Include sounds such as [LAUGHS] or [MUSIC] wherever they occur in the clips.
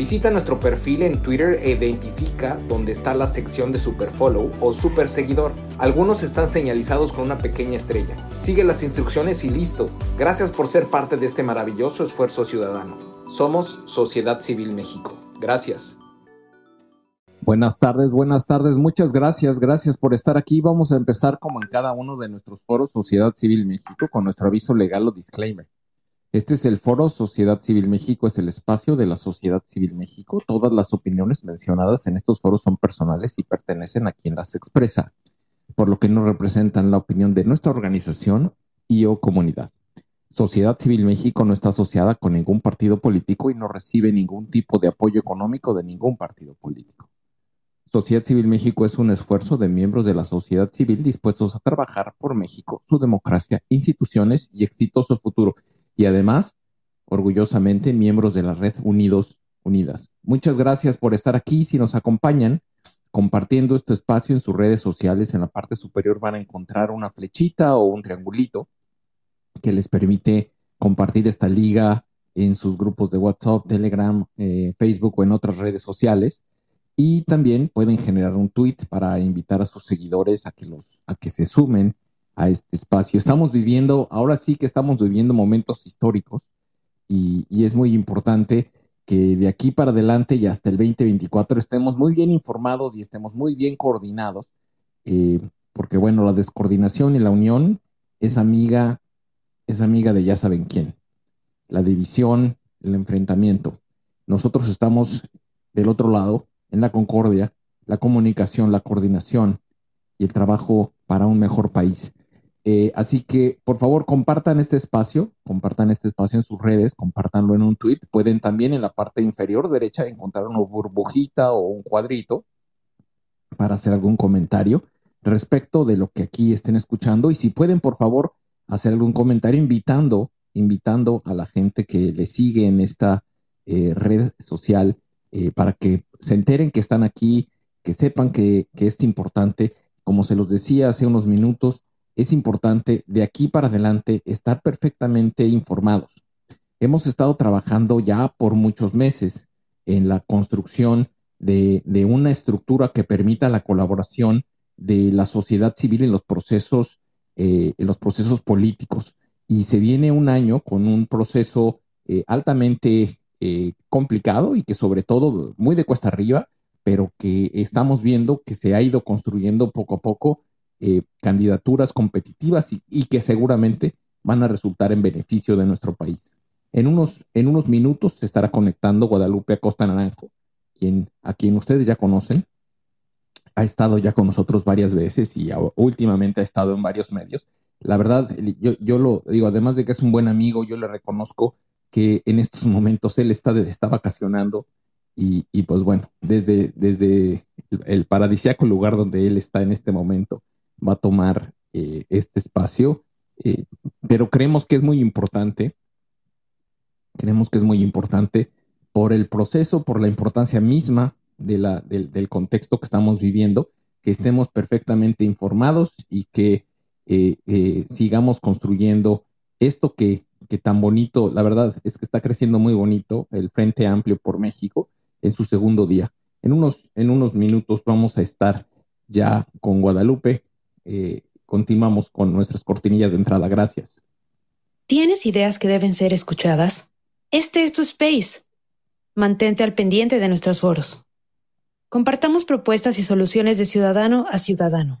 Visita nuestro perfil en Twitter e identifica dónde está la sección de Superfollow o Super Seguidor. Algunos están señalizados con una pequeña estrella. Sigue las instrucciones y listo. Gracias por ser parte de este maravilloso esfuerzo ciudadano. Somos Sociedad Civil México. Gracias. Buenas tardes, buenas tardes. Muchas gracias, gracias por estar aquí. Vamos a empezar como en cada uno de nuestros foros Sociedad Civil México con nuestro aviso legal o disclaimer. Este es el foro Sociedad Civil México, es el espacio de la Sociedad Civil México. Todas las opiniones mencionadas en estos foros son personales y pertenecen a quien las expresa, por lo que no representan la opinión de nuestra organización y o comunidad. Sociedad Civil México no está asociada con ningún partido político y no recibe ningún tipo de apoyo económico de ningún partido político. Sociedad Civil México es un esfuerzo de miembros de la sociedad civil dispuestos a trabajar por México, su democracia, instituciones y exitoso futuro y además, orgullosamente, miembros de la red Unidos Unidas. Muchas gracias por estar aquí. Si nos acompañan compartiendo este espacio en sus redes sociales, en la parte superior van a encontrar una flechita o un triangulito que les permite compartir esta liga en sus grupos de WhatsApp, Telegram, eh, Facebook o en otras redes sociales. Y también pueden generar un tweet para invitar a sus seguidores a que, los, a que se sumen a este espacio. Estamos viviendo, ahora sí que estamos viviendo momentos históricos y, es muy importante que de aquí para adelante y hasta el 2024 estemos muy bien informados y estemos muy bien coordinados, eh, porque bueno, la descoordinación y la unión es amiga, es amiga de ya saben quién, la división, el enfrentamiento. Nosotros estamos del otro lado, en la concordia, la comunicación, la coordinación y el trabajo para un mejor país. Eh, así que, por favor, compartan este espacio, compartan este espacio en sus redes, compartanlo en un tweet. Pueden también en la parte inferior derecha encontrar una burbujita o un cuadrito para hacer algún comentario. respecto de lo que aquí estén escuchando y si pueden, por favor, hacer algún comentario invitando, invitando a la gente que le sigue en esta eh, red social eh, para que se enteren que están aquí, que sepan que, que es importante. Como se los decía hace unos minutos, es importante de aquí para adelante estar perfectamente informados. Hemos estado trabajando ya por muchos meses en la construcción de, una estructura que permita la colaboración de la sociedad civil en los procesos, eh, en los procesos políticos. Y se viene un año con un proceso eh, altamente eh, complicado y que sobre todo muy de cuesta arriba, pero que estamos viendo que se ha ido construyendo poco a poco eh, candidaturas competitivas y, y, que seguramente van a resultar en beneficio de nuestro país. En unos, en unos minutos se estará conectando Guadalupe Acosta Naranjo, quien, a quien ustedes ya conocen, ha estado ya con nosotros varias veces y últimamente ha estado en varios medios. La verdad, yo, yo lo digo, además de que es un buen amigo, yo le reconozco que en estos momentos él está, está vacacionando y, y, pues bueno, desde, desde el paradisíaco lugar donde él está en este momento, va a tomar eh, este espacio, eh, pero creemos que es muy importante, creemos que es muy importante por el proceso, por la importancia misma de la, del, contexto que estamos viviendo, que estemos perfectamente informados y que eh, sigamos construyendo esto que, que, tan bonito, la verdad es que está creciendo muy bonito, el Frente Amplio por México, en su segundo día. En unos, en unos minutos vamos a estar ya con Guadalupe. Eh, continuamos con nuestras cortinillas de entrada. Gracias. ¿Tienes ideas que deben ser escuchadas? Este es tu space. Mantente al pendiente de nuestros foros. Compartamos propuestas y soluciones de ciudadano a ciudadano.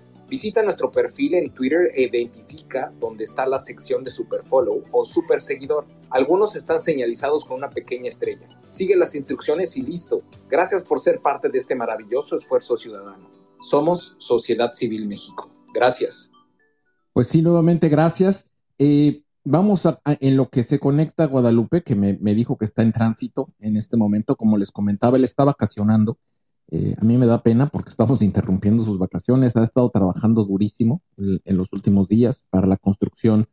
Visita nuestro perfil en Twitter e identifica dónde está la sección de Superfollow o Super Seguidor. Algunos están señalizados con una pequeña estrella. Sigue las instrucciones y listo. Gracias por ser parte de este maravilloso esfuerzo ciudadano. Somos Sociedad Civil México. Gracias. Pues sí, nuevamente gracias. Eh, vamos a, en lo que se conecta Guadalupe, que me, me dijo que está en tránsito en este momento. Como les comentaba, él está vacacionando. Eh, a mí me da pena porque estamos [LAUGHS] interrumpiendo sus vacaciones. Ha estado trabajando durísimo en, los últimos días para la construcción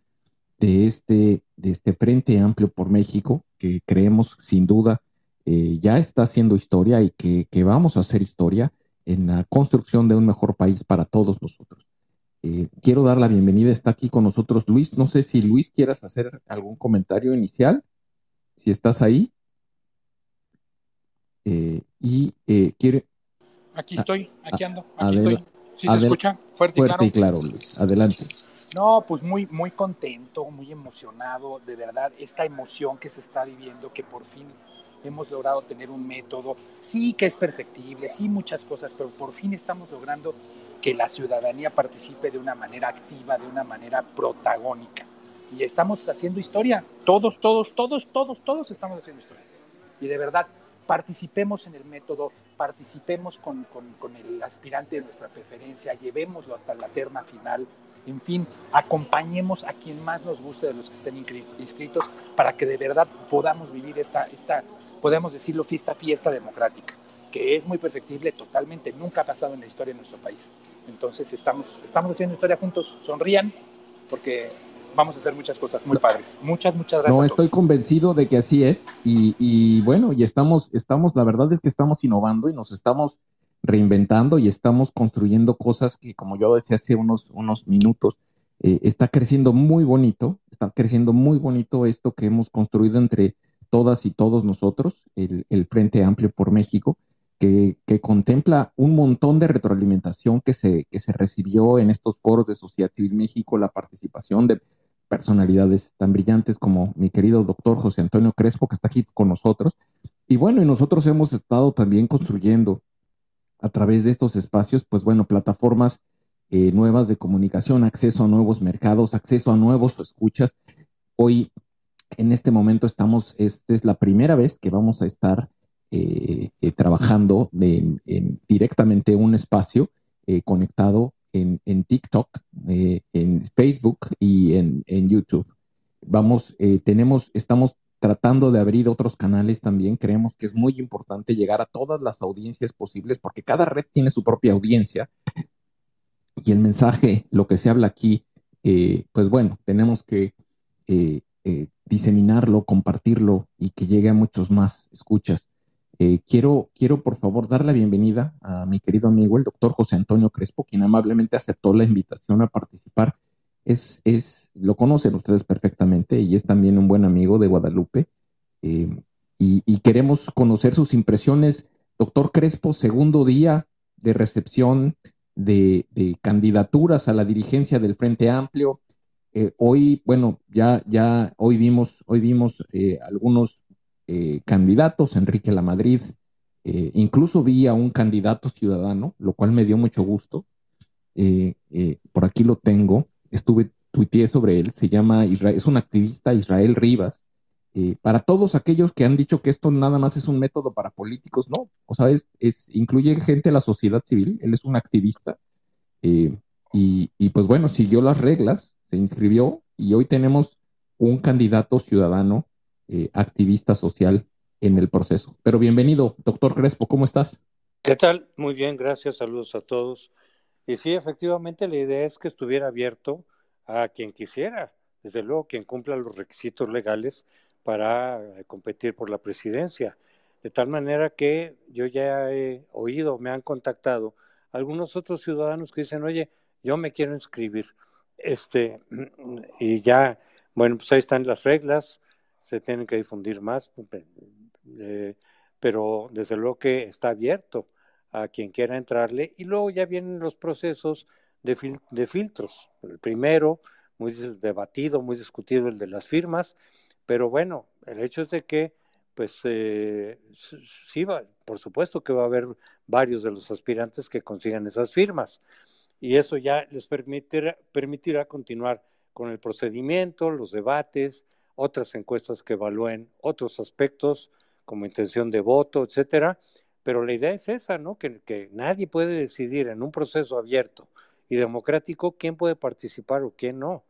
de este, de este Frente Amplio por México, que creemos sin duda eh, ya está haciendo historia y que, vamos a hacer historia en la construcción de un mejor país para todos nosotros. Eh, quiero dar la bienvenida, está aquí con nosotros Luis. No sé si Luis quieras hacer algún comentario inicial, si estás ahí. Y quiere. Aquí estoy, aquí ando, aquí estoy. ¿Sí se escucha? Fuerte, fuerte y, claro. y claro, Luis. Adelante. No, pues muy, muy contento, muy emocionado, de verdad, esta emoción que se está viviendo, que por fin hemos logrado tener un método, sí que es perfectible, sí muchas cosas, pero por fin estamos logrando que la ciudadanía participe de una manera activa, de una manera protagónica. Y estamos haciendo historia, todos, todos, todos, todos, todos estamos haciendo historia. Y de verdad, participemos en el método, participemos con, con, el aspirante de nuestra preferencia, llevémoslo hasta la terna final, en fin, acompañemos a quien más nos guste de los que estén inscritos para que de verdad podamos vivir esta, esta podemos decirlo, fiesta, fiesta democrática, que es muy perfectible totalmente, nunca ha pasado en la historia de nuestro país. Entonces estamos, estamos haciendo historia juntos, sonrían, porque vamos a hacer muchas cosas muy padres. Muchas, muchas gracias. No, estoy convencido de que así es. Y, y, bueno, y estamos, estamos, la verdad es que estamos innovando y nos estamos reinventando y estamos construyendo cosas que, como yo decía hace unos, unos minutos, eh, está creciendo muy bonito, está creciendo muy bonito esto que hemos construido entre todas y todos nosotros, el, el Frente Amplio por México, que, que, contempla un montón de retroalimentación que se, que se recibió en estos foros de Sociedad Civil México, la participación de personalidades tan brillantes como mi querido doctor José Antonio Crespo, que está aquí con nosotros. Y bueno, y nosotros hemos estado también construyendo a través de estos espacios, pues bueno, plataformas eh, nuevas de comunicación, acceso a nuevos mercados, acceso a nuevos escuchas. Hoy En este momento estamos, esta es la primera vez que vamos a estar eh, eh, trabajando en, directamente un espacio eh, conectado en, en TikTok, en Facebook y en, en YouTube. Vamos, tenemos, estamos tratando de abrir otros canales también. Creemos que es muy importante llegar a todas las audiencias posibles porque cada red tiene su propia audiencia y el mensaje, lo que se habla aquí, pues bueno, tenemos que diseminarlo, compartirlo y que llegue a muchos más escuchas. Eh, quiero, quiero, por favor, dar la bienvenida a mi querido amigo, el doctor José Antonio Crespo, quien amablemente aceptó la invitación a participar. Es, es, lo conocen ustedes perfectamente y es también un buen amigo de Guadalupe. Eh, y, queremos conocer sus impresiones. Doctor Crespo, segundo día de recepción de, candidaturas a la dirigencia del Frente Amplio. Eh, hoy, bueno, ya, ya hoy vimos, hoy vimos algunos eh, candidatos, Enrique Lamadrid, eh, incluso vi a un candidato ciudadano, lo cual me dio mucho gusto. Eh, por aquí lo tengo, estuve, tuiteé sobre él, se llama es un activista Israel Rivas. para todos aquellos que han dicho que esto nada más es un método para políticos, no, o sea, es, incluye gente de la sociedad civil, él es un activista. Y, y pues bueno, siguió las reglas, se inscribió y hoy tenemos un candidato ciudadano eh, activista social en el proceso. Pero bienvenido, doctor Crespo, ¿cómo estás? ¿Qué tal? Muy bien, gracias, saludos a todos. Y sí, efectivamente, la idea es que estuviera abierto a quien quisiera, desde luego quien cumpla los requisitos legales para eh, competir por la presidencia. De tal manera que yo ya he oído, me han contactado algunos otros ciudadanos que dicen, oye, yo me quiero inscribir. Este, y ya, bueno, pues ahí están las reglas, se tienen que difundir más, eh, pero desde luego que está abierto a quien quiera entrarle y luego ya vienen los procesos de, de filtros. El primero, muy debatido, muy discutido, el de las firmas, pero bueno, el hecho es de que, pues eh, sí, va, por supuesto que va a haber varios de los aspirantes que consigan esas firmas y eso ya les permitirá, permitirá continuar con el procedimiento, los debates, otras encuestas que evalúen otros aspectos como intención de voto, etcétera, pero la idea es esa, ¿no? Que, nadie puede decidir en un proceso abierto y democrático quién puede participar o quién no,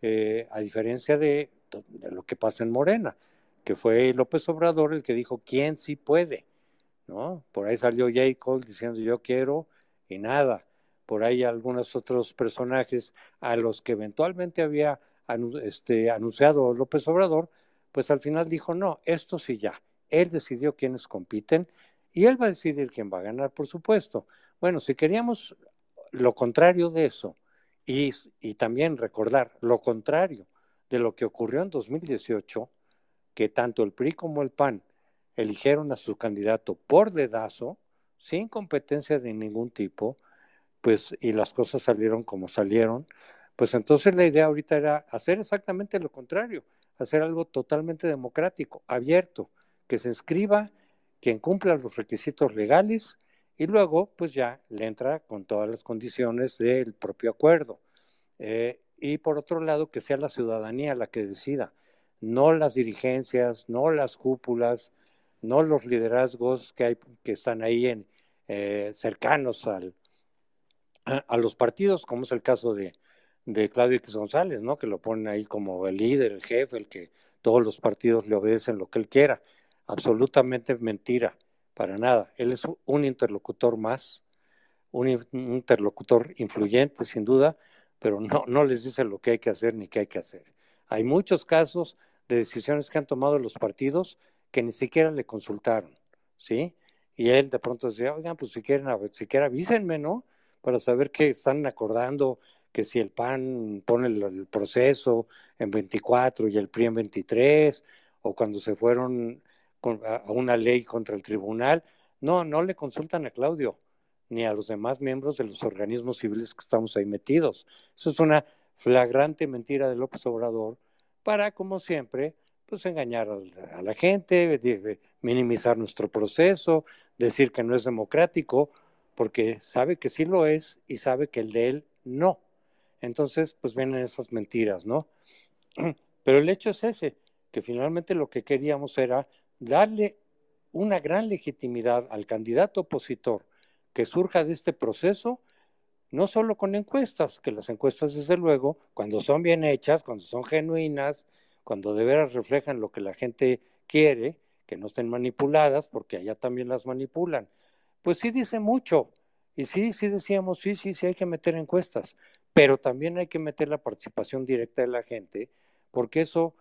eh, a diferencia de, de, lo que pasa en Morena, que fue López Obrador el que dijo quién sí puede, ¿no? Por ahí salió J. Cole diciendo yo quiero y nada. Por ahí algunos otros personajes a los que eventualmente había este, anunciado López Obrador, pues al final dijo, no, esto sí ya. Él decidió quiénes compiten y él va a decidir quién va a ganar, por supuesto. Bueno, si queríamos lo contrario de eso y, y también recordar lo contrario de lo que ocurrió en 2018, que tanto el PRI como el PAN eligieron a su candidato por dedazo, sin competencia de ningún tipo, pues y las cosas salieron como salieron, pues entonces la idea ahorita era hacer exactamente lo contrario, hacer algo totalmente democrático, abierto, que se inscriba quien cumpla los requisitos legales y luego pues ya le entra con todas las condiciones del propio acuerdo. Eh, y por otro lado, que sea la ciudadanía la que decida, no las dirigencias, no las cúpulas, no los liderazgos que, hay, que están ahí en, eh, cercanos al, a, los partidos, como es el caso de, de Claudio X González, ¿no? Que lo ponen ahí como el líder, el jefe, el que todos los partidos le obedecen lo que él quiera. Absolutamente mentira, para nada. Él es un interlocutor más, un, interlocutor influyente, sin duda, pero no, no les dice lo que hay que hacer ni qué hay que hacer. Hay muchos casos de decisiones que han tomado los partidos que ni siquiera le consultaron, ¿sí? Y él de pronto decía, oigan, pues si quieren, siquiera avísenme, ¿no? Para saber qué están acordando, que si el PAN pone el, proceso en 24 y el PRI en 23, o cuando se fueron a una ley contra el tribunal. No, no le consultan a Claudio ni a los demás miembros de los organismos civiles que estamos ahí metidos. Eso es una flagrante mentira de López Obrador para, como siempre, pues engañar a la gente, minimizar nuestro proceso, decir que no es democrático, porque sabe que sí lo es y sabe que el de él no. Entonces, pues vienen esas mentiras, ¿no? [CLEARS THROAT] Pero el hecho es ese, que finalmente lo que queríamos era darle una gran legitimidad al candidato opositor que surja de este proceso, no solo con encuestas, que las encuestas desde luego, cuando son bien hechas, cuando son genuinas, cuando de veras reflejan lo que la gente quiere, que no estén manipuladas, porque allá también las manipulan, pues sí dice mucho. Y sí, sí decíamos, sí, sí, sí hay que meter encuestas, pero también hay que meter la participación directa de la gente, porque eso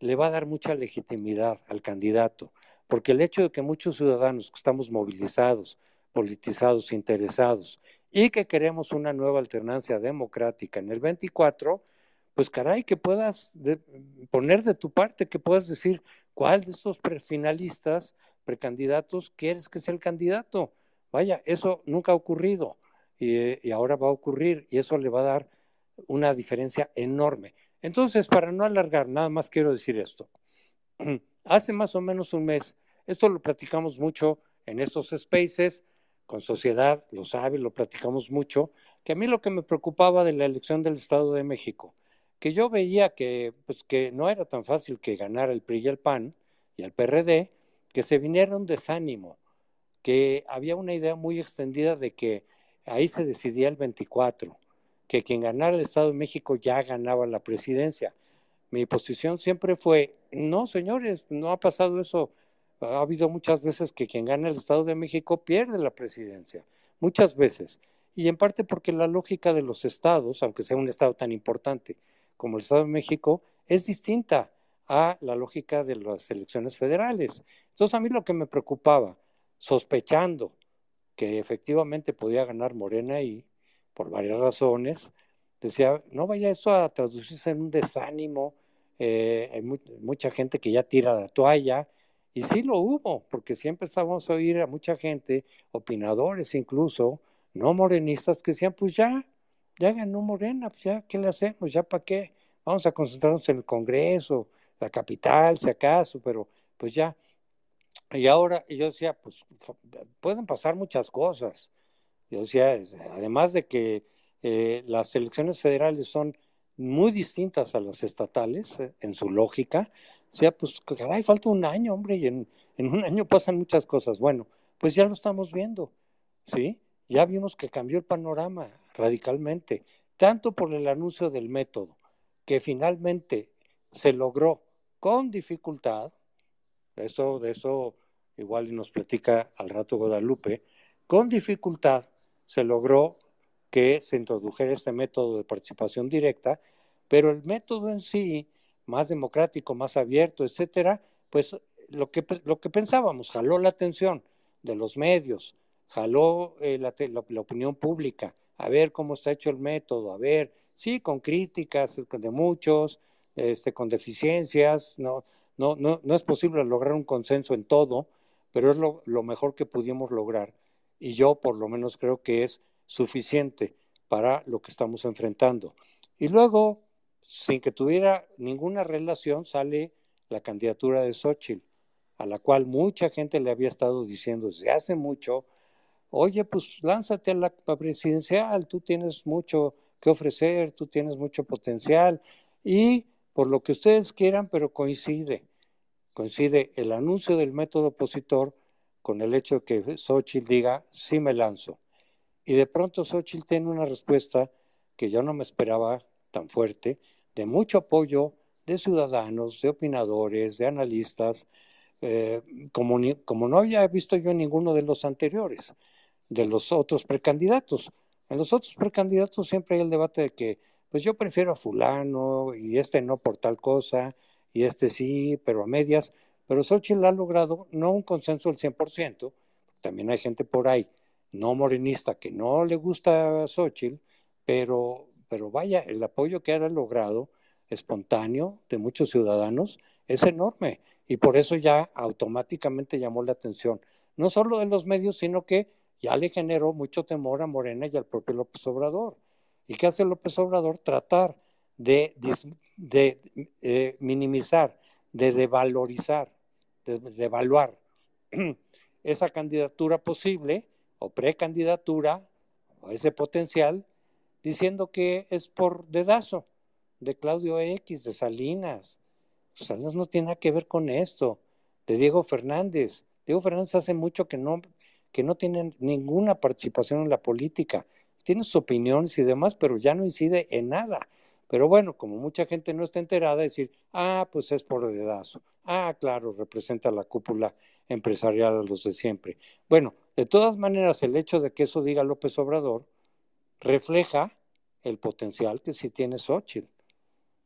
le va a dar mucha legitimidad al candidato, porque el hecho de que muchos ciudadanos que estamos movilizados, politizados, interesados y que queremos una nueva alternancia democrática en el 24, pues caray, que puedas poner de tu parte, que puedas decir cuál de esos finalistas, precandidatos, quieres que sea el candidato. Vaya, eso nunca ha ocurrido y, y ahora va a ocurrir y eso le va a dar una diferencia enorme. Entonces, para no alargar, nada más quiero decir esto. [CLEARS THROAT] Hace más o menos un mes, esto lo platicamos mucho en estos spaces, con sociedad, lo sabe, lo platicamos mucho, que a mí lo que me preocupaba de la elección del Estado de México, que yo veía que, pues, que no era tan fácil que ganara el PRI y el PAN y el PRD, que se viniera un desánimo, que había una idea muy extendida de que ahí se decidía el 24, que quien ganara el Estado de México ya ganaba la presidencia. Mi posición siempre fue, no, señores, no ha pasado eso. Ha habido muchas veces que quien gana el Estado de México pierde la presidencia, muchas veces. Y en parte porque la lógica de los estados, aunque sea un estado tan importante como el Estado de México, es distinta a la lógica de las elecciones federales. Entonces a mí lo que me preocupaba, sospechando que efectivamente podía ganar Morena y por varias razones, decía, no vaya eso a traducirse en un desánimo, eh, hay mucha gente que ya tira la toalla, y sí lo hubo, porque siempre estábamos a oír a mucha gente, opinadores incluso, no morenistas, que decían, pues ya, ya ganó Morena, pues ya, ¿qué le hacemos? ¿Ya para qué? Vamos a concentrarnos en el Congreso, la capital, si acaso, pero pues ya. Y ahora yo decía, pues pueden pasar muchas cosas. Yo decía, además de que eh, las elecciones federales son muy distintas a las estatales eh, en su lógica, sea, pues caray, falta un año, hombre, y en, un año pasan muchas cosas. Bueno, pues ya lo estamos viendo, ¿sí? Ya vimos que cambió el panorama radicalmente, tanto por el anuncio del método, que finalmente se logró con dificultad, eso, de eso igual nos platica al rato Guadalupe, con dificultad se logró que se introdujera este método de participación directa, pero el método en sí, más democrático, más abierto, etcétera, pues lo que, lo que pensábamos, jaló la atención de los medios, jaló eh, la, la, opinión pública, a ver cómo está hecho el método, a ver, sí, con críticas de muchos, este, con deficiencias, no, no, no, no es posible lograr un consenso en todo, pero es lo, lo mejor que pudimos lograr y yo por lo menos creo que es suficiente para lo que estamos enfrentando. Y luego, sin que tuviera ninguna relación, sale la candidatura de Xochitl, a la cual mucha gente le había estado diciendo desde hace mucho, oye, pues lánzate a la presidencial, tú tienes mucho que ofrecer, tú tienes mucho potencial, y por lo que ustedes quieran, pero coincide, coincide el anuncio del método opositor con el hecho de que Xochitl diga, sí me lanzo. Y de pronto Xochitl tiene una respuesta que yo no me esperaba tan fuerte, de mucho apoyo de ciudadanos, de opinadores, de analistas, eh, como, como no había visto yo ninguno de los anteriores, de los otros precandidatos. En los otros precandidatos siempre hay el debate de que, pues yo prefiero a fulano y este no por tal cosa, y este sí, pero a medias. Pero Xochitl ha logrado no un consenso del 100%, también hay gente por ahí no morenista que no le gusta a Xochitl, pero, pero vaya, el apoyo que ha logrado espontáneo de muchos ciudadanos es enorme y por eso ya automáticamente llamó la atención, no solo de los medios, sino que ya le generó mucho temor a Morena y al propio López Obrador. ¿Y qué hace López Obrador? Tratar de, eh, minimizar, de devalorizar de, evaluar [CLEARS THROAT] esa candidatura posible o precandidatura o ese potencial diciendo que es por dedazo de Claudio X, de Salinas, Salinas no tiene nada que ver con esto. De Diego Fernández. Diego Fernández hace mucho que no, que no tiene ninguna participación en la política. Tiene sus opiniones y demás, pero ya no incide en nada. Pero bueno, como mucha gente no está enterada, decir, ah, pues es por dedazo. Ah, claro, representa la cúpula empresarial a los de siempre. Bueno, de todas maneras, el hecho de que eso diga López Obrador refleja el potencial que sí tiene Xochitl,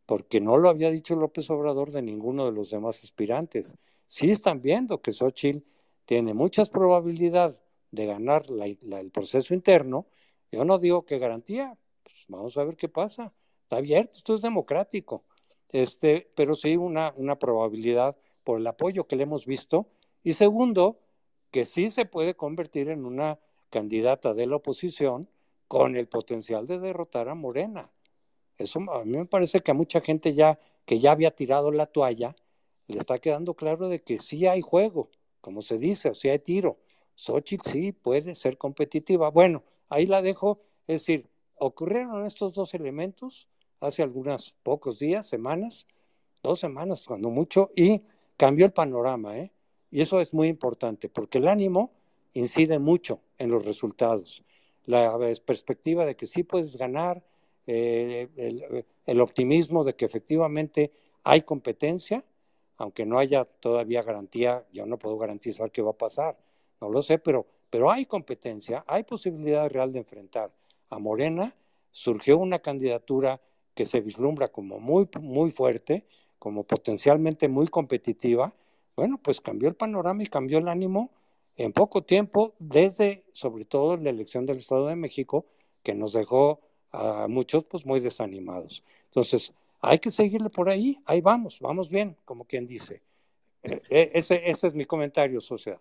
porque no lo había dicho López Obrador de ninguno de los demás aspirantes. Sí están viendo que Xochitl tiene muchas probabilidades de ganar el proceso interno. Yo no digo que garantía, pues vamos a ver qué pasa. Está abierto, esto es democrático. Este, pero sí una, una probabilidad por el apoyo que le hemos visto. Y segundo, que sí se puede convertir en una candidata de la oposición con el potencial de derrotar a Morena. Eso a mí me parece que a mucha gente ya que ya había tirado la toalla, le está quedando claro de que sí hay juego, como se dice, o sea, hay tiro. Xochitl sí puede ser competitiva. Bueno, ahí la dejo. Es decir, ocurrieron estos dos elementos hace algunos pocos días, semanas, dos semanas cuando mucho, y cambió el panorama, ¿eh? Y eso es muy importante, porque el ánimo incide mucho en los resultados. La perspectiva de que sí puedes ganar, eh, el, optimismo de que efectivamente hay competencia, aunque no haya todavía garantía, yo no puedo garantizar qué va a pasar, no lo sé, pero, pero hay competencia, hay posibilidad real de enfrentar a Morena, surgió una candidatura que se vislumbra como muy, muy fuerte, como potencialmente muy competitiva, bueno, pues cambió el panorama y cambió el ánimo en poco tiempo, desde sobre todo la elección del Estado de México, que nos dejó a muchos pues muy desanimados. Entonces, hay que seguirle por ahí, ahí vamos, vamos bien, como quien dice. E, e, ese, ese es mi comentario, sociedad.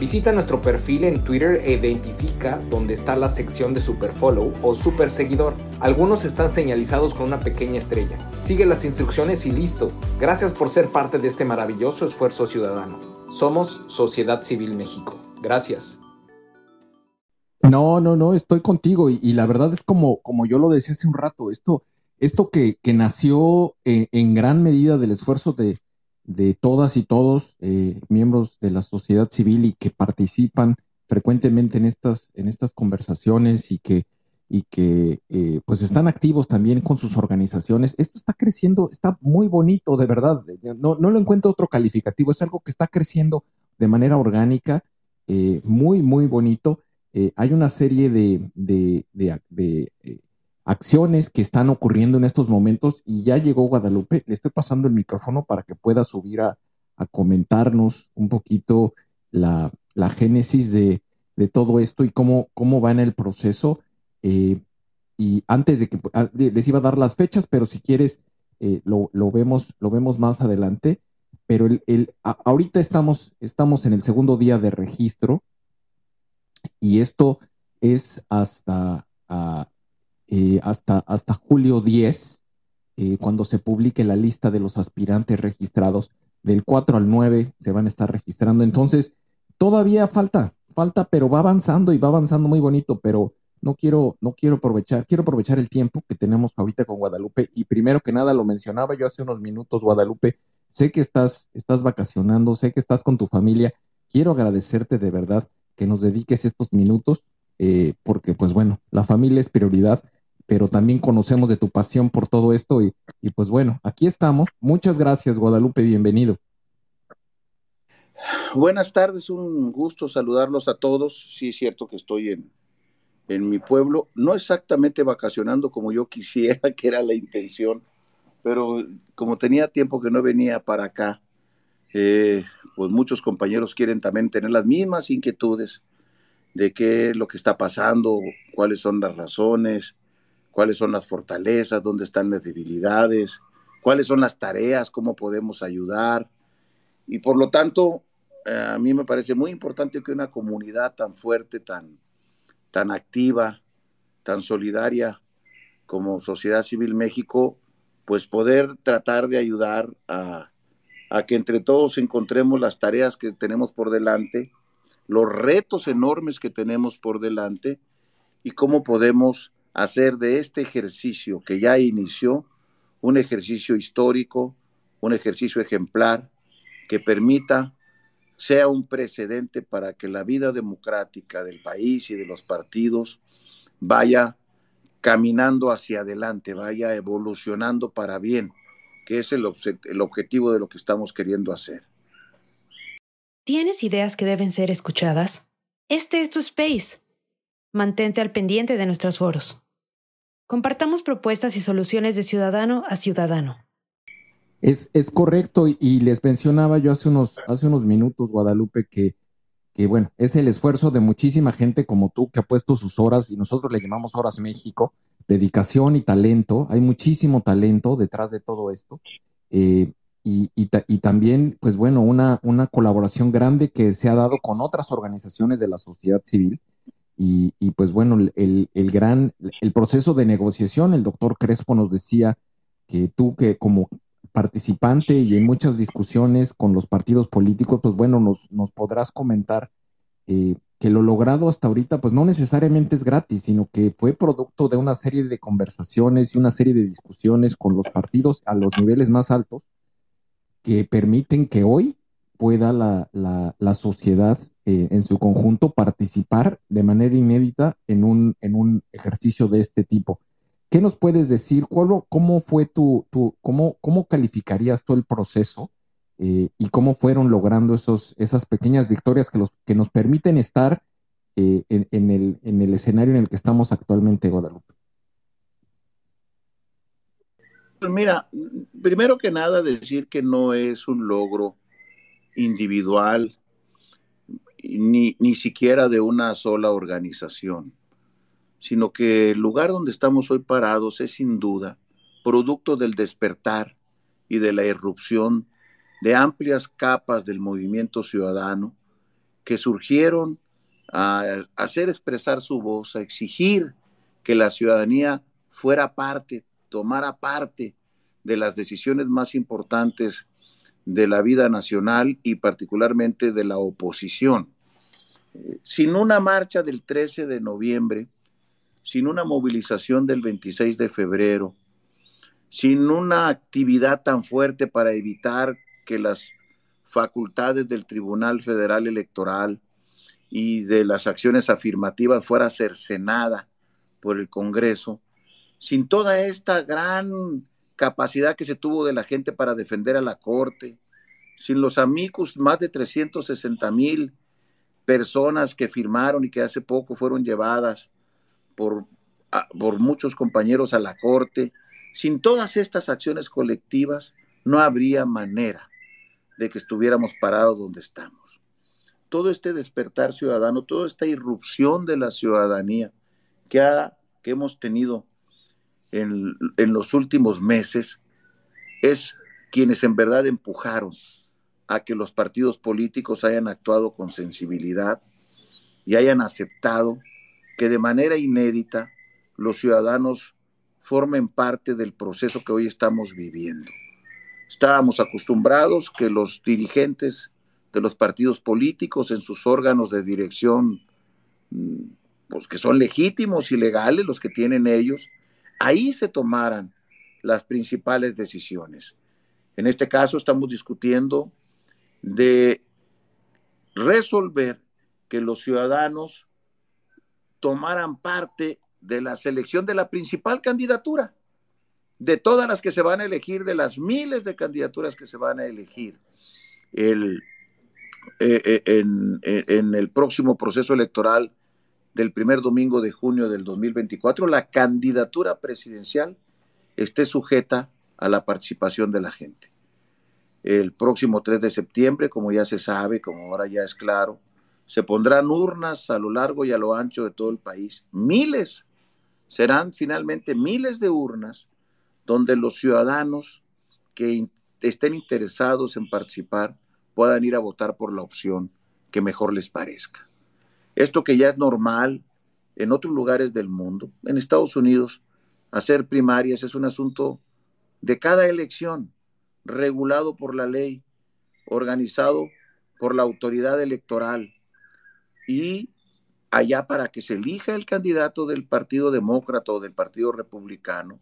Visita nuestro perfil en Twitter e identifica dónde está la sección de Superfollow o Super Seguidor. Algunos están señalizados con una pequeña estrella. Sigue las instrucciones y listo. Gracias por ser parte de este maravilloso esfuerzo ciudadano. Somos Sociedad Civil México. Gracias. No, no, no, estoy contigo y, la verdad es como, como yo lo decía hace un rato, esto, esto que, nació en, en gran medida del esfuerzo de, de todas y todos eh, miembros de la sociedad civil y que participan frecuentemente en estas, en estas conversaciones y que, y que eh, pues están activos también con sus organizaciones. Esto está creciendo, está muy bonito, de verdad. No, no lo encuentro otro calificativo, es algo que está creciendo de manera orgánica, eh, muy, muy bonito. hay una serie de acciones que están ocurriendo en estos momentos y ya llegó Guadalupe. Le estoy pasando el micrófono para que pueda subir a, comentarnos un poquito la, génesis de, todo esto y cómo, cómo va en el proceso. Eh, y antes de que ah, les iba a dar las fechas, pero si quieres, eh, lo, vemos, lo vemos más adelante. Pero el, ahorita estamos, estamos en el segundo día de registro y esto es hasta ah, eh, hasta, hasta julio 10, eh, cuando se publique la lista de los aspirantes registrados. Del 4 al 9 se van a estar registrando. Entonces, todavía falta, falta, pero va avanzando y va avanzando muy bonito, pero no quiero, no quiero aprovechar, quiero aprovechar el tiempo que tenemos ahorita con Guadalupe. Y primero que nada, lo mencionaba yo hace unos minutos, Guadalupe, sé que estás, estás vacacionando, sé que estás con tu familia. Quiero agradecerte de verdad que nos dediques estos minutos, eh, porque pues bueno, la familia es prioridad pero también conocemos de tu pasión por todo esto y, pues bueno, aquí estamos. Muchas gracias, Guadalupe, bienvenido. Buenas tardes, un gusto saludarlos a todos. Sí es cierto que estoy en, en mi pueblo, no exactamente vacacionando como yo quisiera, [LAUGHS] que era la intención, pero como tenía tiempo que no venía para acá, eh, pues muchos compañeros quieren también tener las mismas inquietudes de qué es lo que está pasando, cuáles son las razones, cuáles son las fortalezas, dónde están las debilidades, cuáles son las tareas, cómo podemos ayudar. Y por lo tanto, eh, a mí me parece muy importante que una comunidad tan fuerte, tan, tan activa, tan solidaria como Sociedad Civil México, pues poder tratar de ayudar a, a que entre todos encontremos las tareas que tenemos por delante, los retos enormes que tenemos por delante y cómo podemos hacer de este ejercicio que ya inició un ejercicio histórico, un ejercicio ejemplar que permita, sea un precedente para que la vida democrática del país y de los partidos vaya caminando hacia adelante, vaya evolucionando para bien, que es el, el objetivo de lo que estamos queriendo hacer. ¿Tienes ideas que deben ser escuchadas? Este es tu space. Mantente al pendiente de nuestros foros. Compartamos propuestas y soluciones de ciudadano a ciudadano. Es, es correcto y les mencionaba yo hace unos, hace unos minutos, Guadalupe, que, que bueno, es el esfuerzo de muchísima gente como tú que ha puesto sus horas y nosotros le llamamos Horas México, dedicación y talento. Hay muchísimo talento detrás de todo esto. Eh, y, y, y, también, pues bueno, una, una colaboración grande que se ha dado con otras organizaciones de la sociedad civil. Y, y pues bueno, el, el, gran, el proceso de negociación, el doctor Crespo nos decía que tú que como participante y en muchas discusiones con los partidos políticos, pues bueno, nos, nos podrás comentar eh, que lo logrado hasta ahorita, pues no necesariamente es gratis, sino que fue producto de una serie de conversaciones y una serie de discusiones con los partidos a los niveles más altos que permiten que hoy pueda la, la, la sociedad eh, en su conjunto participar de manera inédita en un, en un ejercicio de este tipo. ¿Qué nos puedes decir? ¿Cuál, ¿Cómo fue tu, tu cómo, cómo calificarías tú el proceso eh, y cómo fueron logrando esos, esas pequeñas victorias que, los, que nos permiten estar eh, en, el, en el escenario en el que estamos actualmente, Guadalupe? Pues mira, primero que nada decir que no es un logro individual ni, ni siquiera de una sola organización, sino que el lugar donde estamos hoy parados es sin duda producto del despertar y de la irrupción de amplias capas del movimiento ciudadano que surgieron a hacer expresar su voz, a exigir que la ciudadanía fuera parte, tomara parte de las decisiones más importantes de la vida nacional y particularmente de la oposición. Sin una marcha del 13 de noviembre, sin una movilización del 26 de febrero, sin una actividad tan fuerte para evitar que las facultades del Tribunal Federal Electoral y de las acciones afirmativas fuera cercenada por el Congreso, sin toda esta gran capacidad que se tuvo de la gente para defender a la Corte, sin los amigos, más de 360 mil personas que firmaron y que hace poco fueron llevadas por, por muchos compañeros a la Corte, sin todas estas acciones colectivas, no habría manera de que estuviéramos parados donde estamos. Todo este despertar ciudadano, toda esta irrupción de la ciudadanía que, ha, que hemos tenido en, en los últimos meses es quienes en verdad empujaron a que los partidos políticos hayan actuado con sensibilidad y hayan aceptado que de manera inédita los ciudadanos formen parte del proceso que hoy estamos viviendo. Estábamos acostumbrados que los dirigentes de los partidos políticos en sus órganos de dirección, mm, pues que son legítimos y legales los que tienen ellos, ahí se tomaran las principales decisiones. En este caso estamos discutiendo de resolver que los ciudadanos tomaran parte de la selección de la principal candidatura, de todas las que se van a elegir, de las miles de candidaturas que se van a elegir el, eh, eh, en, en el próximo proceso electoral del primer domingo de junio del 2024, la candidatura presidencial esté sujeta a la participación de la gente. El próximo 3 de septiembre, como ya se sabe, como ahora ya es claro, se pondrán urnas a lo largo y a lo ancho de todo el país. Miles, serán finalmente miles de urnas donde los ciudadanos que estén interesados en participar puedan ir a votar por la opción que mejor les parezca. Esto que ya es normal en otros lugares del mundo. En Estados Unidos, hacer primarias es un asunto de cada elección, regulado por la ley, organizado por la autoridad electoral y allá para que se elija el candidato del Partido Demócrata o del Partido Republicano,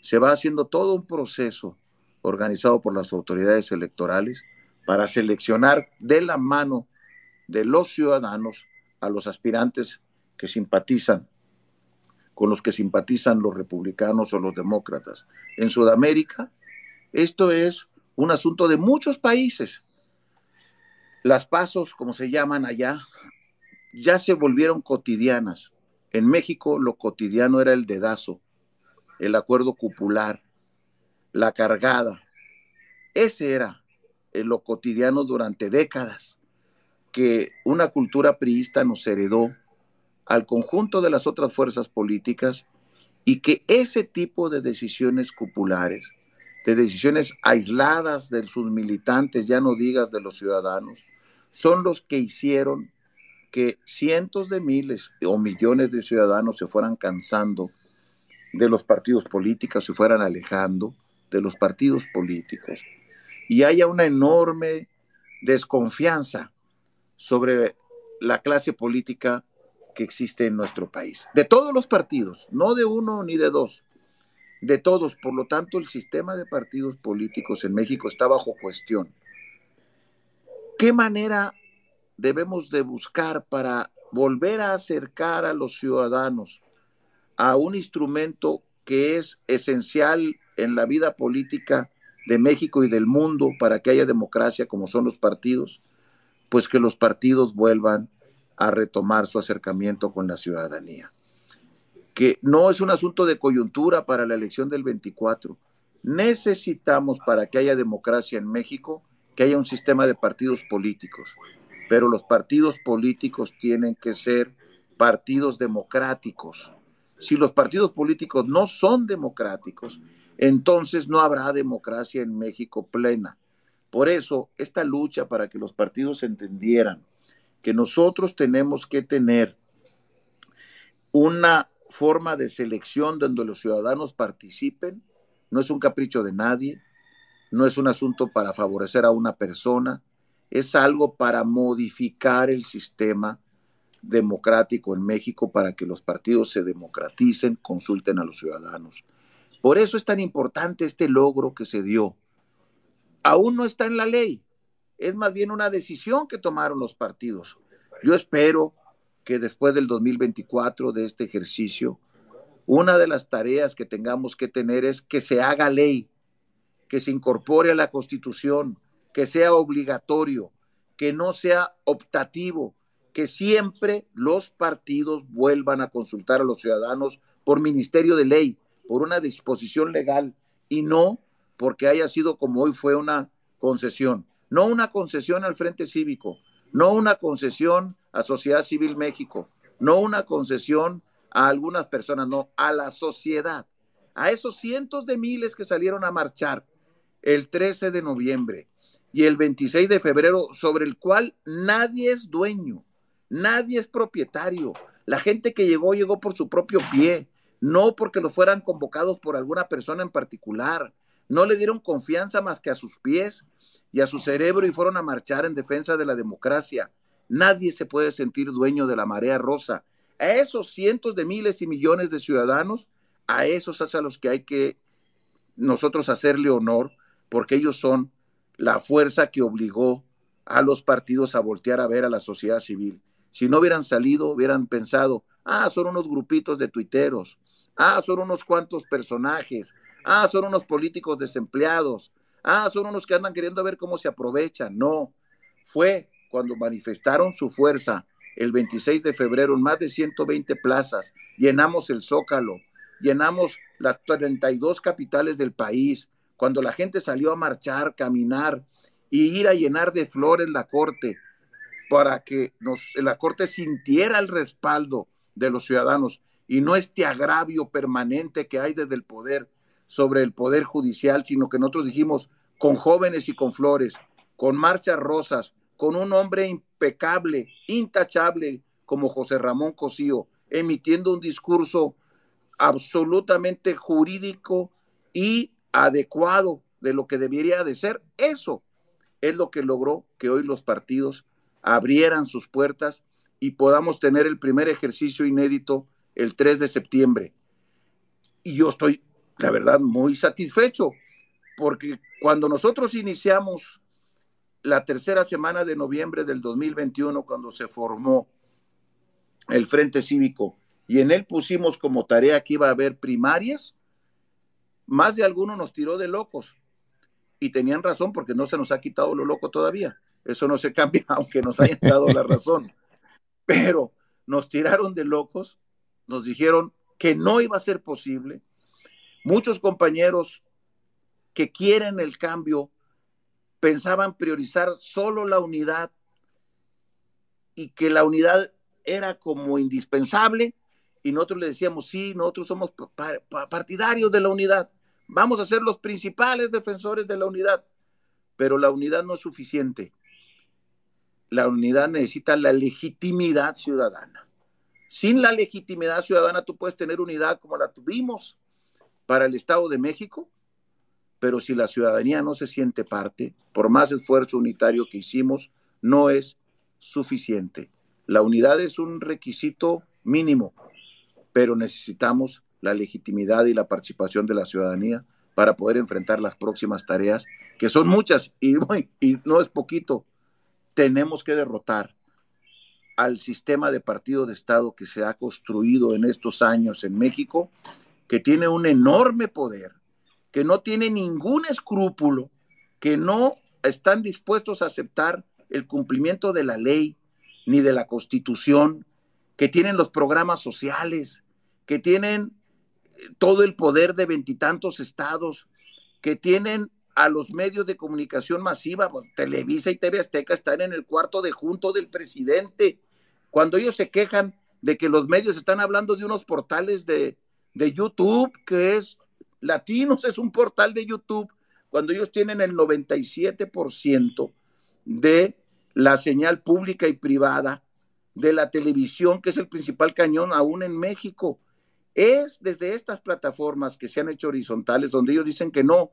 se va haciendo todo un proceso organizado por las autoridades electorales para seleccionar de la mano de los ciudadanos a los aspirantes que simpatizan con los que simpatizan los republicanos o los demócratas. En Sudamérica, esto es un asunto de muchos países. Las pasos, como se llaman allá, ya se volvieron cotidianas. En México lo cotidiano era el dedazo, el acuerdo cupular, la cargada. Ese era lo cotidiano durante décadas que una cultura priista nos heredó al conjunto de las otras fuerzas políticas y que ese tipo de decisiones cupulares, de decisiones aisladas de sus militantes, ya no digas de los ciudadanos, son los que hicieron que cientos de miles o millones de ciudadanos se fueran cansando de los partidos políticos, se fueran alejando de los partidos políticos. Y haya una enorme desconfianza sobre la clase política que existe en nuestro país. De todos los partidos, no de uno ni de dos, de todos. Por lo tanto, el sistema de partidos políticos en México está bajo cuestión. ¿Qué manera debemos de buscar para volver a acercar a los ciudadanos a un instrumento que es esencial en la vida política de México y del mundo para que haya democracia como son los partidos, pues que los partidos vuelvan a retomar su acercamiento con la ciudadanía. Que no es un asunto de coyuntura para la elección del 24. Necesitamos para que haya democracia en México que haya un sistema de partidos políticos pero los partidos políticos tienen que ser partidos democráticos. Si los partidos políticos no son democráticos, entonces no habrá democracia en México plena. Por eso, esta lucha para que los partidos entendieran que nosotros tenemos que tener una forma de selección donde los ciudadanos participen, no es un capricho de nadie, no es un asunto para favorecer a una persona, es algo para modificar el sistema democrático en México para que los partidos se democraticen, consulten a los ciudadanos. Por eso es tan importante este logro que se dio. Aún no está en la ley, es más bien una decisión que tomaron los partidos. Yo espero que después del 2024 de este ejercicio, una de las tareas que tengamos que tener es que se haga ley, que se incorpore a la Constitución, que sea obligatorio, que no sea optativo, que siempre los partidos vuelvan a consultar a los ciudadanos por ministerio de ley, por una disposición legal y no porque haya sido como hoy fue una concesión, no una concesión al Frente Cívico, no una concesión a Sociedad Civil México, no una concesión a algunas personas, no, a la sociedad, a esos cientos de miles que salieron a marchar el 13 de noviembre, y el 26 de febrero, sobre el cual nadie es dueño, nadie es propietario. La gente que llegó llegó por su propio pie, no porque lo fueran convocados por alguna persona en particular. No le dieron confianza más que a sus pies y a su cerebro y fueron a marchar en defensa de la democracia. Nadie se puede sentir dueño de la marea rosa. A esos cientos de miles y millones de ciudadanos, a esos es a los que hay que nosotros hacerle honor, porque ellos son la fuerza que obligó a los partidos a voltear a ver a la sociedad civil. Si no hubieran salido, hubieran pensado, ah, son unos grupitos de tuiteros, ah, son unos cuantos personajes, ah, son unos políticos desempleados, ah, son unos que andan queriendo ver cómo se aprovechan. No, fue cuando manifestaron su fuerza el 26 de febrero en más de 120 plazas, llenamos el Zócalo, llenamos las 32 capitales del país, cuando la gente salió a marchar, caminar y ir a llenar de flores la corte para que nos, la corte sintiera el respaldo de los ciudadanos y no este agravio permanente que hay desde el poder sobre el poder judicial, sino que nosotros dijimos con jóvenes y con flores, con marchas rosas, con un hombre impecable, intachable como José Ramón Cosío, emitiendo un discurso absolutamente jurídico y adecuado de lo que debería de ser. Eso es lo que logró que hoy los partidos abrieran sus puertas y podamos tener el primer ejercicio inédito el 3 de septiembre. Y yo estoy, la verdad, muy satisfecho, porque cuando nosotros iniciamos la tercera semana de noviembre del 2021, cuando se formó el Frente Cívico, y en él pusimos como tarea que iba a haber primarias, más de alguno nos tiró de locos. Y tenían razón porque no se nos ha quitado lo loco todavía. Eso no se cambia, [LAUGHS] aunque nos hayan dado la razón. Pero nos tiraron de locos, nos dijeron que no iba a ser posible. Muchos compañeros que quieren el cambio pensaban priorizar solo la unidad y que la unidad era como indispensable y nosotros le decíamos, sí, nosotros somos partidarios de la unidad, vamos a ser los principales defensores de la unidad, pero la unidad no es suficiente. La unidad necesita la legitimidad ciudadana. Sin la legitimidad ciudadana tú puedes tener unidad como la tuvimos para el Estado de México, pero si la ciudadanía no se siente parte, por más esfuerzo unitario que hicimos, no es suficiente. La unidad es un requisito mínimo, pero necesitamos la legitimidad y la participación de la ciudadanía para poder enfrentar las próximas tareas, que son muchas y, no es poquito. Tenemos que derrotar al sistema de partido de Estado que se ha construido en estos años en México, que tiene un enorme poder, que no tiene ningún escrúpulo, que no están dispuestos a aceptar el cumplimiento de la ley ni de la constitución, que tienen los programas sociales, que tienen eh, todo el poder de veintitantos estados, que tienen a los medios de comunicación masiva, pues, Televisa y TV Azteca están en el cuarto de junto del presidente. Cuando ellos se quejan de que los medios están hablando de unos portales de, de YouTube, que es Latinos, es un portal de YouTube, cuando ellos tienen el 97% de la señal pública y privada de la televisión, que es el principal cañón aún en México. Es desde estas plataformas que se han hecho horizontales, donde ellos dicen que no,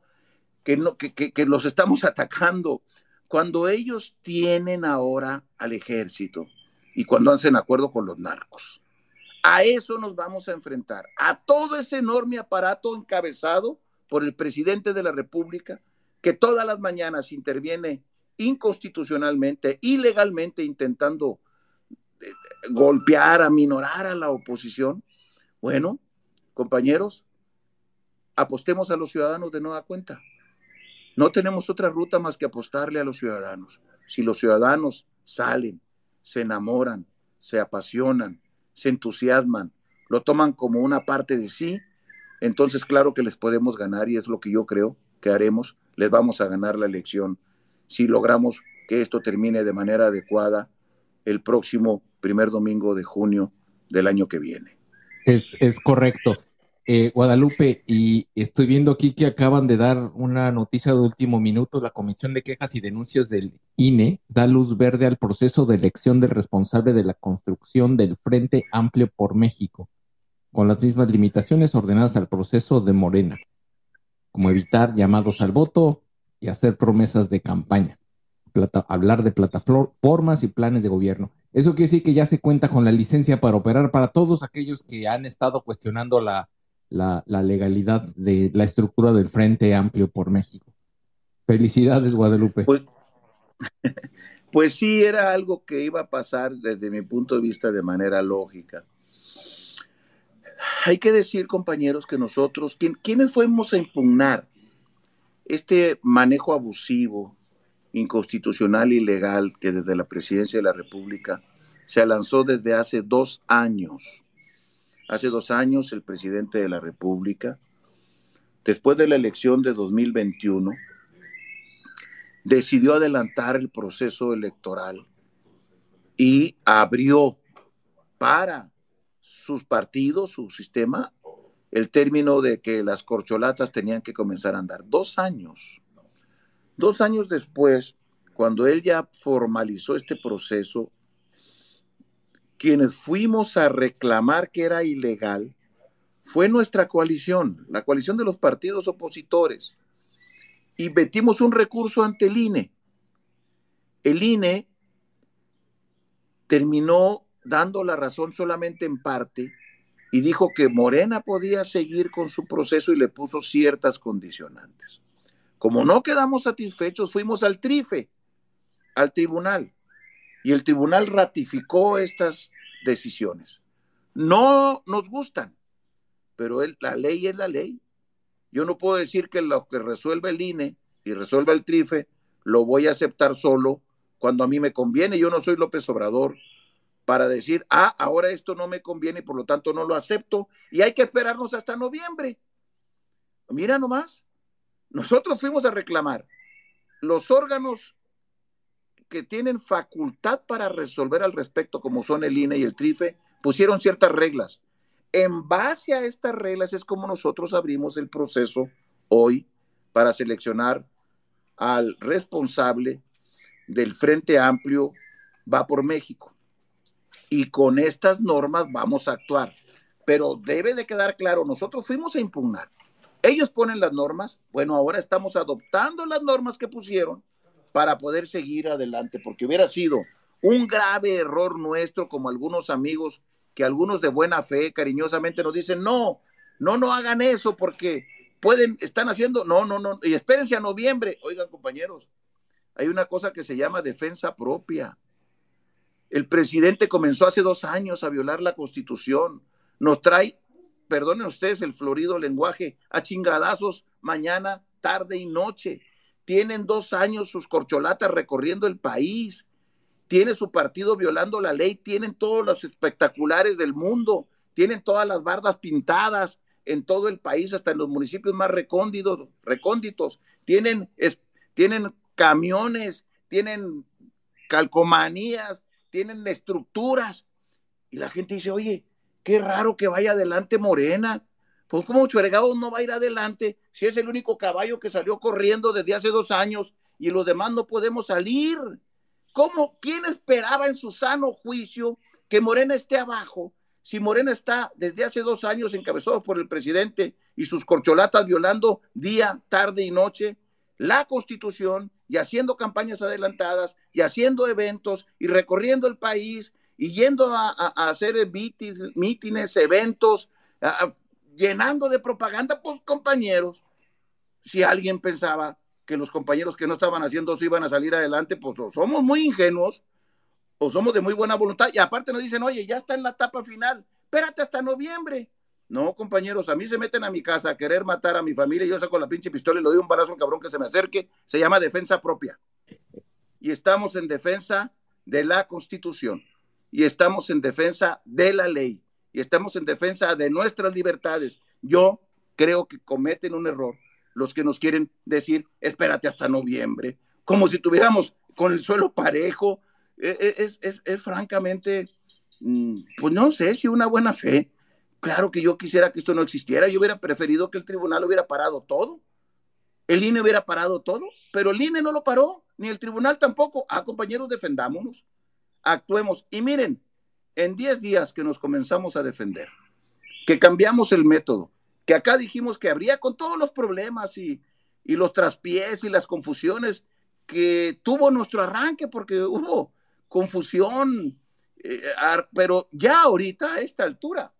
que no, que, que, los estamos [LAUGHS] atacando. Cuando ellos tienen ahora al ejército y cuando hacen acuerdo con los narcos. A eso nos vamos a enfrentar, a todo ese enorme aparato encabezado por el presidente de la República, que todas las mañanas interviene inconstitucionalmente, ilegalmente, intentando eh, golpear, aminorar a la oposición, bueno, compañeros, apostemos a los ciudadanos de nueva cuenta. No tenemos otra ruta más que apostarle a los ciudadanos. Si los ciudadanos salen, se enamoran, se apasionan, se entusiasman, lo toman como una parte de sí, entonces claro que les podemos ganar y es lo que yo creo que haremos, les vamos a ganar la elección si logramos que esto termine de manera adecuada el próximo primer domingo de junio del año que viene. Es, es correcto. Eh, Guadalupe, y estoy viendo aquí que acaban de dar una noticia de último minuto. La Comisión de Quejas y Denuncias del INE da luz verde al proceso de elección del responsable de la construcción del Frente Amplio por México, con las mismas limitaciones ordenadas al proceso de Morena, como evitar llamados al voto y hacer promesas de campaña, hablar de plataformas y planes de gobierno. Eso quiere decir que ya se cuenta con la licencia para operar para todos aquellos que han estado cuestionando la, la, legalidad de la estructura del Frente Amplio por México. Felicidades, Guadalupe. Pues, [LAUGHS] pues, sí, era algo que iba a pasar desde mi punto de vista de manera lógica. Hay que decir, compañeros, que nosotros, ¿quiénes fuimos a impugnar este manejo abusivo inconstitucional y ilegal que desde la presidencia de la República se lanzó desde hace dos años. Hace dos años el presidente de la República, después de la elección de 2021, decidió adelantar el proceso electoral y abrió para sus partidos, su sistema, el término de que las corcholatas tenían que comenzar a andar. Dos años Dos años después, cuando él ya formalizó este proceso, quienes fuimos a reclamar que era ilegal fue nuestra coalición, la coalición de los partidos opositores, y metimos un recurso ante el INE. El INE terminó dando la razón solamente en parte y dijo que Morena podía seguir con su proceso y le puso ciertas condicionantes. Como no quedamos satisfechos, fuimos al TRIFE, al tribunal, y el tribunal ratificó estas decisiones. No nos gustan, pero la ley es la ley. Yo no puedo decir que lo que resuelve el INE y resuelve el TRIFE lo voy a aceptar solo cuando a mí me conviene. Yo no soy López Obrador para decir, ah, ahora esto no me conviene y por lo tanto no lo acepto y hay que esperarnos hasta noviembre. Mira nomás, nosotros fuimos a reclamar los órganos que tienen facultad para resolver al respecto, como son el INE y el TRIFE, pusieron ciertas reglas. En base a estas reglas es como nosotros abrimos el proceso hoy para seleccionar al responsable del Frente Amplio Va por México y con estas normas vamos a actuar. Pero debe de quedar claro, nosotros fuimos a impugnar. Ellos ponen las normas, bueno, ahora estamos adoptando las normas que pusieron para poder seguir adelante, porque hubiera sido un grave error nuestro, como algunos amigos, que algunos de buena fe cariñosamente nos dicen, no, no, no hagan eso porque pueden, están haciendo, no, no, no, y espérense a noviembre. Oigan, compañeros, hay una cosa que se llama defensa propia. El presidente comenzó hace dos años a violar la constitución. Nos trae, perdonen ustedes el florido lenguaje, a chingadazos mañana, tarde y noche. Tienen dos años sus corcholatas recorriendo el país. Tiene su partido violando la ley. Tienen todos los espectaculares del mundo. Tienen todas las bardas pintadas en todo el país, hasta en los municipios más recónditos. recónditos. Tienen, tienen camiones, tienen calcomanías, tienen estructuras. Y la gente dice, oye, qué raro que vaya adelante Morena. Pues como Chuergados no va a ir adelante si es el único caballo que salió corriendo desde hace dos años y los demás no podemos salir. ¿Cómo? ¿Quién esperaba en su sano juicio que Morena esté abajo? Si Morena está desde hace dos años encabezado por el presidente y sus corcholatas violando día, tarde y noche la constitución y haciendo campañas adelantadas y haciendo eventos y recorriendo el país y yendo a, hacer mítines, eventos, llenando de propaganda, pues compañeros, si alguien pensaba que los compañeros que no estaban haciendo eso iban a salir adelante, pues o somos muy ingenuos o somos de muy buena voluntad y aparte nos dicen, oye, ya está en la etapa final, espérate hasta noviembre. No, compañeros, a mí se meten a mi casa a querer matar a mi familia yo saco la pinche pistola y le doy un balazo al cabrón que se me acerque. Se llama defensa propia. Y estamos en defensa de la Constitución. Y estamos en defensa de la ley. Y estamos en defensa de nuestras libertades. Yo creo que cometen un error los que nos quieren decir, espérate hasta noviembre, como si tuviéramos con el suelo parejo. E, e, es, es, es francamente, mm, pues no sé si una buena fe Claro que yo quisiera que esto no existiera. Yo hubiera preferido que el tribunal hubiera parado todo. El INE hubiera parado todo, pero el INE no lo paró, ni el tribunal tampoco. Ah, compañeros, defendámonos, actuemos. Y miren, en 10 días que nos comenzamos a defender, que cambiamos el método, que acá dijimos que habría con todos los problemas y, los traspiés y las confusiones que tuvo nuestro arranque, porque hubo confusión, eh, pero ya ahorita a esta altura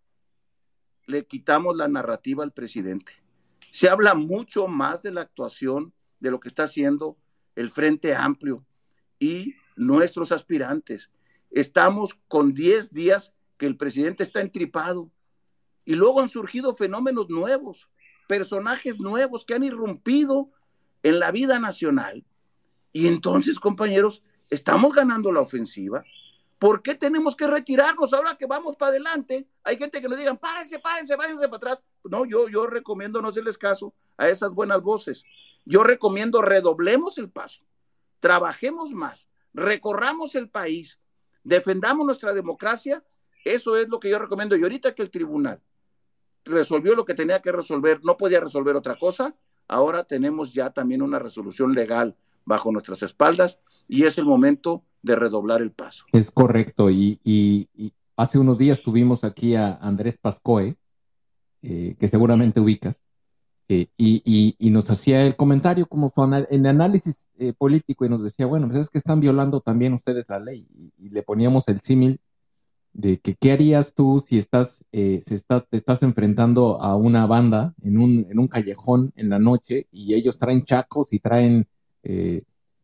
le quitamos la narrativa al presidente. Se habla mucho más de la actuación de lo que está haciendo el Frente Amplio y nuestros aspirantes. Estamos con 10 días que el presidente está entripado y luego han surgido fenómenos nuevos, personajes nuevos que han irrumpido en la vida nacional. Y entonces, compañeros, estamos ganando la ofensiva, ¿Por qué tenemos que retirarnos ahora que vamos para adelante? Hay gente que nos digan, párense, párense, váyanse para atrás. No, yo, yo recomiendo no hacerles caso a esas buenas voces. Yo recomiendo redoblemos el paso, trabajemos más, recorramos el país, defendamos nuestra democracia. Eso es lo que yo recomiendo. Y ahorita que el tribunal resolvió lo que tenía que resolver, no podía resolver otra cosa, ahora tenemos ya también una resolución legal bajo nuestras espaldas y es el momento de redoblar el paso. Es correcto. Y, hace unos días tuvimos aquí a Andrés Pascoe, eh, que seguramente ubicas, eh, y, nos hacía el comentario como su en análisis eh, político y nos decía, bueno, pues es que están violando también ustedes la ley. Y, le poníamos el símil de que qué harías tú si estás, si estás, te estás enfrentando a una banda en un, en un callejón en la noche y ellos traen chacos y traen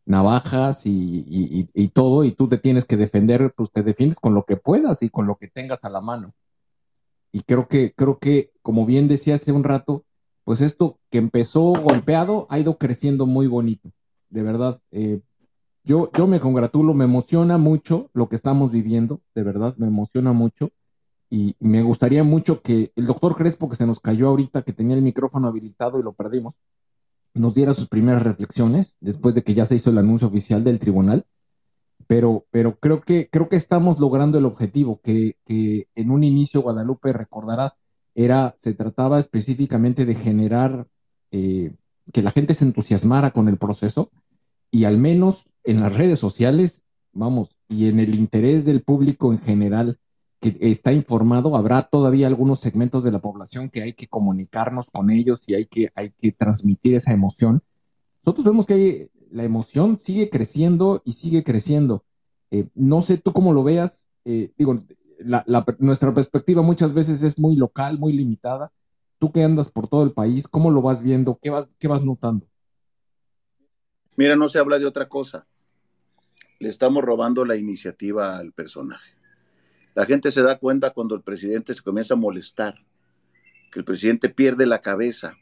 navajas y, y, todo, y tú te tienes que defender, pues te defiendes con lo que puedas y con lo que tengas a la mano. Y creo que, creo que, como bien decía hace un rato, pues esto que empezó golpeado ha ido creciendo muy bonito, de verdad. Eh, yo, yo me congratulo, me emociona mucho lo que estamos viviendo, de verdad, me emociona mucho. Y me gustaría mucho que el doctor Crespo, que se nos cayó ahorita, que tenía el micrófono habilitado y lo perdimos, nos diera sus primeras reflexiones después de que ya se hizo el anuncio oficial del tribunal. Pero, pero creo, que, creo que estamos logrando el objetivo, que, en un inicio, Guadalupe, recordarás, era, se trataba específicamente de generar eh, que la gente se entusiasmara con el proceso y al menos en las redes sociales, vamos, y en el interés del público en general, que está informado, habrá todavía algunos segmentos de la población que hay que comunicarnos con ellos y hay que, hay que transmitir esa emoción. Nosotros vemos que la emoción sigue creciendo y sigue creciendo. Eh, no sé tú cómo lo veas, eh, digo, nuestra perspectiva muchas veces es muy local, muy limitada. Tú que andas por todo el país, ¿cómo lo vas viendo? ¿Qué vas, qué vas notando? Mira, no se habla de otra cosa. Le estamos robando la iniciativa al personaje. La gente se da cuenta cuando el presidente se comienza a molestar, que el presidente pierde la cabeza.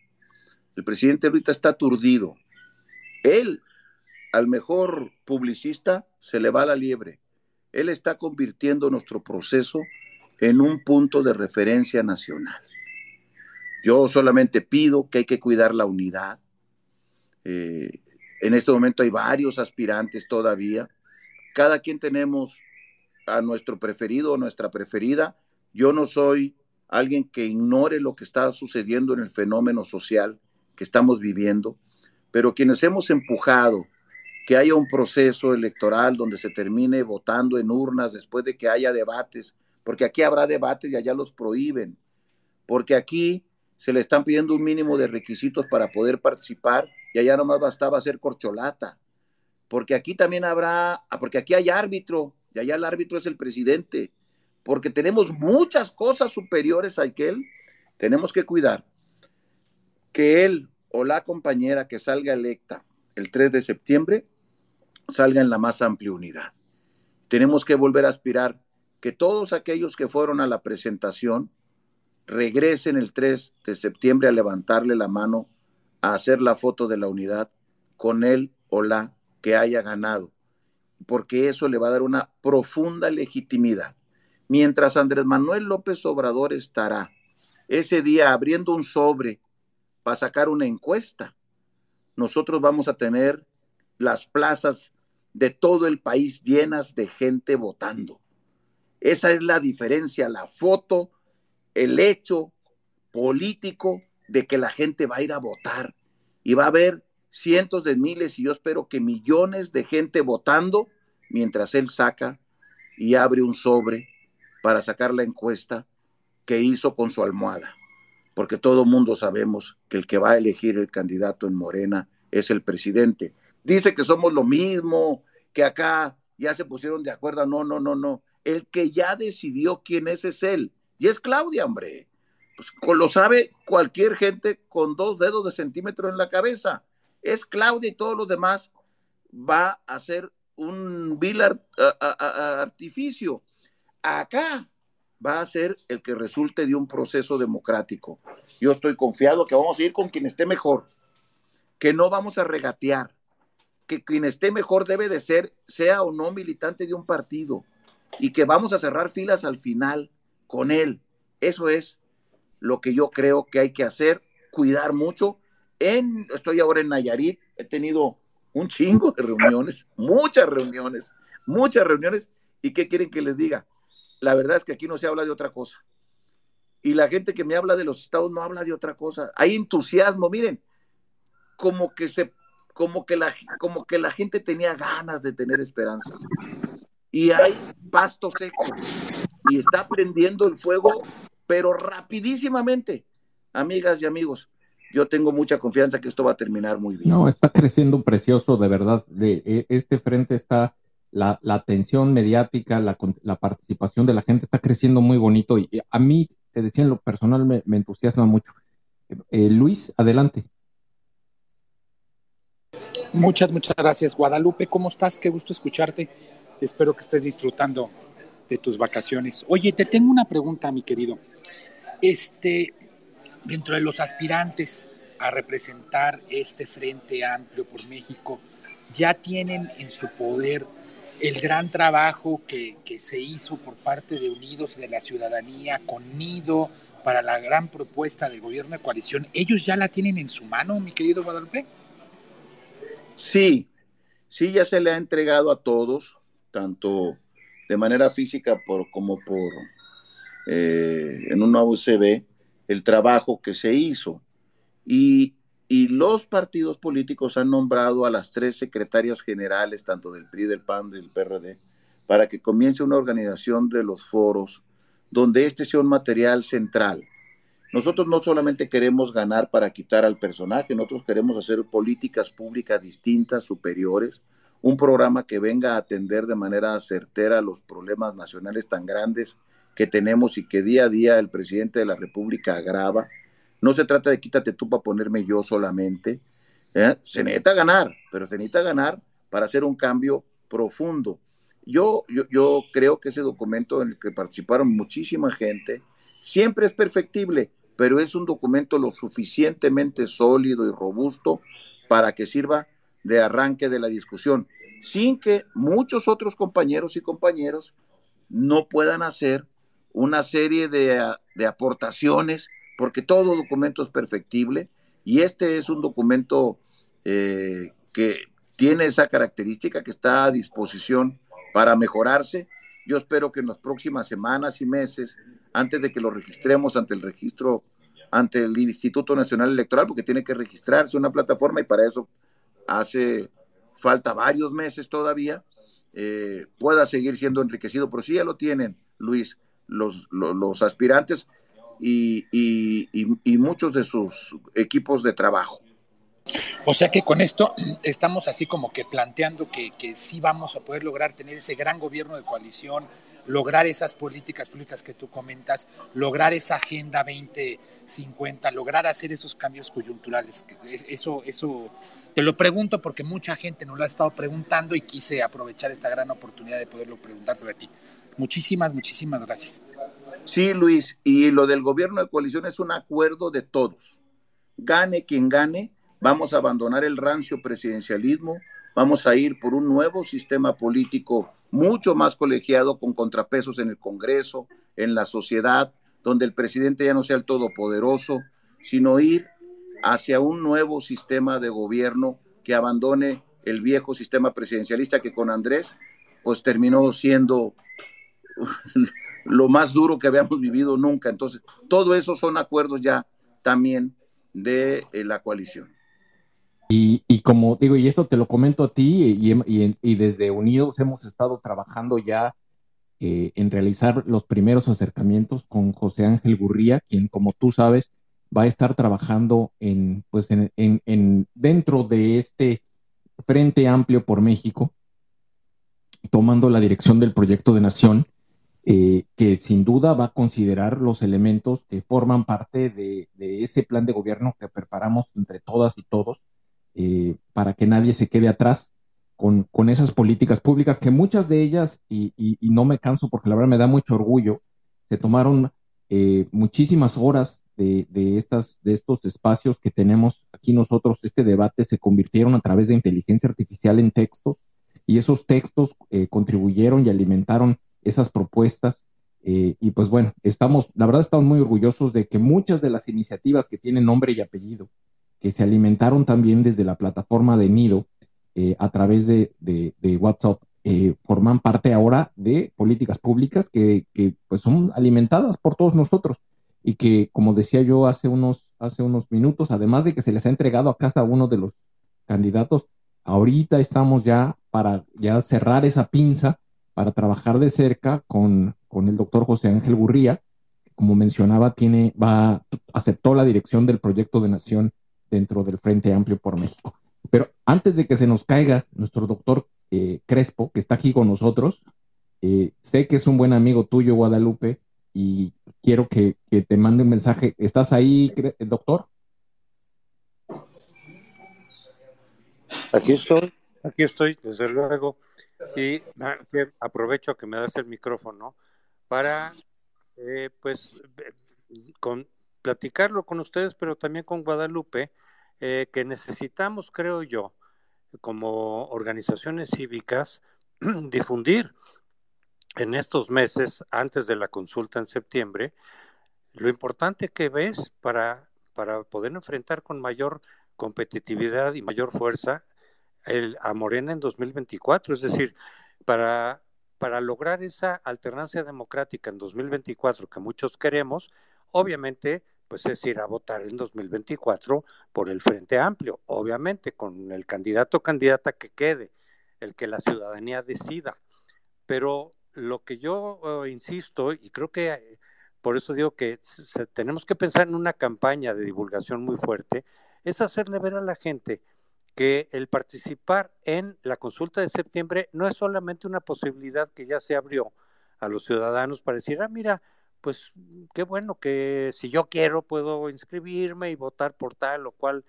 El presidente ahorita está aturdido. Él, al mejor publicista, se le va la liebre. Él está convirtiendo nuestro proceso en un punto de referencia nacional. Yo solamente pido que hay que cuidar la unidad. Eh, en este momento hay varios aspirantes todavía. Cada quien tenemos a nuestro preferido o nuestra preferida. Yo no soy alguien que ignore lo que está sucediendo en el fenómeno social que estamos viviendo, pero quienes hemos empujado que haya un proceso electoral donde se termine votando en urnas después de que haya debates, porque aquí habrá debates y allá los prohíben, porque aquí se le están pidiendo un mínimo de requisitos para poder participar y allá nomás bastaba hacer corcholata, porque aquí también habrá, porque aquí hay árbitro y allá el árbitro es el presidente, porque tenemos muchas cosas superiores a él, tenemos que cuidar que él o la compañera que salga electa el 3 de septiembre salga en la más amplia unidad. Tenemos que volver a aspirar que todos aquellos que fueron a la presentación regresen el 3 de septiembre a levantarle la mano, a hacer la foto de la unidad con él o la que haya ganado porque eso le va a dar una profunda legitimidad. Mientras Andrés Manuel López Obrador estará ese día abriendo un sobre para sacar una encuesta, nosotros vamos a tener las plazas de todo el país llenas de gente votando. Esa es la diferencia, la foto, el hecho político de que la gente va a ir a votar y va a haber cientos de miles y yo espero que millones de gente votando mientras él saca y abre un sobre para sacar la encuesta que hizo con su almohada, porque todo mundo sabemos que el que va a elegir el candidato en Morena es el presidente. Dice que somos lo mismo, que acá ya se pusieron de acuerdo. No, no, no, no. El que ya decidió quién es es él. Y es Claudia, hombre. Pues lo sabe cualquier gente con dos dedos de centímetro en la cabeza. Es Claudia y todos los demás va a ser un vil artificio. Acá va a ser el que resulte de un proceso democrático. Yo estoy confiado que vamos a ir con quien esté mejor, que no vamos a regatear, que quien esté mejor debe de ser, sea o no militante de un partido, y que vamos a cerrar filas al final con él. Eso es lo que yo creo que hay que hacer, cuidar mucho. Estoy ahora en Nayarit, he tenido un chingo de reuniones, muchas reuniones, muchas reuniones. ¿Y qué quieren que les diga? La verdad es que aquí no se habla de otra cosa. Y la gente que me habla de los estados no habla de otra cosa. Hay entusiasmo, miren, como que se como que la como que la gente tenía ganas de tener esperanza. y hay pasto seco y está prendiendo el fuego, pero rapidísimamente. Amigas y amigos, yo tengo mucha confianza que esto va a terminar muy bien. No, está creciendo precioso, de verdad. De, e, este frente está, la, atención mediática, la, participación de la gente está creciendo muy bonito y a mí, te decía en lo personal, me, entusiasma mucho. Eh, Luis, adelante. Muchas, muchas gracias. Guadalupe, ¿cómo estás? Qué gusto escucharte. Espero que estés disfrutando de tus vacaciones. Oye, te tengo una pregunta, mi querido. Este, dentro de los aspirantes a representar este Frente Amplio por México, ya tienen en su poder el gran trabajo que, se hizo por parte de Unidos de la Ciudadanía con Nido para la gran propuesta del gobierno de coalición. ¿Ellos ya la tienen en su mano, mi querido Guadalupe? Sí, sí, ya se le ha entregado a todos, tanto de manera física como por eh, en una USB el trabajo que se hizo. Y, los partidos políticos han nombrado a las tres secretarias generales, tanto del PRI, del PAN, del PRD, para que comience una organización de los foros donde este sea un material central. Nosotros no solamente queremos ganar para quitar al personaje, nosotros queremos hacer políticas públicas distintas, superiores, un programa que venga a atender de manera certera los problemas nacionales tan grandes que tenemos y que día a día el presidente de la República agrava. No se trata de quítate tú para ponerme yo solamente. ¿eh? Se necesita ganar, pero se necesita ganar para hacer un cambio profundo. Yo, yo, yo creo que ese documento en el que participaron muchísima gente siempre es perfectible, pero es un documento lo suficientemente sólido y robusto para que sirva de arranque de la discusión, sin que muchos otros compañeros y compañeros no puedan hacer una serie de, aportaciones, porque todo documento es perfectible y este es un documento eh, que tiene esa característica que está a disposición para mejorarse. Yo espero que en las próximas semanas y meses, antes de que lo registremos ante el registro, ante el Instituto Nacional Electoral, porque tiene que registrarse una plataforma y para eso hace falta varios meses todavía, eh, pueda seguir siendo enriquecido, pero sí ya lo tienen, Luis los, los, aspirantes y, y, muchos de sus equipos de trabajo. O sea que con esto estamos así como que planteando que, que, sí vamos a poder lograr tener ese gran gobierno de coalición, lograr esas políticas públicas que tú comentas, lograr esa agenda 2050, lograr hacer esos cambios coyunturales. Eso, eso te lo pregunto porque mucha gente nos lo ha estado preguntando y quise aprovechar esta gran oportunidad de poderlo preguntarte a ti. Muchísimas, muchísimas gracias. Sí, Luis, y lo del gobierno de coalición es un acuerdo de todos. Gane quien gane, vamos a abandonar el rancio presidencialismo, vamos a ir por un nuevo sistema político mucho más colegiado, con contrapesos en el Congreso, en la sociedad, donde el presidente ya no sea el todopoderoso, sino ir hacia un nuevo sistema de gobierno que abandone el viejo sistema presidencialista que con Andrés pues terminó siendo [LAUGHS] lo más duro que habíamos vivido nunca. Entonces, todo eso son acuerdos ya también de eh, la coalición. Y, como digo, y esto te lo comento a ti, y, desde Unidos hemos estado trabajando ya eh, en realizar los primeros acercamientos con José Ángel Gurría, quien, como tú sabes, va a estar trabajando en, pues en, en dentro de este Frente Amplio por México, tomando la dirección del proyecto de nación eh, que sin duda va a considerar los elementos que forman parte de, ese plan de gobierno que preparamos entre todas y todos eh, para que nadie se quede atrás con, esas políticas públicas que muchas de ellas, y, no me canso porque la verdad me da mucho orgullo, se tomaron eh, muchísimas horas de, estas, de estos espacios que tenemos aquí nosotros, este debate se convirtieron a través de inteligencia artificial en textos y esos textos contribuyeron y alimentaron esas propuestas. Eh, y pues bueno, estamos, la verdad estamos muy orgullosos de que muchas de las iniciativas que tienen nombre y apellido, que se alimentaron también desde la plataforma de Nido eh, a través de, WhatsApp, eh, forman parte ahora de políticas públicas que, pues son alimentadas por todos nosotros y que, como decía yo hace unos, hace unos minutos, además de que se les ha entregado a casa a uno de los candidatos, ahorita estamos ya para ya cerrar esa pinza para trabajar de cerca con, con el doctor José Ángel Gurría, que como mencionaba, tiene, va, aceptó la dirección del proyecto de nación dentro del Frente Amplio por México. Pero antes de que se nos caiga nuestro doctor eh, Crespo, que está aquí con nosotros, eh, sé que es un buen amigo tuyo, Guadalupe, y quiero que, te mande un mensaje. ¿Estás ahí, doctor? Aquí estoy, aquí estoy, desde luego. Y aprovecho que me das el micrófono para, eh, pues, con, platicarlo con ustedes, pero también con Guadalupe, eh, que necesitamos, creo yo, como organizaciones cívicas, [CLEARS THROAT] difundir en estos meses, antes de la consulta en septiembre, lo importante que ves para, para poder enfrentar con mayor competitividad y mayor fuerza el, a Morena en 2024. Es decir, para, para lograr esa alternancia democrática en 2024 que muchos queremos, obviamente, pues es ir a votar en 2024 por el Frente Amplio, obviamente con el candidato o candidata que quede, el que la ciudadanía decida. Pero lo que yo oh, insisto, y creo que por eso digo que tenemos que pensar en una campaña de divulgación muy fuerte, es hacerle ver a la gente que el participar en la consulta de septiembre no es solamente una posibilidad que ya se abrió a los ciudadanos para decir, ah, mira, pues qué bueno que si yo quiero puedo inscribirme y votar por tal o cual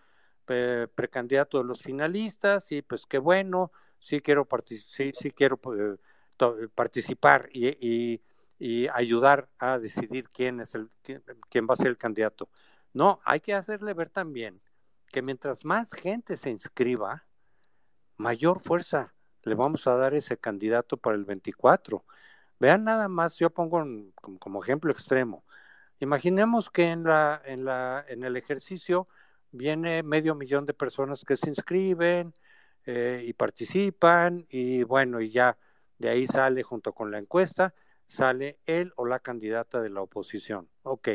precandidato de los finalistas y pues qué bueno, sí quiero, sí, sí quiero eh, participar y, y, ayudar a decidir quién es el quién va a ser el candidato. No, hay que hacerle ver también que mientras más gente se inscriba, mayor fuerza le vamos a dar ese candidato para el 24. Vean nada más, yo pongo como, ejemplo extremo. Imaginemos que en, la, en, la, en el ejercicio viene medio millón de personas que se inscriben eh, y participan y bueno, y ya de ahí sale junto con la encuesta, sale él o la candidata de la oposición. Ok.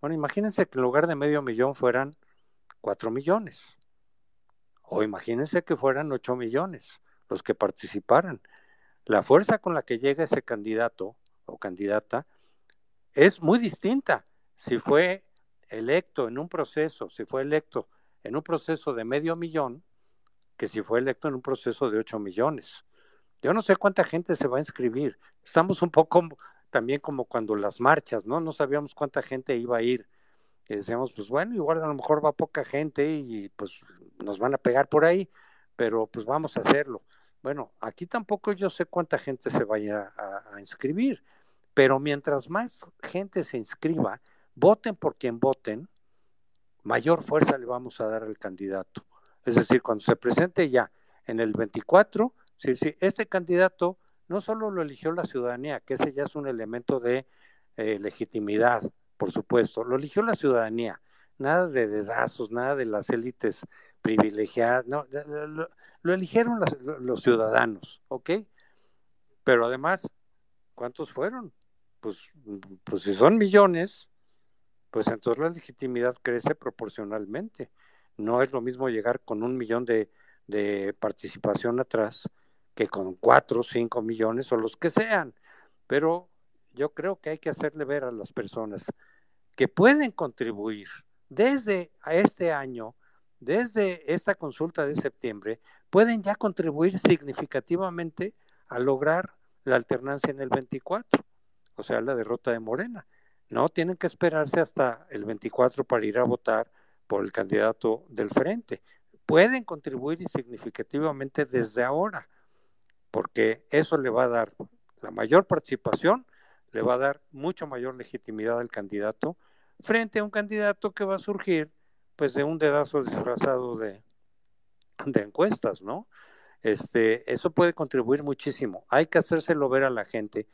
Bueno, imagínense que en lugar de medio millón fueran 4 millones. O imagínense que fueran 8 millones los que participaran. La fuerza con la que llega ese candidato o candidata es muy distinta si fue electo en un proceso, si fue electo en un proceso de medio millón, que si fue electo en un proceso de 8 millones. Yo no sé cuánta gente se va a inscribir. Estamos un poco también como cuando las marchas, ¿no? No sabíamos cuánta gente iba a ir que decíamos, pues bueno, igual a lo mejor va poca gente y pues nos van a pegar por ahí, pero pues vamos a hacerlo. Bueno, aquí tampoco yo sé cuánta gente se vaya a, inscribir, pero mientras más gente se inscriba, voten por quien voten, mayor fuerza le vamos a dar al candidato. Es decir, cuando se presente ya en el 24, sí, sí, este candidato no solo lo eligió la ciudadanía, que ese ya es un elemento de eh, legitimidad, por supuesto, lo eligió la ciudadanía, nada de dedazos, nada de las élites privilegiadas, no, lo, eligieron los ciudadanos, ¿ok? Pero además, ¿cuántos fueron? Pues, pues si son millones, pues entonces la legitimidad crece proporcionalmente. No es lo mismo llegar con un millón de, de participación atrás que con cuatro, cinco millones o los que sean. Pero yo creo que hay que hacerle ver a las personas que pueden contribuir desde este año, desde esta consulta de septiembre, pueden ya contribuir significativamente a lograr la alternancia en el 24, o sea, la derrota de Morena. No tienen que esperarse hasta el 24 para ir a votar por el candidato del frente. Pueden contribuir significativamente desde ahora, porque eso le va a dar la mayor participación le va a dar mucho mayor legitimidad al candidato frente a un candidato que va a surgir pues de un dedazo disfrazado de, encuestas, ¿no? Este, eso puede contribuir muchísimo. Hay que hacérselo ver a la gente,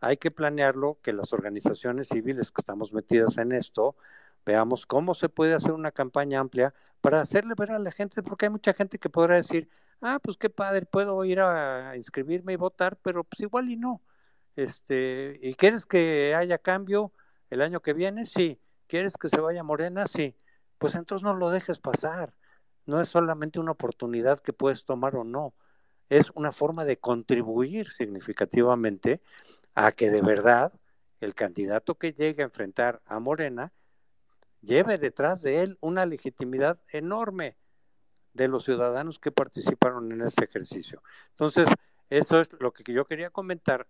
hay que planearlo, que las organizaciones civiles que estamos metidas en esto, veamos cómo se puede hacer una campaña amplia para hacerle ver a la gente, porque hay mucha gente que podrá decir, ah, pues qué padre, puedo ir a inscribirme y votar, pero pues igual y no. Este, ¿y quieres que haya cambio el año que viene? Sí. ¿Quieres que se vaya Morena? Sí. Pues entonces no lo dejes pasar. No es solamente una oportunidad que puedes tomar o no. es una forma de contribuir significativamente a que de verdad el candidato que llegue a enfrentar a Morena lleve detrás de él una legitimidad enorme de los ciudadanos que participaron en este ejercicio. Entonces, eso es lo que yo quería comentar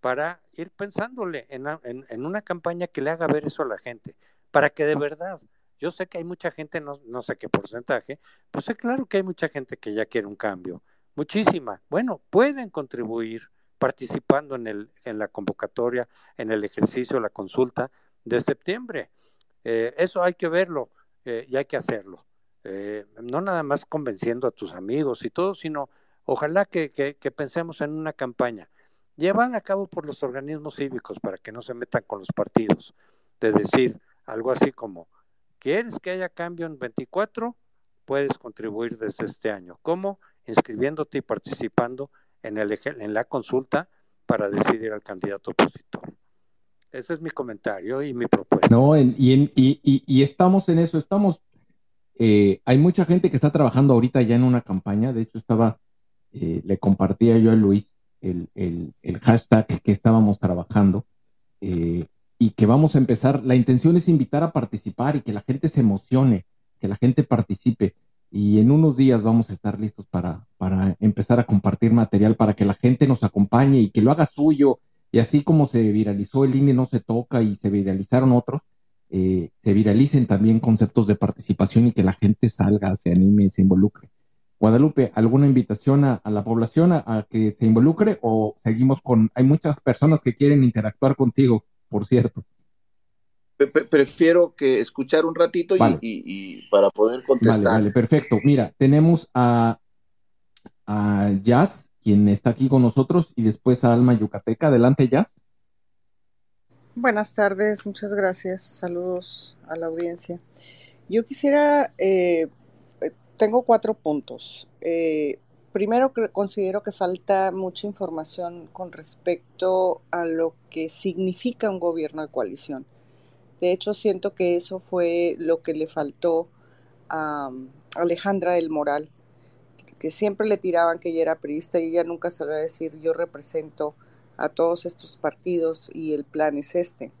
para ir pensándole en, una campaña que le haga ver eso a la gente, para que de verdad, yo sé que hay mucha gente, no, sé qué porcentaje, pero sé claro que hay mucha gente que ya quiere un cambio, muchísima. Bueno, pueden contribuir participando en, el, en la convocatoria, en el ejercicio, la consulta de septiembre. Eh, eso hay que verlo eh, y hay que hacerlo. Eh, no nada más convenciendo a tus amigos y todo, sino ojalá que, que, pensemos en una campaña. Llevan a cabo por los organismos cívicos para que no se metan con los partidos, de decir algo así como, ¿quieres que haya cambio en 24? Puedes contribuir desde este año. ¿Cómo? Inscribiéndote y participando en, el, en la consulta para decidir al candidato opositor. Ese es mi comentario y mi propuesta. No, y, y, estamos en eso, estamos, eh, hay mucha gente que está trabajando ahorita ya en una campaña, de hecho estaba, eh, le compartía yo a Luis el, hashtag que estábamos trabajando eh, y que vamos a empezar, la intención es invitar a participar y que la gente se emocione, que la gente participe y en unos días vamos a estar listos para, para empezar a compartir material para que la gente nos acompañe y que lo haga suyo. Y así como se viralizó el INE no se toca y se viralizaron otros, eh, se viralicen también conceptos de participación y que la gente salga, se anime, se involucre. Guadalupe, ¿alguna invitación a, la población a, que se involucre o seguimos con, hay muchas personas que quieren interactuar contigo, por cierto? prefiero que escuchar un ratito y, para poder contestar. Vale, vale, perfecto. Mira, tenemos a, a Jazz, quien está aquí con nosotros, y después a Alma Yucateca. Adelante, Jazz. Buenas tardes, muchas gracias. Saludos a la audiencia. Yo quisiera, eh, eh, tengo cuatro puntos. Eh, primero, considero que falta mucha información con respecto a lo que significa un gobierno de coalición. De hecho, siento que eso fue lo que le faltó a Alejandra del Moral, que siempre le tiraban que ella era priista y ella nunca se lo a decir, yo represento a todos estos partidos y el plan es este.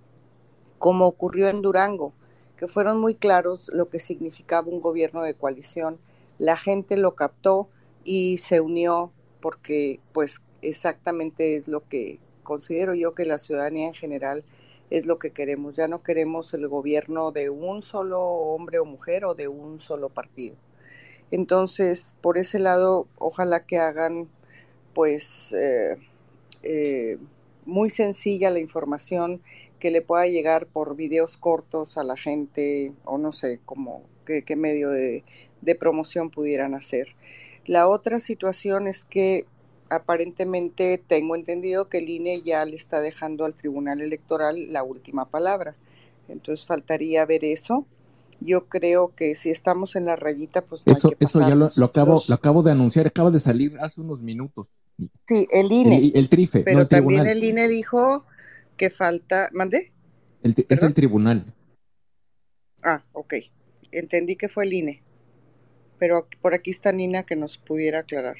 Como ocurrió en Durango, que fueron muy claros lo que significaba un gobierno de coalición. La gente lo captó y se unió porque pues exactamente es lo que considero yo que la ciudadanía en general es lo que queremos. Ya no queremos el gobierno de un solo hombre o mujer o de un solo partido. Entonces, por ese lado, ojalá que hagan, pues, eh, eh, muy sencilla la información que le pueda llegar por videos cortos a la gente o no sé cómo qué, medio de, de promoción pudieran hacer. La otra situación es que aparentemente tengo entendido que el INE ya le está dejando al Tribunal Electoral la última palabra. Entonces faltaría ver eso. Yo creo que si estamos en la rayita, pues no eso, eso ya lo, acabo, lo acabo de anunciar, acaba de salir hace unos minutos. Sí, el INE. El, TRIFE. Pero también el INE dijo que falta. ¿Mandé? es el tribunal. Ah, ok. Entendí que fue el INE. Pero por aquí está Nina que nos pudiera aclarar.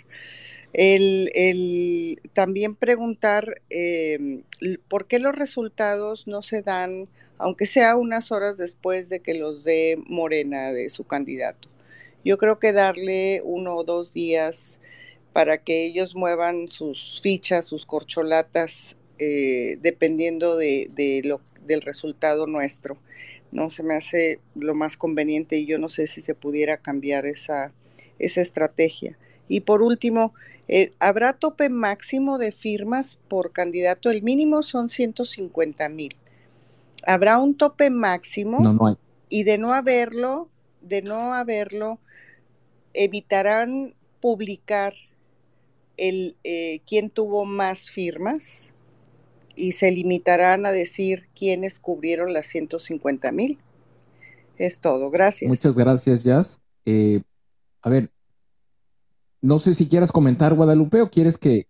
El, también preguntar em, por qué los resultados no se dan, aunque sea unas horas después de que los dé Morena de su candidato. Yo creo que darle uno o dos días para que ellos muevan sus fichas, sus corcholatas, eh, dependiendo de, lo, del resultado nuestro. No se me hace lo más conveniente y yo no sé si se pudiera cambiar esa, esa estrategia. Y por último, eh, ¿Habrá tope máximo de firmas por candidato? El mínimo son 150 mil. ¿Habrá un tope máximo? No, no hay. Y de no haberlo, de no haberlo, evitarán publicar el eh, quién tuvo más firmas y se limitarán a decir quiénes cubrieron las 150 mil. Es todo, gracias. Muchas gracias, Jazz. Eh, a ver, no sé si quieras comentar, Guadalupe, o quieres que,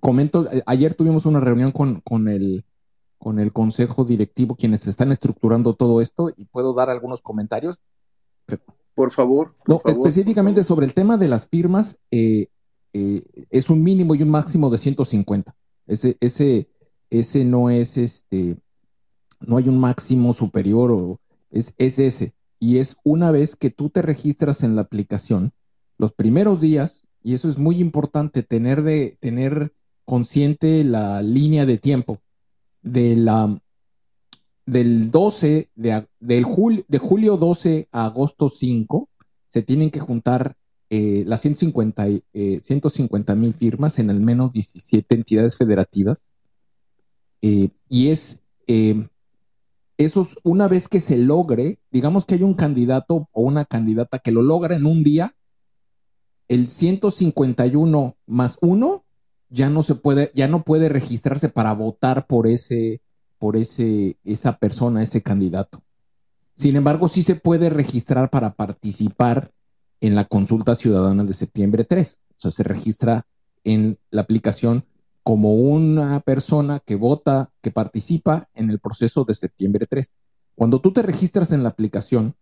comento. Eh, ayer tuvimos una reunión con, con, el, con el consejo directivo, quienes están estructurando todo esto, y puedo dar algunos comentarios. Por favor. no, específicamente sobre el tema de las firmas, eh, eh, es un mínimo y un máximo de 150. Ese, ese, ese no es este, no hay un máximo superior o es, es ese. Y es una vez que tú te registras en la aplicación, los primeros días, y eso es muy importante, tener, de, tener consciente la línea de tiempo de la, del 12 de, del julio, de julio 12 a agosto 5 se tienen que juntar eh, las 150 eh, mil firmas en al menos 17 entidades federativas eh, y es eso una vez que se logre, digamos que hay un candidato o una candidata que lo logra en un día, el 151 más uno ya no se puede, ya no puede registrarse para votar por ese, por ese, esa persona, ese candidato. Sin embargo, sí se puede registrar para participar en la consulta ciudadana de septiembre 3. O sea, se registra en la aplicación como una persona que vota, que participa en el proceso de septiembre 3. Cuando tú te registras en la aplicación,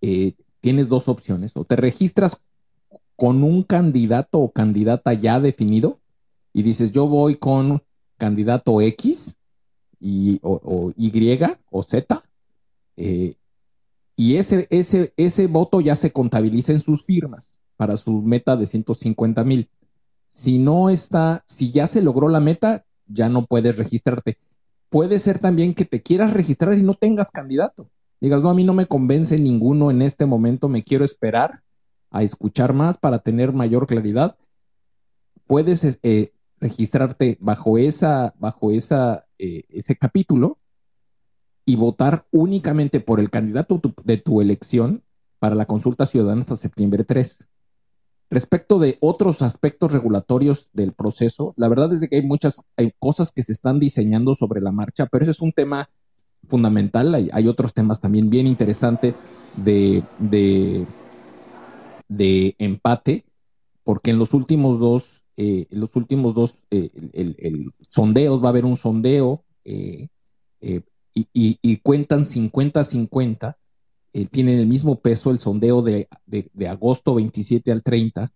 eh, tienes dos opciones. O te registras con un candidato o candidata ya definido y dices, yo voy con candidato X y, o, Y o Z, eh, y ese, ese, ese voto ya se contabiliza en sus firmas para su meta de 150 mil. Si no está, si ya se logró la meta, ya no puedes registrarte. Puede ser también que te quieras registrar y no tengas candidato. Digas, no, a mí no me convence ninguno en este momento, me quiero esperar a escuchar más para tener mayor claridad, puedes eh, registrarte bajo, esa, bajo esa, eh, ese capítulo y votar únicamente por el candidato de tu elección para la consulta ciudadana hasta septiembre 3. Respecto de otros aspectos regulatorios del proceso, la verdad es que hay muchas cosas que se están diseñando sobre la marcha, pero ese es un tema fundamental. Hay, otros temas también bien interesantes de de empate, porque en los últimos dos, eh, los últimos dos eh, sondeos, va a haber un sondeo eh, y, cuentan 50-50, tienen el mismo peso el sondeo de, de, agosto 27 al 30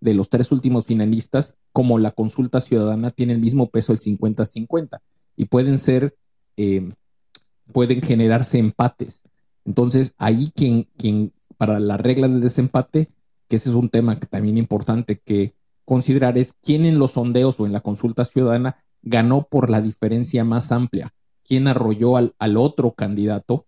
de los tres últimos finalistas, como la consulta ciudadana tiene el mismo peso el 50-50 y pueden ser, pueden generarse empates. Entonces, ahí quien, quien para la regla del desempate, que ese es un tema que también importante que considerar, es quién en los sondeos o en la consulta ciudadana ganó por la diferencia más amplia, quién arrolló al, otro candidato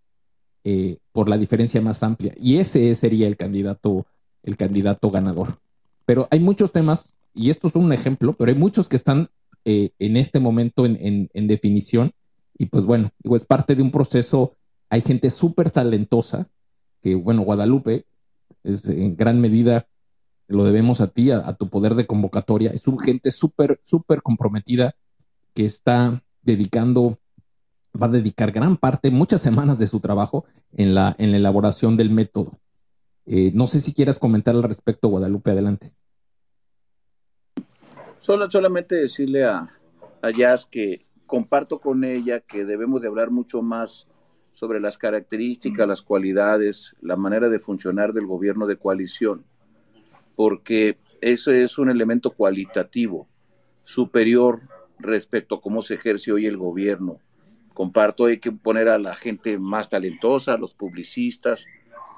eh, por la diferencia más amplia. Y ese sería el candidato, el candidato ganador. Pero hay muchos temas, y esto es un ejemplo, pero hay muchos que están eh, en este momento en, en, definición. Y pues bueno, es parte de un proceso, hay gente súper talentosa, que bueno, Guadalupe en gran medida lo debemos a ti, a, tu poder de convocatoria. Es un gente súper, súper comprometida que está dedicando, va a dedicar gran parte, muchas semanas de su trabajo en la, en la elaboración del método. Eh, no sé si quieras comentar al respecto, Guadalupe, adelante. Solo, solamente decirle a, a Jazz que comparto con ella que debemos de hablar mucho más sobre las características, las cualidades, la manera de funcionar del gobierno de coalición, porque eso es un elemento cualitativo superior respecto a cómo se ejerce hoy el gobierno. Comparto, hay que poner a la gente más talentosa, los publicistas,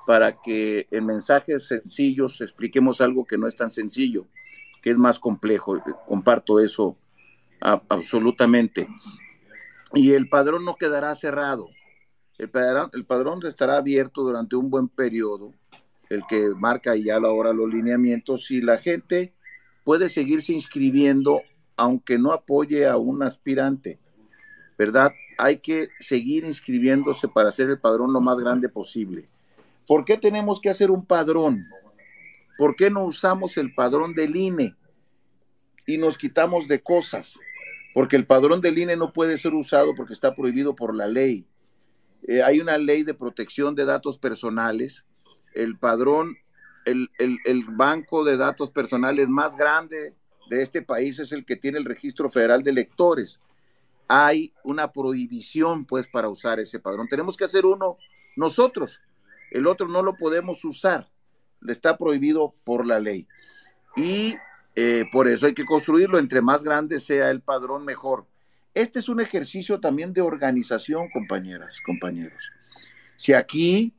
para que en mensajes sencillos expliquemos algo que no es tan sencillo, que es más complejo. Comparto eso absolutamente. Y el padrón no quedará cerrado. El padrón, el padrón estará abierto durante un buen periodo, el que marca ya ahora los lineamientos, y la gente puede seguirse inscribiendo aunque no apoye a un aspirante, ¿verdad? Hay que seguir inscribiéndose para hacer el padrón lo más grande posible. ¿Por qué tenemos que hacer un padrón? ¿Por qué no usamos el padrón del INE y nos quitamos de cosas? Porque el padrón del INE no puede ser usado porque está prohibido por la ley. Eh, hay una ley de protección de datos personales. El padrón, el, banco de datos personales más grande de este país es el que tiene el registro federal de electores. Hay una prohibición, pues, para usar ese padrón. Tenemos que hacer uno nosotros. El otro no lo podemos usar. Le está prohibido por la ley. Y eh, por eso hay que construirlo. Entre más grande sea el padrón, mejor. Este es un ejercicio también de organización, compañeras, compañeros. Si aquí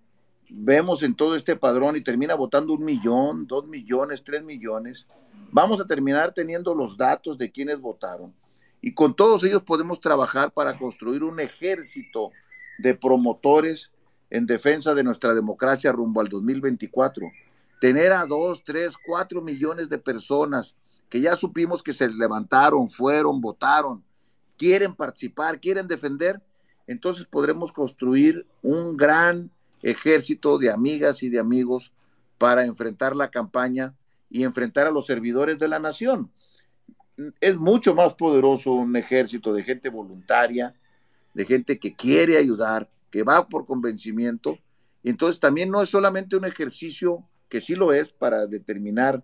vemos en todo este padrón y termina votando un millón, dos millones, tres millones, vamos a terminar teniendo los datos de quienes votaron. Y con todos ellos podemos trabajar para construir un ejército de promotores en defensa de nuestra democracia rumbo al 2024. Tener a dos, tres, cuatro millones de personas que ya supimos que se levantaron, fueron, votaron, quieren participar, quieren defender, entonces podremos construir un gran ejército de amigas y de amigos para enfrentar la campaña y enfrentar a los servidores de la nación. Es mucho más poderoso un ejército de gente voluntaria, de gente que quiere ayudar, que va por convencimiento. Entonces también no es solamente un ejercicio, que sí lo es, para determinar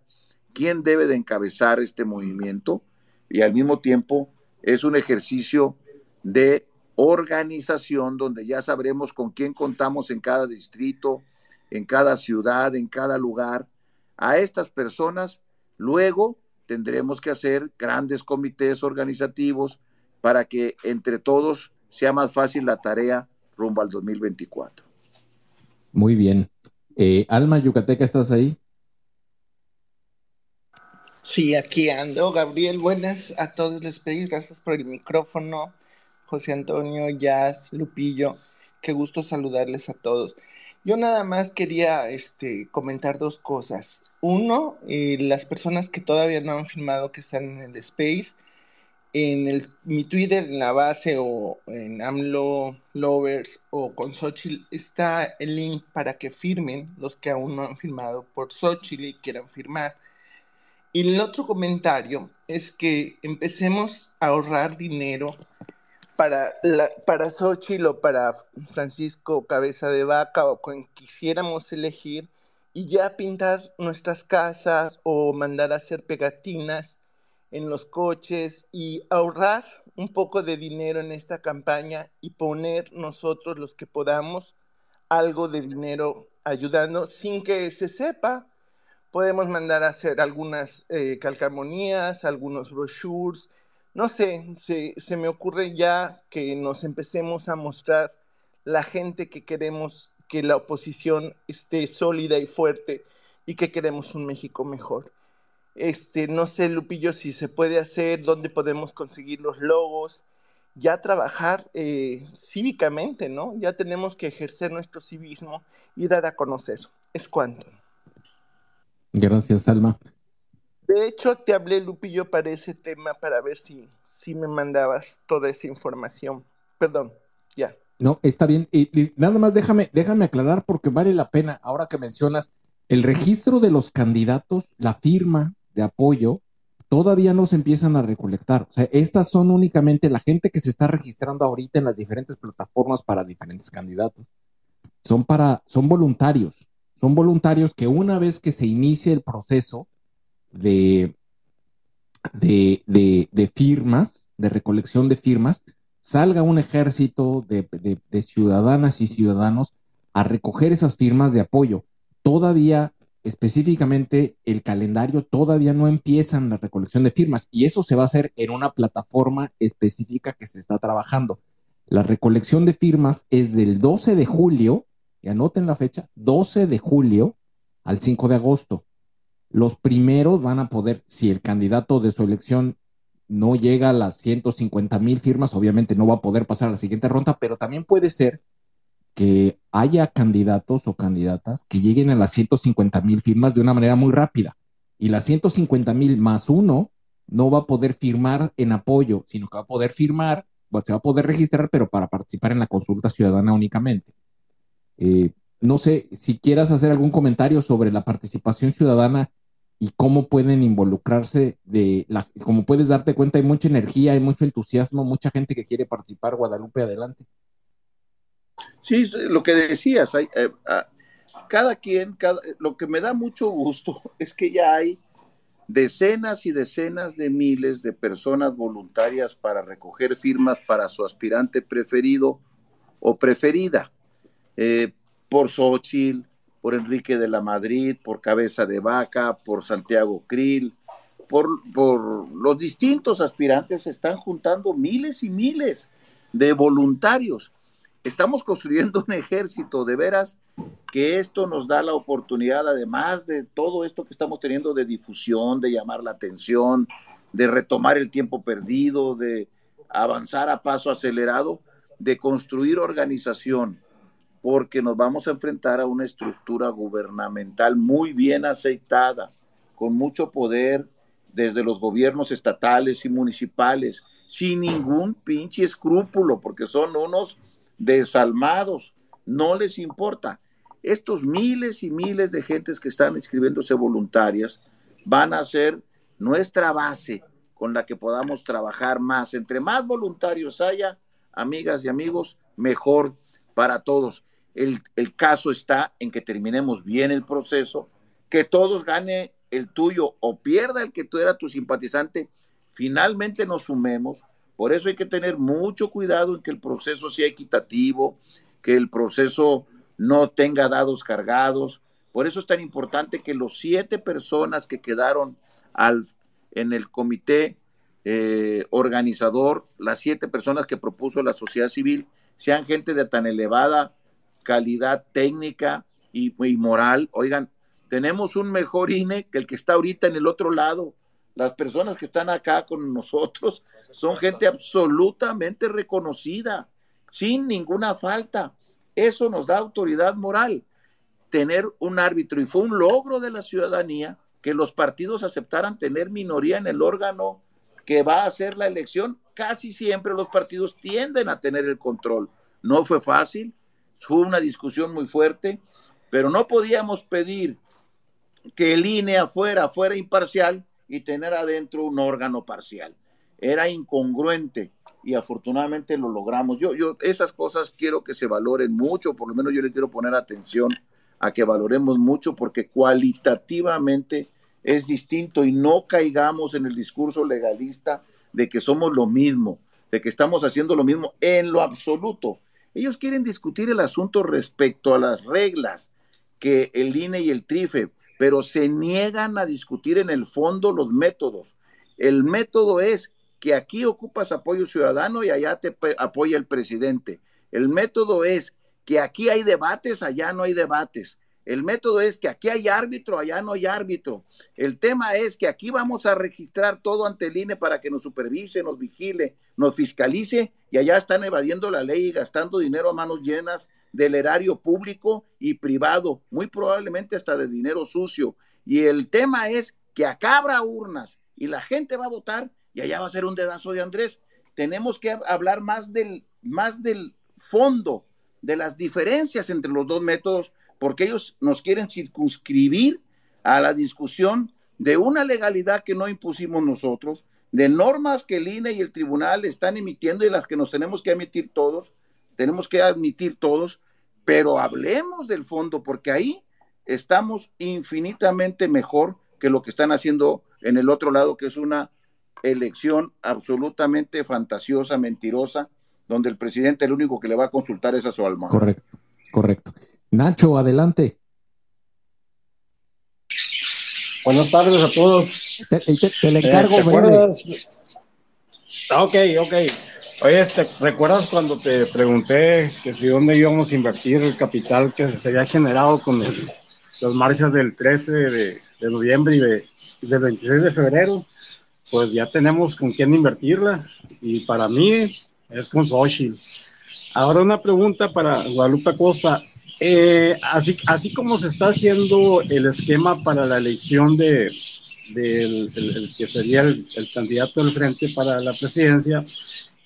quién debe de encabezar este movimiento, y al mismo tiempo es un ejercicio de organización donde ya sabremos con quién contamos en cada distrito, en cada ciudad, en cada lugar. A estas personas luego tendremos que hacer grandes comités organizativos para que entre todos sea más fácil la tarea rumbo al 2024. Muy bien. Eh, Alma Yucateca, ¿estás ahí? Sí, aquí ando. Gabriel, buenas a todos les pedís. Gracias por el micrófono. José Antonio, Jazz, Lupillo, qué gusto saludarles a todos. Yo nada más quería este, comentar dos cosas. Uno, eh, las personas que todavía no han filmado que están en el Space, en el, mi Twitter, en la base o en AMLO Lovers o con Xochitl, está el link para que firmen los que aún no han firmado por Xochitl y quieran firmar. Y el otro comentario es que empecemos a ahorrar dinero para, la, para Xochitl o para Francisco Cabeza de Vaca o quien quisiéramos elegir y ya pintar nuestras casas o mandar a hacer pegatinas en los coches y ahorrar un poco de dinero en esta campaña y poner nosotros los que podamos algo de dinero ayudando sin que se sepa. Podemos mandar a hacer algunas eh, calcamonías, algunos brochures, no sé, se, me ocurre ya que nos empecemos a mostrar la gente que queremos que la oposición esté sólida y fuerte y que queremos un México mejor. Este, no sé, Lupillo, si se puede hacer, dónde podemos conseguir los logos, ya trabajar eh, cívicamente, ¿no? Ya tenemos que ejercer nuestro civismo y dar a conocer. Es cuanto. Gracias, Alma. De hecho, te hablé, Lupillo, para ese tema para ver si, si me mandabas toda esa información. Perdón, ya. No, está bien. Y, nada más déjame, déjame aclarar porque vale la pena, ahora que mencionas, el registro de los candidatos, la firma de apoyo, todavía no se empiezan a recolectar. O sea, estas son únicamente la gente que se está registrando ahorita en las diferentes plataformas para diferentes candidatos. Son para, son voluntarios. Son voluntarios que una vez que se inicie el proceso, de, de, firmas, de recolección de firmas, salga un ejército de, de, ciudadanas y ciudadanos a recoger esas firmas de apoyo. Todavía, específicamente, el calendario todavía no empieza en la recolección de firmas y eso se va a hacer en una plataforma específica que se está trabajando. La recolección de firmas es del 12 de julio, y anoten la fecha, 12 de julio al 5 de agosto los primeros van a poder, si el candidato de su elección no llega a las 150 mil firmas, obviamente no va a poder pasar a la siguiente ronda, pero también puede ser que haya candidatos o candidatas que lleguen a las 150 mil firmas de una manera muy rápida. Y las 150 mil más uno no va a poder firmar en apoyo, sino que va a poder firmar, se va a poder registrar, pero para participar en la consulta ciudadana únicamente. Eh, no sé si quieras hacer algún comentario sobre la participación ciudadana y cómo pueden involucrarse de la, como puedes darte cuenta, hay mucha energía, hay mucho entusiasmo, mucha gente que quiere participar, Guadalupe, adelante. Sí, lo que decías, hay, eh, ah, cada quien, cada, lo que me da mucho gusto [LAUGHS] es que ya hay decenas y decenas de miles de personas voluntarias para recoger firmas para su aspirante preferido o preferida, eh, por Xochitl, por Enrique de la Madrid, por Cabeza de Vaca, por Santiago Krill, por, por los distintos aspirantes se están juntando miles y miles de voluntarios. Estamos construyendo un ejército de veras que esto nos da la oportunidad, además de todo esto que estamos teniendo de difusión, de llamar la atención, de retomar el tiempo perdido, de avanzar a paso acelerado, de construir organización, porque nos vamos a enfrentar a una estructura gubernamental muy bien aceitada, con mucho poder desde los gobiernos estatales y municipales, sin ningún pinche escrúpulo, porque son unos desalmados, no les importa. Estos miles y miles de gentes que están inscribiéndose voluntarias van a ser nuestra base con la que podamos trabajar más. Entre más voluntarios haya, amigas y amigos, mejor para todos. El, caso está en que terminemos bien el proceso, que todos gane el tuyo o pierda el que tú era tu simpatizante, finalmente nos sumemos. Por eso hay que tener mucho cuidado en que el proceso sea equitativo, que el proceso no tenga dados cargados. Por eso es tan importante que los siete personas que quedaron en el comité eh, organizador, las siete personas que propuso la sociedad civil, sean gente de tan elevada calidad técnica y, y moral. Oigan, tenemos un mejor INE que el que está ahorita en el otro lado. Las personas que están acá con nosotros son gente absolutamente reconocida, sin ninguna falta. Eso nos da autoridad moral, tener un árbitro. Y fue un logro de la ciudadanía que los partidos aceptaran tener minoría en el órgano que va a hacer la elección. Casi siempre los partidos tienden a tener el control. No fue fácil, fue una discusión muy fuerte, pero no podíamos pedir que el INE afuera fuera imparcial y tener adentro un órgano parcial. Era incongruente y afortunadamente lo logramos. Yo, yo, esas cosas quiero que se valoren mucho, por lo menos yo le quiero poner atención a que valoremos mucho porque cualitativamente es distinto y no caigamos en el discurso legalista de que somos lo mismo, de que estamos haciendo lo mismo en lo absoluto. Ellos quieren discutir el asunto respecto a las reglas que el INE y el TRIFE pero se niegan a discutir en el fondo los métodos. El método es que aquí ocupas apoyo ciudadano y allá te apoya el presidente. El método es que aquí hay debates, allá no hay debates. El método es que aquí hay árbitro, allá no hay árbitro. El tema es que aquí vamos a registrar todo ante el INE para que nos supervise, nos vigile, nos fiscalice y allá están evadiendo la ley y gastando dinero a manos llenas del erario público y privado, muy probablemente hasta de dinero sucio. Y el tema es que acá habrá urnas y la gente va a votar y allá va a ser un dedazo de Andrés. Tenemos que hablar más del, más del fondo, de las diferencias entre los dos métodos, porque ellos nos quieren circunscribir a la discusión de una legalidad que no impusimos nosotros, de normas que el INE y el tribunal están emitiendo y las que nos tenemos que emitir todos, tenemos que admitir todos, pero hablemos del fondo, porque ahí estamos infinitamente mejor que lo que están haciendo en el otro lado, que es una elección absolutamente fantasiosa, mentirosa, donde el presidente el único que le va a consultar es a su alma. Correcto, correcto. Nacho, adelante. Buenas tardes a todos. Te, te, le encargo, eh, Ok, ok. Oye, este, ¿recuerdas cuando te pregunté que si dónde íbamos a invertir el capital que se había generado con las marchas del 13 de, noviembre y, de, del 26 de febrero? Pues ya tenemos con quién invertirla y para mí es con Xochitl. Ahora una pregunta para Guadalupe Costa. Eh, así, así como se está haciendo el esquema para la elección de, del que sería el, candidato del frente para la presidencia,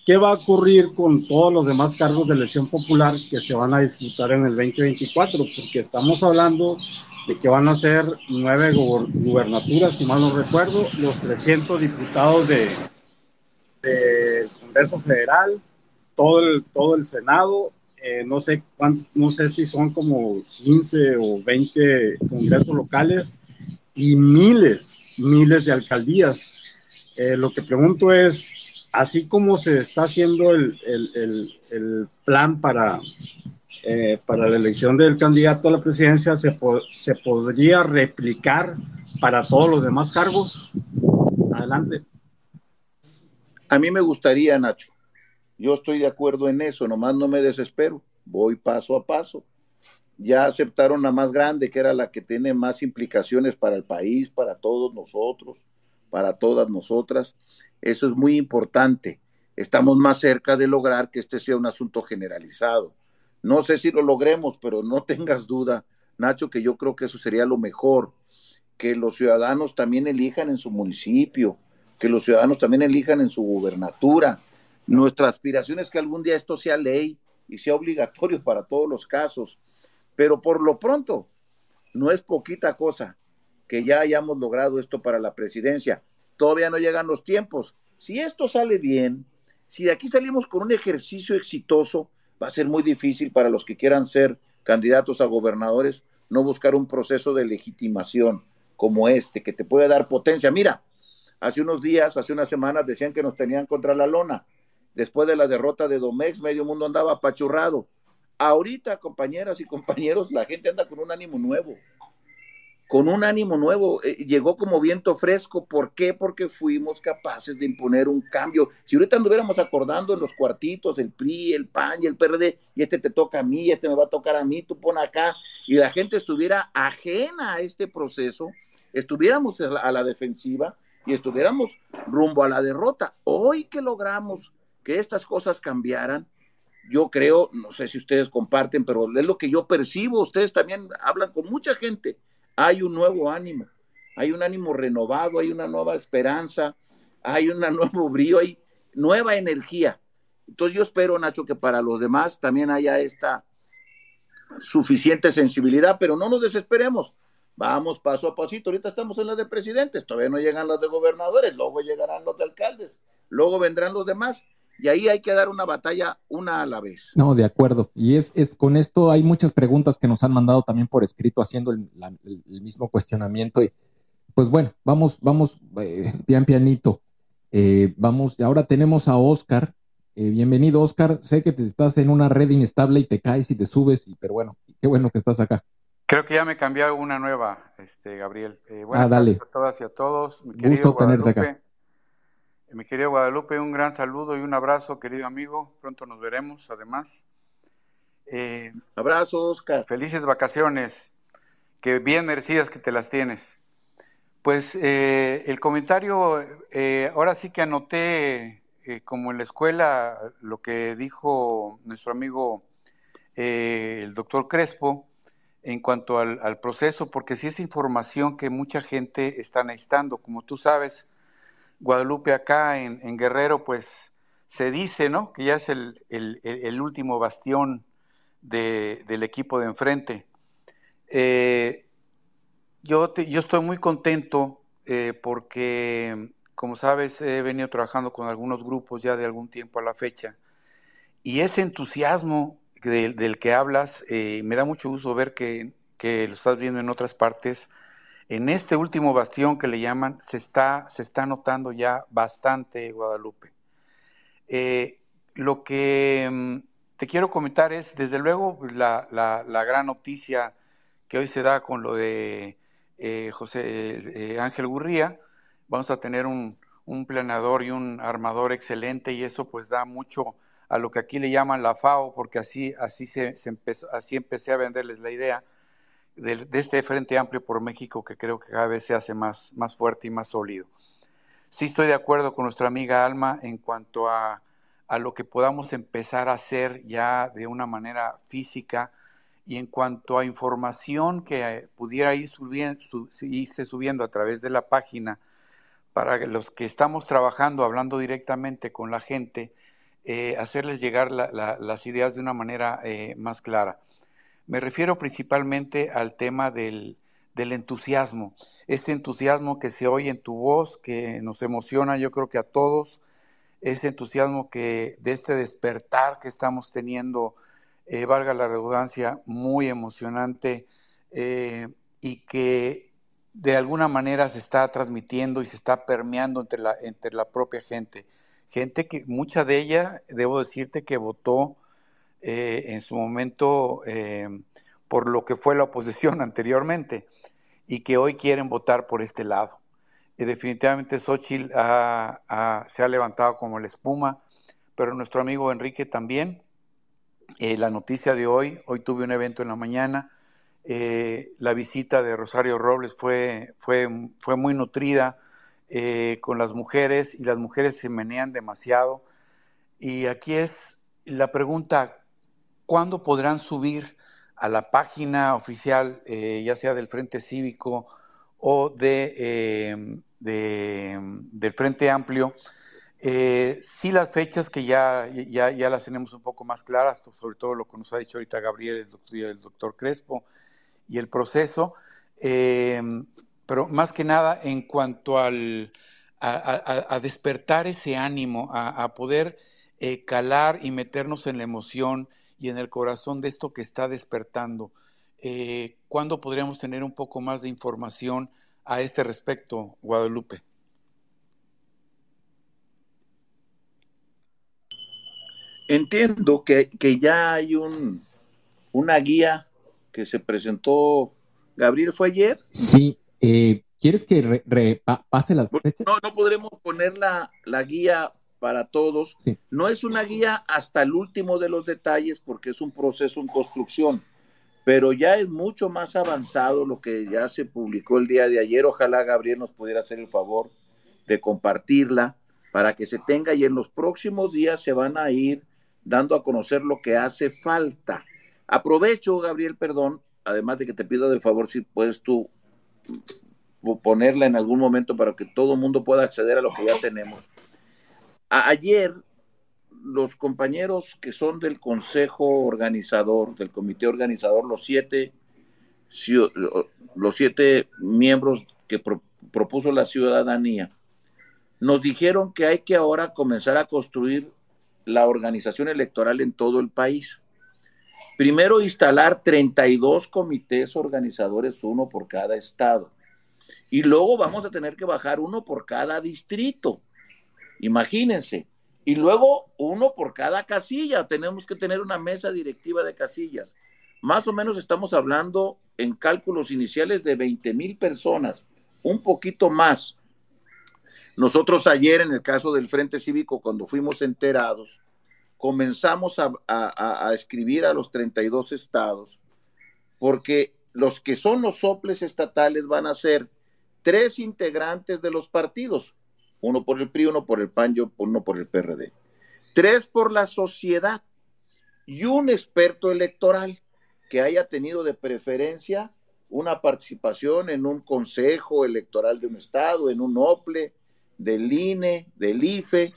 ¿Qué va a ocurrir con todos los demás cargos de elección popular que se van a disputar en el 2024? Porque estamos hablando de que van a ser nueve gubernaturas, si mal no recuerdo, los 300 diputados del de Congreso Federal, todo el, todo el Senado, eh, no, sé no sé si son como 15 o 20 congresos locales y miles, miles de alcaldías. Eh, lo que pregunto es, así como se está haciendo el, plan para, eh, para la elección del candidato a la presidencia, ¿se, ¿se podría replicar para todos los demás cargos? adelante. A mí me gustaría, Nacho. Yo estoy de acuerdo en eso, nomás no me desespero. Voy paso a paso. Ya aceptaron la más grande, que era la que tiene más implicaciones para el país, para todos nosotros, para todas nosotras. Eso es muy importante. Estamos más cerca de lograr que este sea un asunto generalizado. No sé si lo logremos, pero no [LAUGHS] tengas duda, Nacho, que yo creo que eso sería lo mejor, que los ciudadanos también elijan en su municipio, que los ciudadanos también elijan en su gubernatura. Nuestra aspiración es que algún día esto sea ley y sea obligatorio para todos los casos, pero por lo pronto no es poquita cosa que ya hayamos logrado esto para la presidencia. Todavía no llegan los tiempos. Si esto sale bien, si de aquí salimos con un ejercicio exitoso, va a ser muy difícil para los que quieran ser candidatos a gobernadores no buscar un proceso de legitimación como este, que te puede dar potencia. Mira, hace unos días, hace unas semanas decían que nos tenían contra la lona. Después de la derrota de Domex, medio mundo andaba apachurrado. Ahorita, compañeras y compañeros, la gente anda con un ánimo nuevo con un ánimo nuevo, eh, llegó como viento fresco. ¿Por qué? Porque fuimos capaces de imponer un cambio. Si ahorita anduviéramos acordando en los cuartitos, el PRI, el PAN y el PRD, y este te toca a mí, este me va a tocar a mí, tú pon acá, y la gente estuviera ajena a este proceso, estuviéramos a la defensiva y estuviéramos rumbo a la derrota. Hoy que logramos que estas cosas cambiaran, yo creo, no sé si ustedes comparten, pero es lo que yo percibo, ustedes también hablan con mucha gente hay un nuevo ánimo, hay un ánimo renovado, hay una nueva esperanza, hay un [LAUGHS] nuevo brío, hay nueva energía. Entonces yo espero, Nacho, que para los demás también haya esta suficiente sensibilidad, pero no nos desesperemos. Vamos paso a pasito. Ahorita estamos en la de presidentes, todavía no llegan las de gobernadores, luego llegarán los de alcaldes, luego vendrán los demás y ahí hay que dar una batalla una a la vez. No, de acuerdo. Y es, es con esto hay muchas preguntas que nos han mandado también por escrito haciendo el, mismo cuestionamiento. Y pues bueno, vamos, vamos eh, [LAUGHS] pian pianito. Eh, vamos, ahora tenemos a Oscar. Eh, bienvenido, Oscar. Sé que te estás en una red inestable y te caes y te subes, y, pero bueno, qué bueno que estás acá. Creo que ya me cambié una nueva, este, Gabriel. ah, dale. a todas y a todos. Gusto tenerte acá. Mi querido Guadalupe, un gran saludo y un abrazo, querido amigo. Pronto nos veremos, además. Eh, Abrazo, Oscar. Felices vacaciones, que bien merecidas que te las tienes. Pues eh, el comentario, eh, ahora sí que anoté, como en la escuela, lo que dijo nuestro amigo el doctor Crespo en cuanto al, al proceso, porque sí es información que mucha gente está necesitando. Como tú sabes, Guadalupe acá en, Guerrero, pues se dice, ¿no? Que ya es el, último bastión del equipo de enfrente. Eh, yo, yo estoy muy contento eh, porque, como sabes, he venido trabajando con algunos grupos ya de algún tiempo a la fecha. Y ese entusiasmo del, que hablas, eh, me da mucho gusto ver que, que, lo estás viendo en otras partes en este último bastión que le llaman, se está, se está notando ya bastante Guadalupe. Eh, lo que mm, te quiero comentar es, desde luego, la, gran noticia que hoy se da con lo de eh, José eh, Ángel Gurría. Vamos a tener un, un planeador y un armador excelente y eso pues da mucho a lo que aquí le llaman la FAO, porque así, así, se, se empezó, así empecé a venderles la idea de, este Frente Amplio por México que creo que cada vez se hace más, más fuerte y más sólido. Sí estoy de acuerdo con nuestra amiga Alma en cuanto a, a lo que podamos empezar a hacer ya de una manera física y en cuanto a información que pudiera ir subiendo, irse subiendo a través de la página para los que estamos trabajando, hablando directamente con la gente, eh, hacerles llegar las ideas de una manera eh, más clara. Me refiero principalmente al tema del, entusiasmo, ese entusiasmo que se oye en tu voz, que nos emociona, yo creo que a todos, ese entusiasmo que de este despertar que estamos teniendo, eh, valga la redundancia, muy emocionante eh, y que de alguna manera se está transmitiendo y se está permeando entre la, entre la propia gente. Gente que mucha de ella, debo decirte que votó eh, en su momento eh, por lo que fue la oposición [LAUGHS] anteriormente y que hoy quieren votar por este lado. Definitivamente Xochitl se ha levantado como la espuma, pero nuestro amigo Enrique también. Eh, la noticia de hoy, hoy tuve un evento en la mañana, eh, la visita de Rosario Robles fue, fue, fue muy nutrida eh, con las mujeres y las mujeres se menean demasiado. Y aquí es la pregunta, ¿cuándo podrán subir a la página oficial, ya sea del Frente Cívico o de, del Frente Amplio, eh, sí, las fechas que ya, ya, ya, las tenemos un poco más claras, sobre todo lo que nos ha dicho ahorita Gabriel, el doctor, el doctor Crespo, y el proceso, eh, pero más que nada en cuanto al, a, despertar ese ánimo, a, poder eh, calar y meternos en la emoción y en el corazón de esto que está despertando. Eh, ¿Cuándo podríamos tener un poco más de información a este respecto, Guadalupe? Entiendo que, ya hay un, una guía que se presentó. Gabriel, ¿fue ayer? Sí. Eh, ¿Quieres que repase las fechas? No, no podremos poner la, guía para todos. No es una guía hasta el último de los detalles porque es un proceso en construcción, pero ya es mucho más avanzado lo que ya se publicó el día de ayer. Ojalá Gabriel nos pudiera hacer el favor de compartirla para que se tenga y en los próximos días se van a ir dando a conocer lo que hace falta. Aprovecho, Gabriel, perdón, además de que te pido de favor si puedes tú ponerla en algún momento para que todo el mundo pueda acceder a lo que ya tenemos. Ayer, los compañeros que son del consejo organizador, del comité organizador, los siete, los siete miembros que propuso la ciudadanía, nos dijeron que hay que ahora comenzar a construir la organización electoral en todo el país. Primero, instalar 32 comités organizadores, uno por cada estado. Y luego vamos a tener que bajar uno por cada distrito. Imagínense. Y luego uno por cada casilla. Tenemos que tener una mesa directiva de casillas. Más o menos estamos hablando en cálculos iniciales de 20 mil personas, un poquito más. Nosotros ayer, en el caso del Frente Cívico, cuando fuimos enterados, comenzamos a, escribir a los 32 estados, porque los que son los soples estatales van a ser tres integrantes de los partidos, uno por el PRI, uno por el PAN y uno por el PRD, tres por la sociedad y un experto electoral que haya tenido de preferencia una participación en un consejo electoral de un estado, en un OPLE, del INE, del IFE,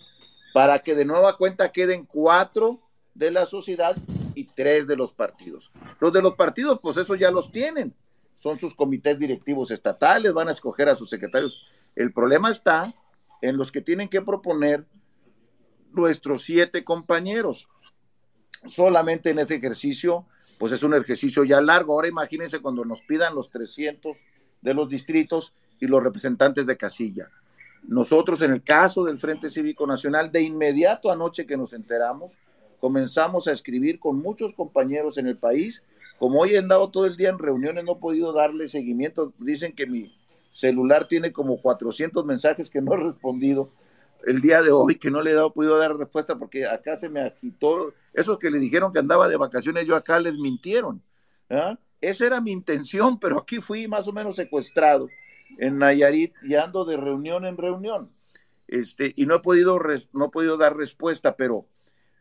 para que de nueva cuenta queden cuatro de la sociedad y tres de los partidos. Los de los partidos, pues eso ya los tienen. Son sus comités directivos estatales, van a escoger a sus secretarios. El problema está en los que tienen que proponer nuestros siete compañeros. Solamente en ese ejercicio, pues es un ejercicio ya largo. Ahora imagínense cuando nos pidan los 300 de los distritos y los representantes de casilla. Nosotros, en el caso del Frente Cívico Nacional, de inmediato anoche que nos enteramos, comenzamos a escribir con muchos compañeros en el país. Como hoy he andado todo el día en reuniones, no he podido darle seguimiento. Dicen que mi celular tiene como 400 mensajes que no he respondido el día de hoy, que no le he podido dar respuesta porque acá se me agitó. Esos que le dijeron que andaba de vacaciones, yo acá les mintieron. ¿ah? Esa era mi intención, pero aquí fui más o menos secuestrado en Nayarit y ando de reunión en reunión. Este, y no he podido, no he podido dar respuesta, pero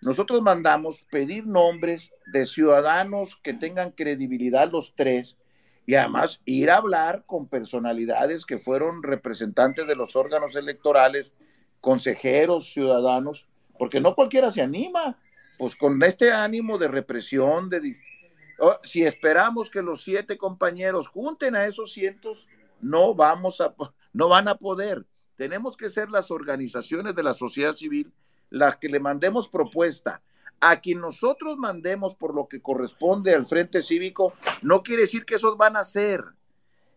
nosotros mandamos pedir nombres de ciudadanos que tengan credibilidad los tres y además ir a hablar con personalidades que fueron representantes de los órganos electorales, consejeros, ciudadanos, porque no cualquiera se anima, pues con este ánimo de represión, de oh, si esperamos que los siete compañeros junten a esos cientos no vamos a, no van a poder. Tenemos que ser las organizaciones de la sociedad civil las que le mandemos propuesta. A quien nosotros mandemos por lo que corresponde al Frente Cívico, no quiere decir que esos van a ser.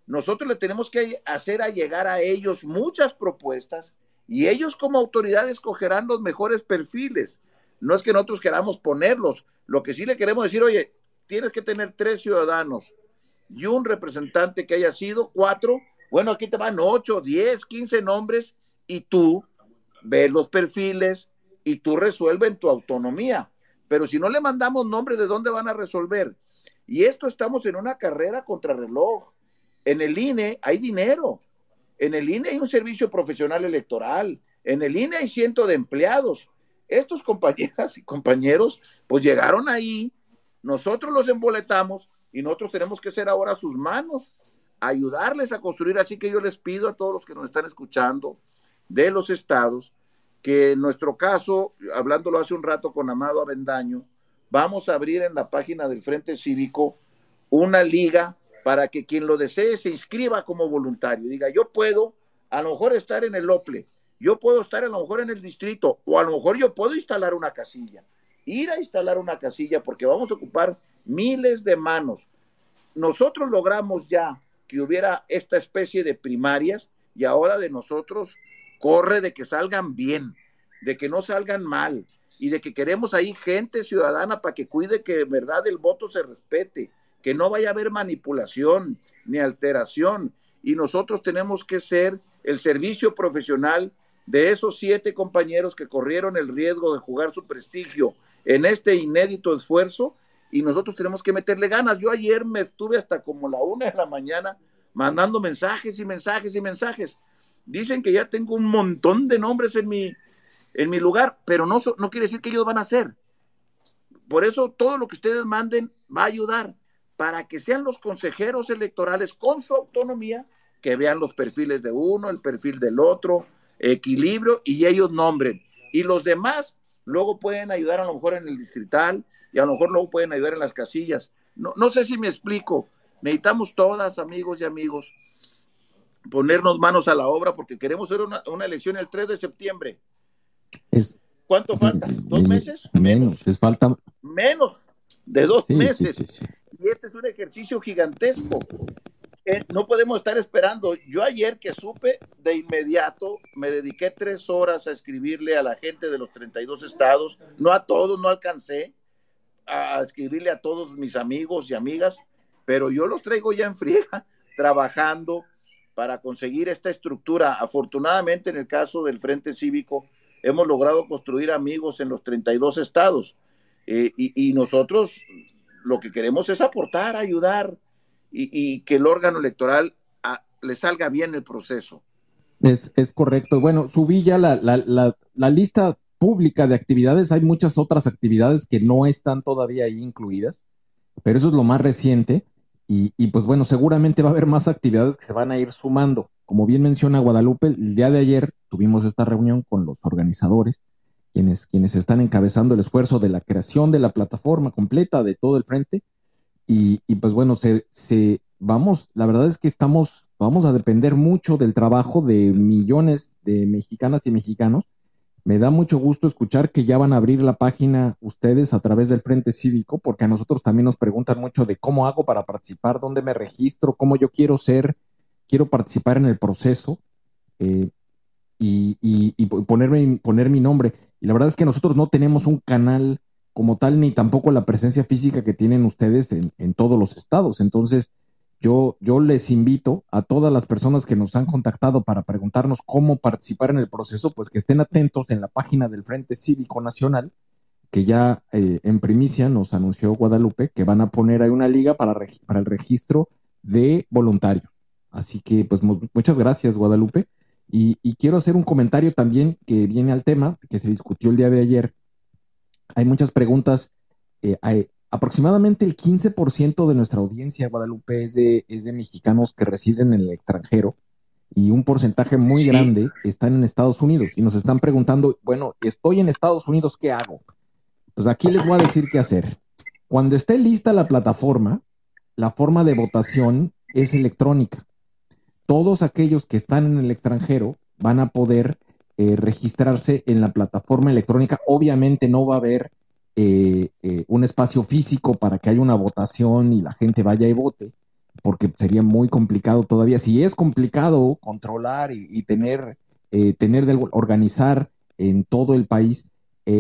Nosotros le tenemos que hacer a llegar a ellos muchas propuestas y ellos como autoridad escogerán los mejores perfiles. No es que nosotros queramos ponerlos, lo que sí le queremos decir, oye, tienes que tener tres ciudadanos y un representante que haya sido, cuatro, Bueno, aquí te van 8, 10, 15 nombres y tú ves los perfiles y tú resuelves en tu autonomía. Pero si no le mandamos nombres de dónde van a resolver. Y esto estamos en una carrera contra reloj. En el INE hay dinero. En el INE hay un servicio profesional electoral. En el INE hay cientos de empleados. Estos compañeras y compañeros, pues llegaron ahí, nosotros los emboletamos y nosotros tenemos que ser ahora sus manos, ayudarles a construir. Así que yo les pido a todos los que nos están escuchando de los estados, que en nuestro caso, hablándolo hace un rato con Amado Avendaño, vamos a abrir en la página del Frente Cívico una liga para que quien lo desee se inscriba como voluntario. Diga, yo puedo a lo mejor estar en el OPLE, yo puedo estar a lo mejor en el distrito, o a lo mejor yo puedo instalar una casilla. Ir a instalar una casilla porque vamos a ocupar miles de manos. Nosotros logramos ya que hubiera esta especie de primarias y ahora de nosotros corre de que salgan bien, de que no salgan mal y de que queremos ahí gente ciudadana para que cuide que de verdad el voto se respete, que no vaya a haber manipulación ni alteración. Y nosotros tenemos que ser el servicio profesional de esos siete compañeros que corrieron el riesgo de jugar su prestigio en este inédito esfuerzo y nosotros tenemos que meterle ganas. Yo ayer me estuve hasta como la una de la mañana mandando mensajes y mensajes y mensajes. Dicen que ya tengo un montón de nombres en mi, en mi lugar, pero no, no quiere decir que ellos van a hacer. Por eso todo lo que ustedes manden va a ayudar para que sean los consejeros electorales con su autonomía, que vean los perfiles de uno, el perfil del otro, equilibrio y ellos nombren. Y los demás luego pueden ayudar a lo mejor en el distrital y a lo mejor luego pueden ayudar en las casillas. No, no sé si me explico. Necesitamos todas, amigos y amigos, ponernos manos a la obra porque queremos hacer una, elección el 3 de septiembre. ¿Cuánto falta? ¿Dos meses? Menos, es falta. Menos de dos meses. y este es un ejercicio gigantesco. no podemos estar esperando. Yo ayer que supe, de inmediato me dediqué tres horas a escribirle a la gente de los 32 estados, no a todos, no alcancé a escribirle a todos mis amigos y amigas, pero yo los traigo ya en friega, trabajando, para conseguir esta estructura. Afortunadamente, en el caso del Frente Cívico, hemos logrado construir amigos en los 32 estados. Eh, y, nosotros lo que queremos es aportar, ayudar y, que el órgano electoral ah, le salga bien el proceso. Es, correcto. Bueno, subí ya la, la, lista pública de actividades. Hay muchas otras actividades que no están todavía ahí incluidas, pero eso es lo más reciente. Y, pues bueno, seguramente va a haber más actividades que se van a ir sumando. Como bien menciona Guadalupe, el día de ayer tuvimos esta reunión con los organizadores, quienes, quienes están encabezando el esfuerzo de la creación de la plataforma completa de todo el frente. Y, pues bueno, se, se, vamos, la verdad es que estamos, vamos a depender mucho del trabajo de millones de mexicanas y mexicanos me da mucho gusto escuchar que ya van a abrir la página ustedes a través del Frente Cívico, porque a nosotros también nos preguntan mucho de cómo hago para participar, dónde me registro, cómo yo quiero ser, quiero participar en el proceso eh, y, ponerme, poner mi nombre. Y la verdad es que nosotros no tenemos un canal como tal, ni tampoco la presencia física que tienen ustedes en, en todos los estados. Entonces, yo, les invito a todas las personas que nos han contactado para preguntarnos cómo participar en el proceso, pues que estén atentos en la página del Frente Cívico Nacional, que ya eh, en primicia nos anunció Guadalupe, que van a poner ahí una liga para, el registro de voluntarios. Así que, pues muchas gracias, Guadalupe. Y, quiero hacer un comentario también que viene al tema, que se discutió el día de ayer. Hay muchas preguntas. Eh, aproximadamente el 15% de nuestra audiencia, Guadalupe, es de, es de mexicanos que residen en el extranjero y un porcentaje muy grande están en Estados Unidos y nos están preguntando, bueno, estoy en Estados Unidos, ¿qué hago? Pues aquí les voy a decir qué hacer. Cuando esté lista la plataforma, la forma de votación es electrónica. Todos aquellos que están en el extranjero van a poder eh, registrarse en la plataforma electrónica. Obviamente no va a haber eh, eh, un espacio físico para que haya una votación y la gente vaya y vote, porque sería muy complicado todavía. Si es complicado controlar y, tener, eh, tener de, organizar en todo el país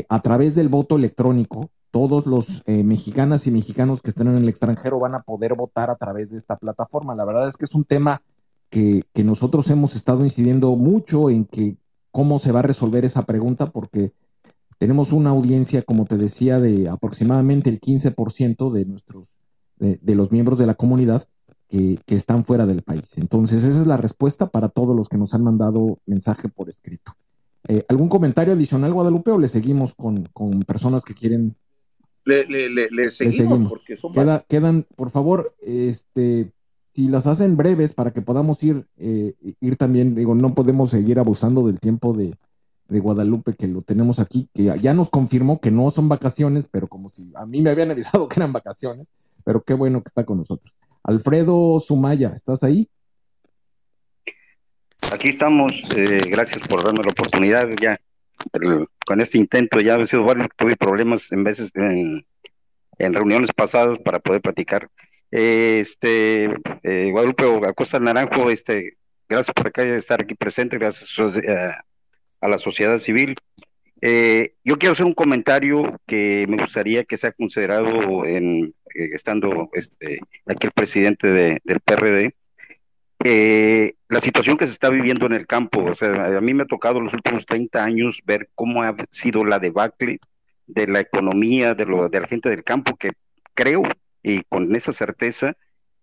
a través del voto electrónico, todos los mexicanas y mexicanos que estén en el extranjero van a poder votar a través de esta plataforma. La verdad es que es un tema que, que nosotros hemos estado incidiendo mucho en que cómo se va a resolver esa pregunta, porque tenemos una audiencia, como te decía, de aproximadamente el 15% de nuestros, de, los miembros de la comunidad que, están fuera del país. Entonces, esa es la respuesta para todos los que nos han mandado mensaje por escrito. Eh, ¿Algún comentario adicional, Guadalupe, o le seguimos con, personas que quieren? Le, le, seguimos, porque son quedan, por favor, este, si las hacen breves para que podamos ir, eh, ir también, digo, no podemos seguir abusando del tiempo de, de Guadalupe que lo tenemos aquí, que ya nos confirmó que no son vacaciones, pero como si a mí me habían [LAUGHS] avisado que eran vacaciones, pero qué bueno que está con nosotros. Alfredo Sumaya, ¿estás ahí? Aquí estamos, eh, gracias por darme la oportunidad ya. con este intento ya ha sido varios, tuve problemas en veces en, reuniones pasadas para poder platicar. este, eh, Guadalupe Acosta Naranjo, este, gracias por acá estar aquí presente, gracias a a la sociedad civil. Eh, yo quiero hacer un comentario que me gustaría que sea considerado en eh, estando este, aquí el presidente del PRD. Eh, la situación que se está viviendo en el campo, o sea, a mí me ha tocado los últimos 30 años ver cómo ha sido la debacle de la economía de, lo, de la gente del campo, que creo y con esa certeza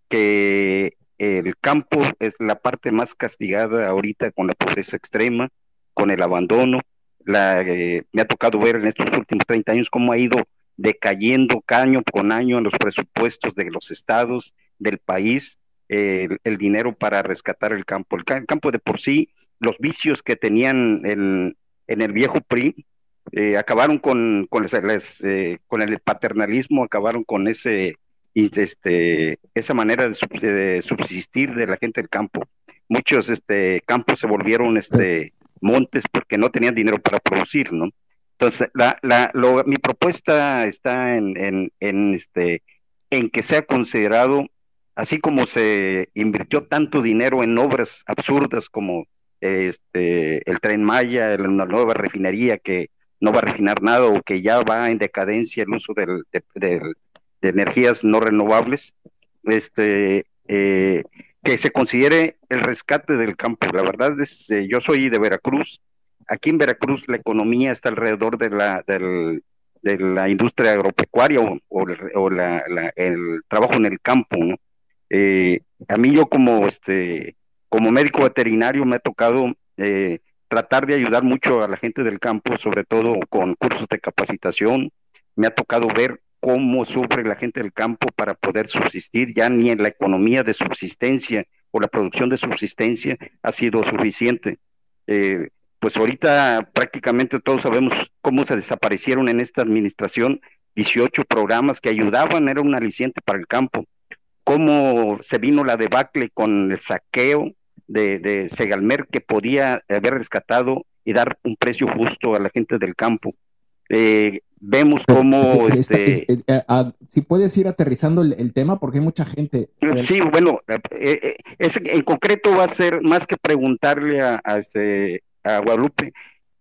que el campo es la parte más castigada ahorita con la pobreza extrema, con el abandono. La, eh, me ha tocado ver en estos últimos 30 años cómo ha ido decayendo año con año en los presupuestos de los estados, del país, el dinero para rescatar el campo. El, campo de por sí, los vicios que tenían en, el viejo PRI, eh, acabaron con, con, eh, con, el paternalismo, acabaron con ese, este, esa manera de, subsistir de la gente del campo. Muchos este, campos se volvieron este, montes porque no tenían dinero para producir, ¿no? Entonces, la, la, mi propuesta está en, en, en, este, en que sea considerado, así como se invirtió tanto dinero en obras absurdas como este, el tren Maya, una nueva refinería que no va a refinar nada o que ya va en decadencia el uso del, de, energías no renovables, este, eh, que se considere el rescate del campo. La verdad es, eh, yo soy de Veracruz. Aquí en Veracruz la economía está alrededor de la, de la industria agropecuaria o, la, el trabajo en el campo. Eh, a mí yo como, este, como médico veterinario me ha tocado eh, tratar de ayudar mucho a la gente del campo, sobre todo con cursos de capacitación. Me ha tocado ver cómo sufre la gente del campo para poder subsistir, ya ni en la economía de subsistencia o la producción de subsistencia ha sido suficiente. Eh, pues ahorita prácticamente todos sabemos cómo se desaparecieron en esta administración 18 programas que ayudaban, era un aliciente para el campo. Cómo se vino la debacle con el saqueo de, Segalmer que podía haber rescatado y dar un precio justo a la gente del campo. Eh, vemos cómo... este, eh, eh, si puedes ir aterrizando el, tema, porque hay mucha gente... Sí, bueno, en concreto va a ser más que preguntarle a, este, a Guadalupe,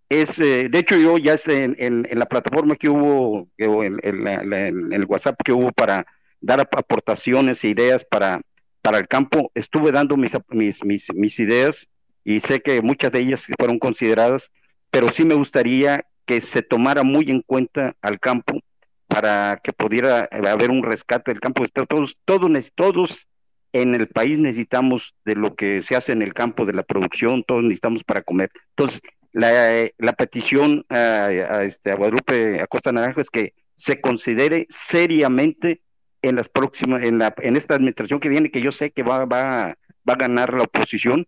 es, de hecho yo ya en, en, la plataforma que hubo, en, en, el WhatsApp que hubo para dar aportaciones e ideas para, para el campo, estuve dando mis, mis, mis, mis ideas y sé que muchas de ellas fueron consideradas, pero sí me gustaría que se tomara muy en cuenta al campo para que pudiera haber un rescate del campo. Todos, todos, todos en el país necesitamos de lo que se hace en el campo, de la producción, todos necesitamos para comer. Entonces, la, la petición a, a, este, a Guadalupe Acosta Naranjo es que se considere seriamente en las próximas, en, la, en esta administración que viene, que yo sé que va, va, va a ganar la oposición,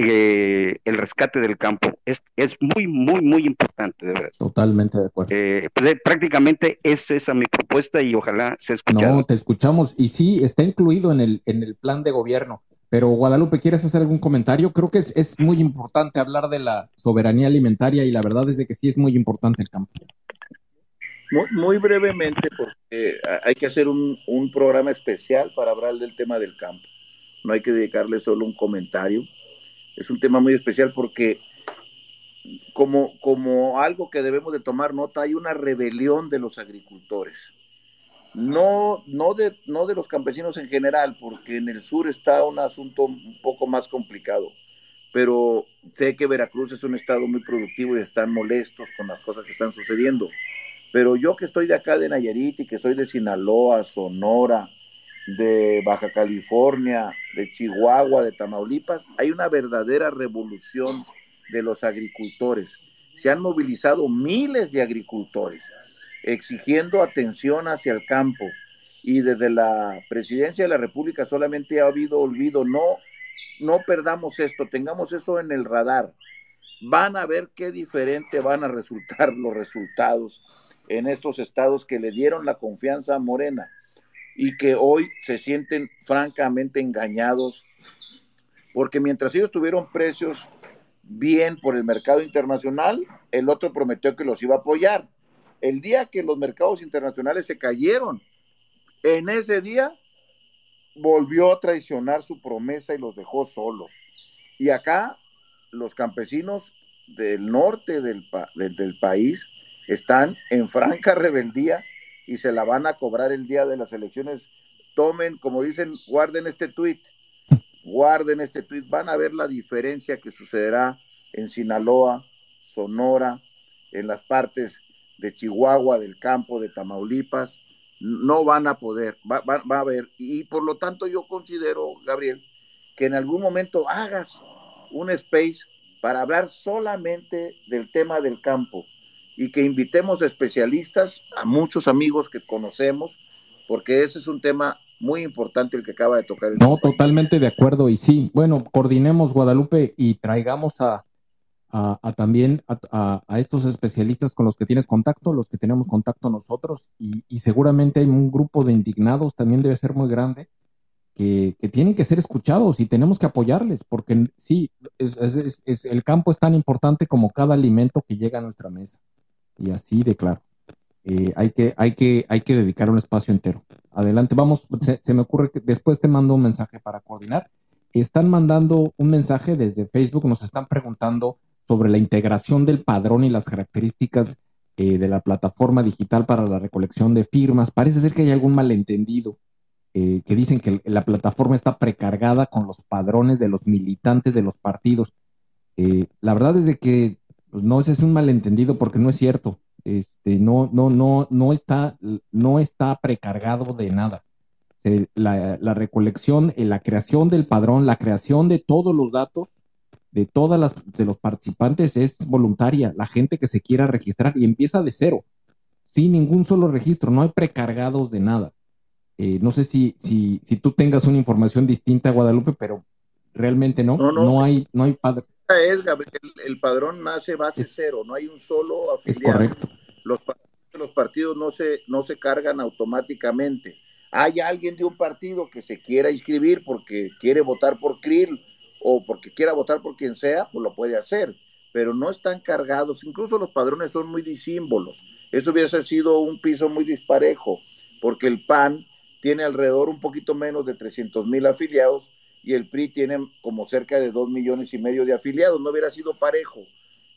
eh, el rescate del campo. Es, es muy, muy, muy importante, de verdad. Totalmente de acuerdo. Eh, pues, eh, prácticamente es esa mi propuesta y ojalá se escuche. No, te escuchamos. Y sí, está incluido en el, en el plan de gobierno. Pero Guadalupe, ¿quieres hacer algún comentario? Creo que es, es muy importante hablar de la soberanía alimentaria y la verdad es de que sí es muy importante el campo. Muy, muy brevemente, porque hay que hacer un, un programa especial para hablar del tema del campo. No hay que dedicarle solo un comentario es un tema muy especial porque como, como algo que debemos de tomar nota, hay una rebelión de los agricultores. no, no, de, no de los campesinos en general, porque en el sur está un asunto un poco más complicado, pero sé que Veracruz es un estado muy productivo y están molestos con las cosas que están sucediendo. Pero yo que estoy de acá de Nayarit y que soy de Sinaloa, Sonora, de Baja California, de Chihuahua, de Tamaulipas, hay una verdadera revolución de los agricultores. Se han movilizado miles de agricultores exigiendo atención hacia el campo. Y desde la presidencia de la República solamente ha habido olvido. No, no perdamos esto, tengamos eso en el radar. Van a ver qué diferente van a resultar [LAUGHS] los resultados en estos estados que le dieron la confianza a Morena y que hoy se sienten francamente engañados, porque mientras ellos tuvieron precios bien por el mercado internacional, el otro prometió que los iba a apoyar. El día que los mercados internacionales se cayeron, en ese día volvió a traicionar su promesa y los dejó solos. Y acá los campesinos del norte del, país están en franca rebeldía y se la van a cobrar el día de las elecciones. Tomen, como dicen, guarden este tuit, guarden este tuit, van a ver la diferencia que sucederá en Sinaloa, Sonora, en las partes de Chihuahua, del campo, de Tamaulipas, no van a poder, va, a haber. Y por lo tanto yo considero, Gabriel, que en algún momento hagas un space para hablar solamente del tema del campo y que invitemos especialistas, a muchos amigos que conocemos, porque ese es un tema muy importante el que acaba de tocar. El no, totalmente de acuerdo. Y sí, bueno, coordinemos Guadalupe y traigamos a, a, también a, estos especialistas con los que tienes contacto, los que tenemos contacto nosotros, y, seguramente hay un grupo de indignados, también debe ser muy grande, que, tienen que ser escuchados y tenemos que apoyarles, porque sí, es, el campo es tan importante como cada alimento que llega a nuestra mesa. Y así de claro. Eh, hay, que, hay, que, hay que dedicar un espacio entero. Adelante, vamos, se, me ocurre que después te mando un mensaje para coordinar. Están mandando un mensaje desde Facebook, nos están preguntando sobre la integración del padrón y las características eh, de la plataforma digital para la recolección de firmas. Parece ser que hay algún malentendido, eh, que dicen que la plataforma está precargada con los padrones de los militantes de los partidos. La verdad es de que pues, no ese es un malentendido porque no es cierto. Este, no, no, no, no está, no está precargado de nada. la, la, recolección, la creación del padrón, la creación de todos los datos de todas las de los participantes es voluntaria, la gente que se quiera registrar y empieza de cero, sin ningún solo registro, no hay precargados de nada. Eh, no sé si, si, si tú tengas una información distinta, Guadalupe, pero realmente no, no, hay, no hay padre. Es, Gabriel, el padrón nace base cero, no hay un solo afiliado. Es correcto. Los, los partidos no se, no se cargan automáticamente. Hay alguien de un partido que se quiera inscribir porque quiere votar por Krill o porque quiera votar por quien sea, pues lo puede hacer, pero no están cargados, incluso los padrones son muy disímbolos. Eso hubiese sido un piso muy disparejo, porque el PAN tiene alrededor un poquito menos de 300 mil afiliados y el PRI tiene como cerca de 2 millones y medio de afiliados, no hubiera sido parejo.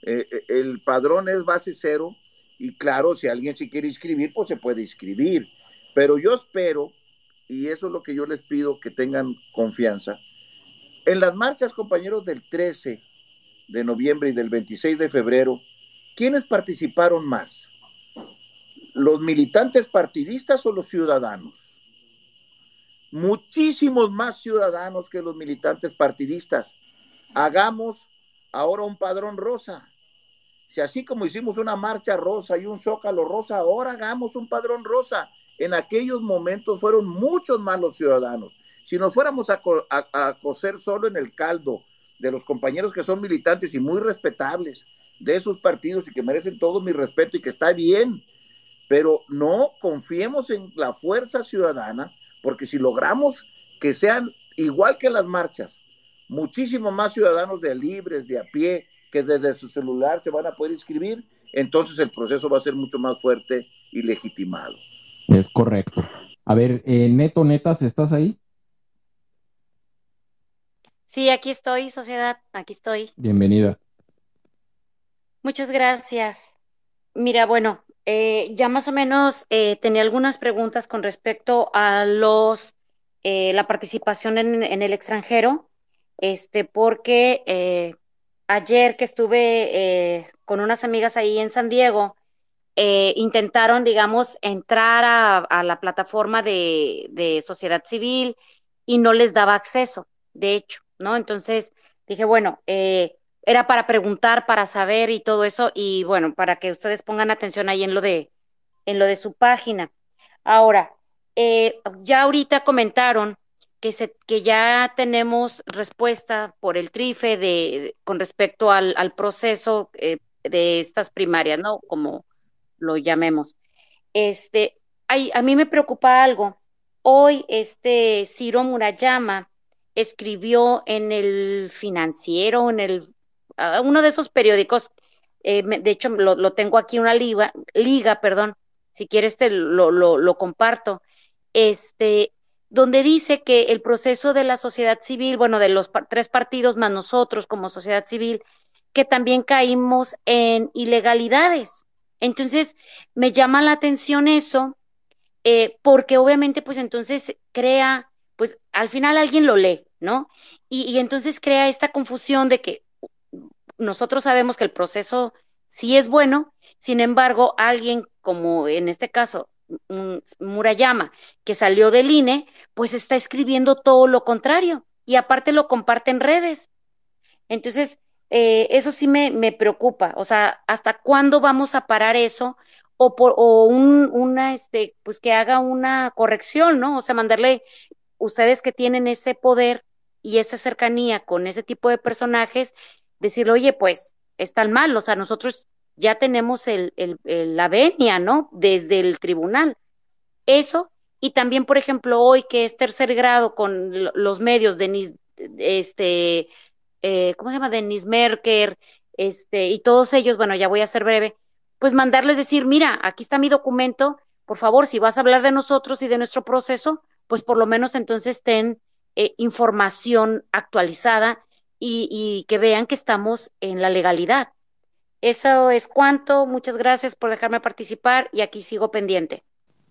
Eh, eh, el padrón es base cero y claro, si alguien se quiere inscribir, pues se puede inscribir, pero yo espero, y eso es lo que yo les pido, que tengan confianza, en las marchas, compañeros, del 13 de noviembre y del 26 de febrero, ¿quiénes participaron más? ¿Los militantes partidistas o los ciudadanos? Muchísimos más ciudadanos que los militantes partidistas. Hagamos ahora un padrón rosa. Si así como hicimos una marcha rosa y un zócalo rosa, ahora hagamos un padrón rosa. En aquellos momentos fueron muchos más los ciudadanos. Si nos fuéramos a, coser solo en el caldo de los compañeros que son militantes y muy respetables de esos partidos y que merecen todo mi respeto y que está bien, pero no confiemos en la fuerza ciudadana, porque si logramos que sean igual que las marchas, muchísimo más ciudadanos de libres, de a pie, que desde su celular se van a poder inscribir, entonces el proceso va a ser mucho más fuerte y legitimado. Es correcto. A ver, eh, Neto Netas, ¿estás ahí? Sí, aquí estoy, sociedad, aquí estoy. Bienvenida. Muchas gracias. Mira, bueno, eh, ya más o menos eh, tenía algunas preguntas con respecto a los eh, la participación en, el extranjero, este, porque ayer que estuve con unas amigas ahí en San Diego, intentaron, digamos, entrar a, a la plataforma de, de sociedad civil y no les daba acceso, de hecho, ¿no? Entonces dije, bueno, eh, era para preguntar, para saber y todo eso, y bueno, para que ustedes pongan atención ahí en lo de, en lo de su página. Ahora, eh, ya ahorita comentaron que, se, que ya tenemos respuesta por el TRIFE de, con respecto al, al proceso eh, de estas primarias, ¿no? Como lo llamemos. Este, ay, a mí me preocupa algo. Hoy, este Ciro Murayama escribió en el financiero, en el uno de esos periódicos, eh, de hecho lo, tengo aquí una liga, liga, perdón, si quieres te lo, lo, lo comparto, este, donde dice que el proceso de la sociedad civil, bueno, de los tres partidos más nosotros como sociedad civil, que también caímos en ilegalidades. Entonces, me llama la atención eso, eh, porque obviamente, pues entonces crea, pues al final alguien lo lee, ¿no? Y, y entonces crea esta confusión de que nosotros sabemos que el proceso sí es bueno, sin embargo, alguien como en este caso Murayama, que salió del INE, pues está escribiendo todo lo contrario y aparte lo comparte en redes. Entonces, eh, eso sí me, me, preocupa, o sea, ¿hasta cuándo vamos a parar eso? O, por, o un, una, este, pues que haga una corrección, ¿no? O sea, mandarle, ustedes que tienen ese poder y esa cercanía con ese tipo de personajes, decirle, oye, pues están mal, o sea, nosotros ya tenemos el, el, la venia, ¿no? Desde el tribunal. Eso, y también, por ejemplo, hoy que es tercer grado con los medios de este, eh, ¿cómo se llama? Denis Merker, este, y todos ellos, bueno, ya voy a ser breve, pues mandarles decir, mira, aquí está mi documento, por favor, si vas a hablar de nosotros y de nuestro proceso, pues por lo menos entonces ten eh, información actualizada y, que vean que estamos en la legalidad. Eso es cuanto. Muchas gracias por dejarme participar y aquí sigo pendiente.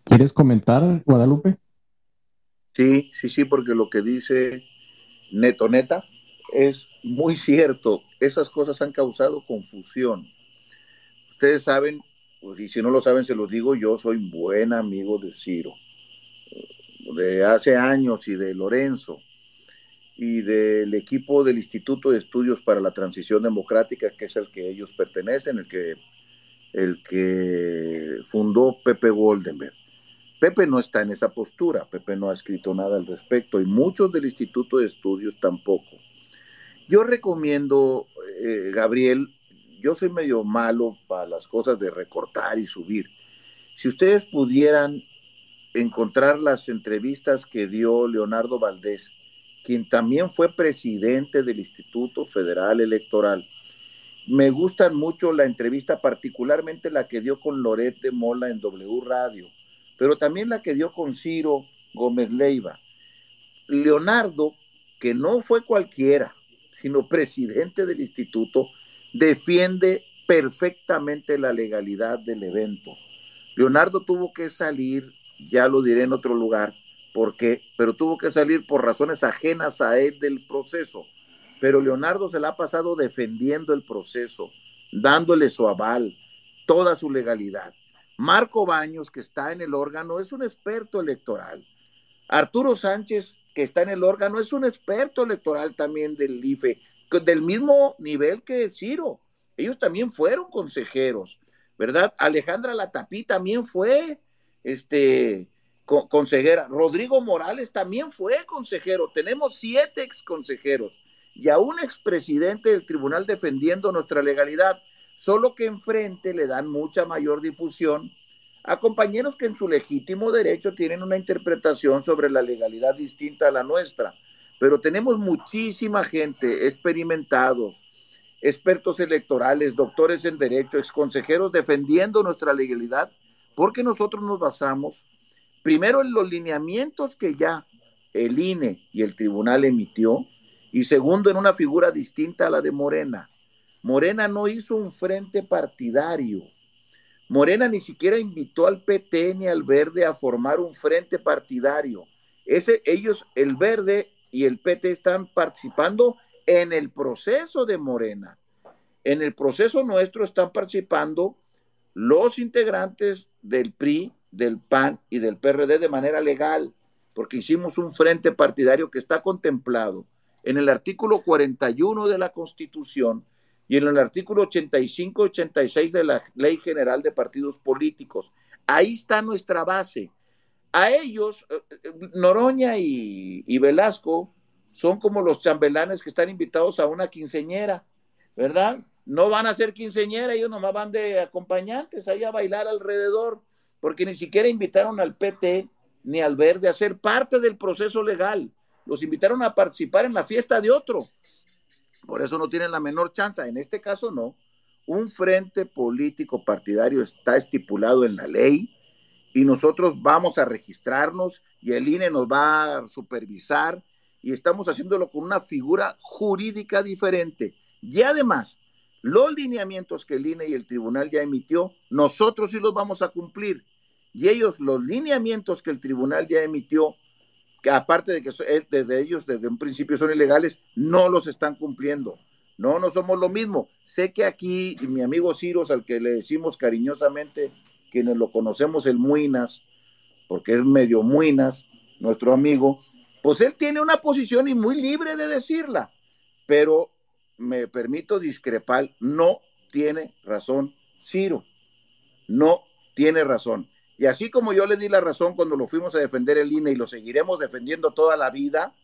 ¿Quieres comentar, Guadalupe? Sí, sí, sí, porque lo que dice Neto Neta es muy cierto. Esas cosas han causado confusión. Ustedes saben, y si no lo saben, se los digo, yo soy buen amigo de Ciro, de hace años y de Lorenzo y del equipo del Instituto de Estudios para la Transición Democrática, que es el que ellos pertenecen, el que, el que fundó Pepe Goldenberg. Pepe no está en esa postura, Pepe no ha escrito nada al respecto y muchos del Instituto de Estudios tampoco. Yo recomiendo, eh, Gabriel, yo soy medio malo para las cosas de recortar y subir. Si ustedes pudieran encontrar las entrevistas que dio Leonardo Valdés, quien también fue presidente del Instituto Federal Electoral. Me gustan mucho la entrevista, particularmente la que dio con Lorete Mola en W Radio, pero también la que dio con Ciro Gómez Leiva. Leonardo, que no fue cualquiera, sino presidente del instituto, defiende perfectamente la legalidad del evento. Leonardo tuvo que salir, ya lo diré en otro lugar, porque, pero tuvo que salir por razones ajenas a él del proceso. Pero Leonardo se la ha pasado defendiendo el proceso, dándole su aval, toda su legalidad. Marco Baños, que está en el órgano, es un experto electoral. Arturo Sánchez, que está en el órgano, es un experto electoral también del IFE, del mismo nivel que Ciro. Ellos también fueron consejeros, ¿verdad? Alejandra Latapí también fue este, consejera. Rodrigo Morales también fue consejero. Tenemos siete ex consejeros y a un expresidente del tribunal defendiendo nuestra legalidad, solo que enfrente le dan mucha mayor difusión a compañeros que en su legítimo derecho tienen una interpretación sobre la legalidad distinta a la nuestra. Pero tenemos muchísima gente, experimentados, expertos electorales, doctores en derecho, ex consejeros defendiendo nuestra legalidad, porque nosotros nos basamos primero en los lineamientos que ya el INE y el tribunal emitió, y segundo en una figura distinta a la de Morena. Morena no hizo un frente partidario. Morena ni siquiera invitó al PT ni al Verde a formar un frente partidario. Ese, ellos, el Verde y el PT están participando en el proceso de Morena. En el proceso nuestro están participando los integrantes del PRI, del PAN y del PRD de manera legal, porque hicimos un frente partidario que está contemplado en el artículo 41 de la Constitución y en el artículo 85-86 de la Ley General de Partidos Políticos. Ahí está nuestra base. A ellos, eh, eh, Noroña y, Velasco son como los chambelanes que están invitados a una quinceñera, ¿verdad? No van a ser quinceñera, ellos nomás van de acompañantes ahí a bailar alrededor, porque ni siquiera invitaron al PT ni al Verde a ser parte del proceso legal. Los invitaron a participar en la fiesta de otro. Por eso no tienen la menor chance. En este caso no. Un frente político partidario está estipulado en la ley y nosotros vamos a registrarnos y el INE nos va a supervisar y estamos haciéndolo con una figura jurídica diferente. Y además, los lineamientos que el INE y el tribunal ya emitió, nosotros sí los vamos a cumplir. Y ellos, los lineamientos que el tribunal ya emitió, que aparte de que desde ellos desde un principio son ilegales, no los están cumpliendo. No, no somos lo mismo. Sé que aquí mi amigo Ciros, al que le decimos cariñosamente, quienes lo conocemos el Muinas, porque es medio Muinas, nuestro amigo, pues él tiene una posición y muy libre de decirla, pero me permito discrepar, no tiene razón Ciro, no tiene razón. Y así como yo le di la razón cuando lo fuimos a defender el INE y lo seguiremos defendiendo toda la vida,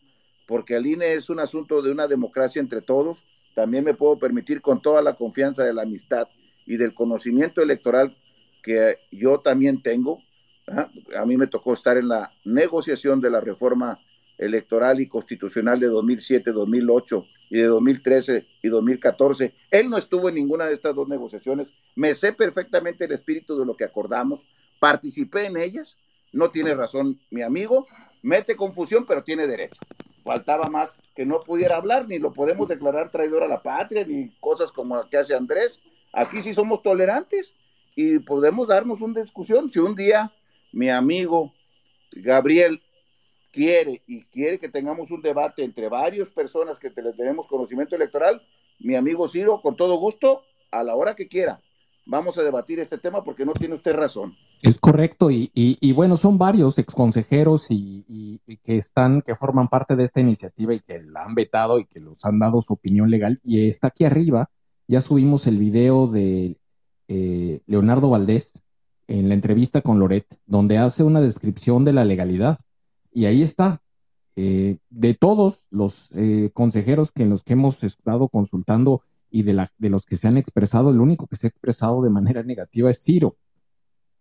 porque el INE es un asunto de una democracia entre todos, también me puedo permitir con toda la confianza de la amistad y del conocimiento electoral que yo también tengo. ¿ah? A mí me tocó estar en la negociación de la reforma electoral y constitucional de 2007, 2008 y de 2013 y 2014. Él no estuvo en ninguna de estas dos negociaciones. Me sé perfectamente el espíritu de lo que acordamos participé en ellas, no tiene razón mi amigo, mete confusión, pero tiene derecho. Faltaba más que no pudiera hablar, ni lo podemos declarar traidor a la patria, ni cosas como las que hace Andrés. Aquí sí somos tolerantes y podemos darnos una discusión. Si un día mi amigo Gabriel quiere y quiere que tengamos un debate entre varias personas que tenemos conocimiento electoral, mi amigo Ciro, con todo gusto, a la hora que quiera, vamos a debatir este tema porque no tiene usted razón. Es correcto, y, bueno, son varios exconsejeros y, y, que están, que forman parte de esta iniciativa y que la han vetado y que los han dado su opinión legal. Y está aquí arriba, ya subimos el video de eh, Leonardo Valdés en la entrevista con Loret, donde hace una descripción de la legalidad. Y ahí está, eh, de todos los eh, consejeros que los que hemos estado consultando y de, la, de los que se han expresado, el único que se ha expresado de manera negativa es Ciro.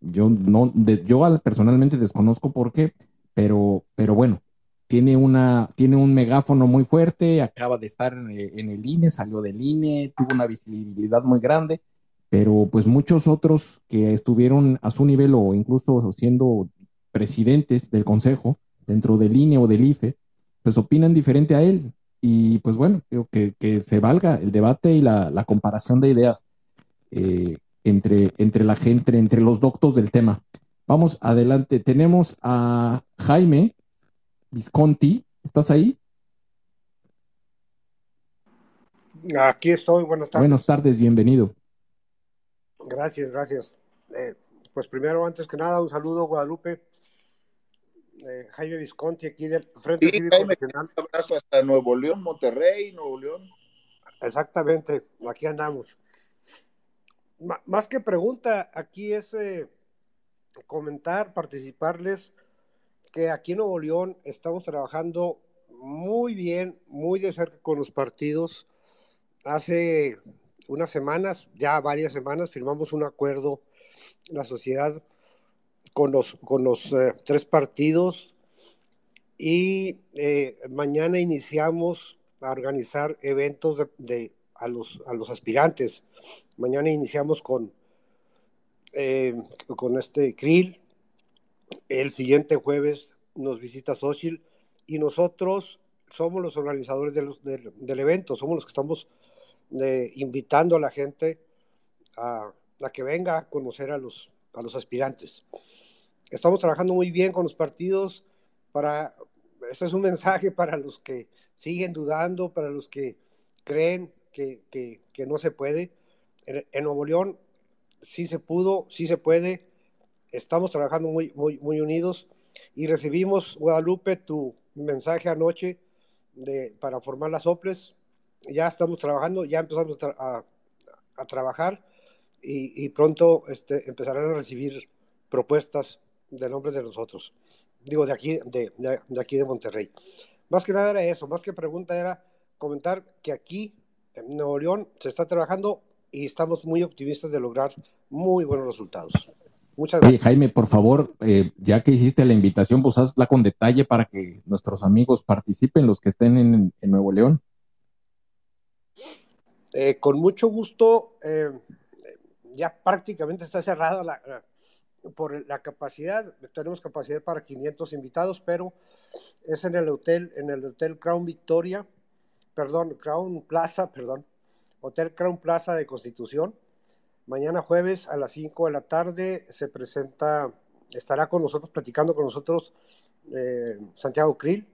Yo no, yo personalmente desconozco por qué, pero, pero bueno, tiene una, tiene un megáfono muy fuerte, acaba de estar en, en, el INE, salió del INE, tuvo una visibilidad muy grande, pero pues muchos otros que estuvieron a su nivel o incluso siendo presidentes del consejo dentro del INE o del IFE, pues opinan diferente a él. Y pues bueno, creo que, que se valga el debate y la, la comparación de ideas. Eh, entre, entre la gente, entre los doctos del tema. Vamos adelante. Tenemos a Jaime Visconti. ¿Estás ahí? Aquí estoy. Buenas tardes. Buenas tardes, bienvenido. Gracias, gracias. Eh, pues primero, antes que nada, un saludo, Guadalupe. Eh, Jaime Visconti, aquí del Frente sí, Cívico Jaime, Un abrazo hasta Nuevo León, Monterrey, Nuevo León. Exactamente, aquí andamos más que pregunta, aquí es eh, comentar, participarles que aquí en Nuevo León estamos trabajando muy bien, muy de cerca con los partidos. Hace unas semanas, ya varias semanas, firmamos un acuerdo, la sociedad, con los, con los eh, tres partidos y eh, mañana iniciamos a organizar eventos de, a los, a los aspirantes. Mañana iniciamos con, eh, con este Krill. El siguiente jueves nos visita Xochitl y nosotros somos los organizadores del, evento, somos los que estamos eh, invitando a la gente a, a que venga a conocer a los, a los aspirantes. Estamos trabajando muy bien con los partidos para, este es un mensaje para los que siguen dudando, para los que creen que, que, no se puede. En, Nuevo León sí se pudo, sí se puede. Estamos trabajando muy, muy, muy unidos y recibimos, Guadalupe, tu mensaje anoche de, para formar las OPLES. Ya estamos trabajando, ya empezamos a, a trabajar y, pronto este, empezarán a recibir propuestas de nombres de nosotros. Digo, de aquí de, de, aquí de Monterrey. Más que nada era eso, más que pregunta era comentar que aquí en Nuevo León se está trabajando y estamos muy optimistas de lograr muy buenos resultados. Muchas gracias. Oye, Jaime, por favor, eh, ya que hiciste la invitación, pues hazla con detalle para que nuestros amigos participen, los que estén en, Nuevo León. Eh, con mucho gusto. Eh, ya prácticamente está cerrada la, por la capacidad, tenemos capacidad para 500 invitados, pero es en el hotel, en el hotel Crown Victoria, perdón, Crown Plaza, perdón, Hotel Crown Plaza de Constitución. Mañana jueves a las 5 de la tarde se presenta, estará con nosotros, platicando con nosotros eh, Santiago Krill.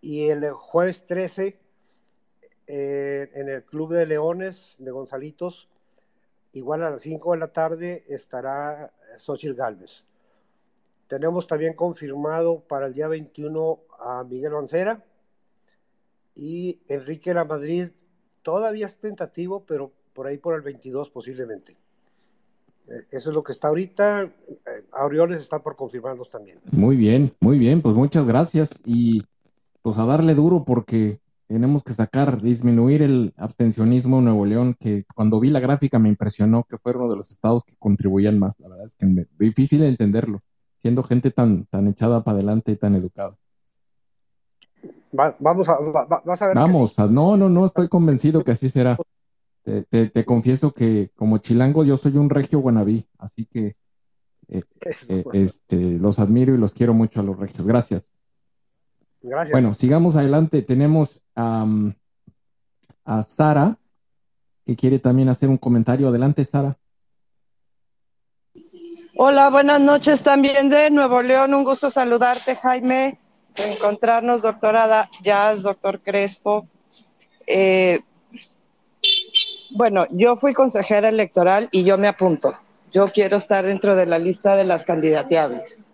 Y el jueves 13 eh, en el Club de Leones de Gonzalitos Igual a las 5 de la tarde estará Xochitl Galvez. Tenemos también confirmado para el día 21 a Miguel Mancera y Enrique La Madrid. Todavía es tentativo, pero por ahí por el 22 posiblemente. Eh, eso es lo que está ahorita. Eh, Aureoles está por confirmarnos también. Muy bien, muy bien, pues muchas gracias y pues a darle duro porque tenemos que sacar, disminuir el abstencionismo en Nuevo León, que cuando vi la gráfica me impresionó que fue uno de los estados que contribuían más. La verdad es que es difícil de entenderlo, siendo gente tan, tan echada para adelante y tan educada. Vamos a, vas a ver. Vamos, no, no, no, estoy convencido que así será. Te, confieso que como chilango yo soy un regio guanabí, así que eh, eh, este, los admiro y los quiero mucho a los regios. Gracias. Gracias. Bueno, sigamos adelante. Tenemos a Sara, que quiere también hacer un comentario. Adelante, Sara. Hola, buenas noches también de Nuevo León. Un gusto saludarte, Jaime. Encontrarnos, doctorada Jazz, doctor Crespo. Eh, bueno, yo fui consejera electoral y yo me apunto. Yo quiero estar dentro de la lista de las candidateables.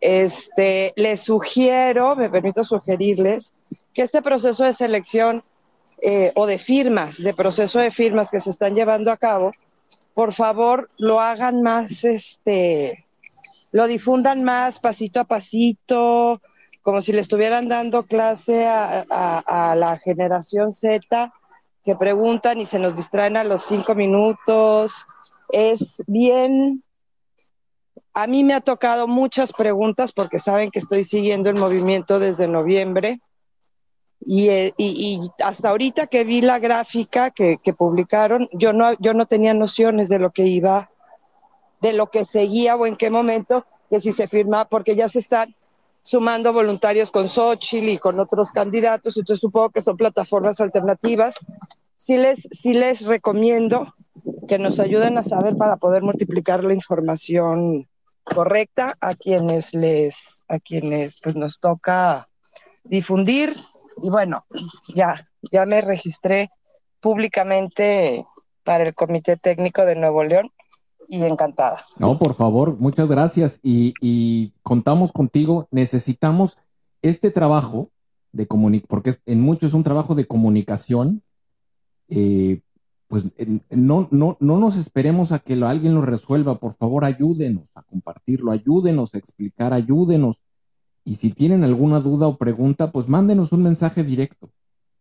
Este, les sugiero, me permito sugerirles, que este proceso de selección eh, o de firmas, de proceso de firmas que se están llevando a cabo, por favor lo hagan más, este, lo difundan más pasito a pasito, como si le estuvieran dando clase a, la generación Z que preguntan y se nos distraen a los cinco minutos. Es bien a mí me ha tocado muchas preguntas porque saben que estoy siguiendo el movimiento desde noviembre y, eh, hasta ahorita que vi la gráfica que, publicaron, yo no, yo no tenía nociones de lo que iba, de lo que seguía o en qué momento, que si se firma, porque ya se están sumando voluntarios con Xochitl y con otros candidatos, entonces supongo que son plataformas alternativas. Sí les, sí les recomiendo que nos ayuden a saber para poder multiplicar la información correcta a quienes les, a quienes pues nos toca difundir. Y bueno, ya, ya me registré públicamente para el Comité Técnico de Nuevo León y encantada. No, por favor, muchas gracias y, contamos contigo. Necesitamos este trabajo de comunicación, porque en muchos es un trabajo de comunicación, eh, pues no, no, no nos esperemos a que alguien lo resuelva, por favor ayúdenos a compartirlo, ayúdenos a explicar, ayúdenos. Y si tienen alguna duda o pregunta, pues mándenos un mensaje directo.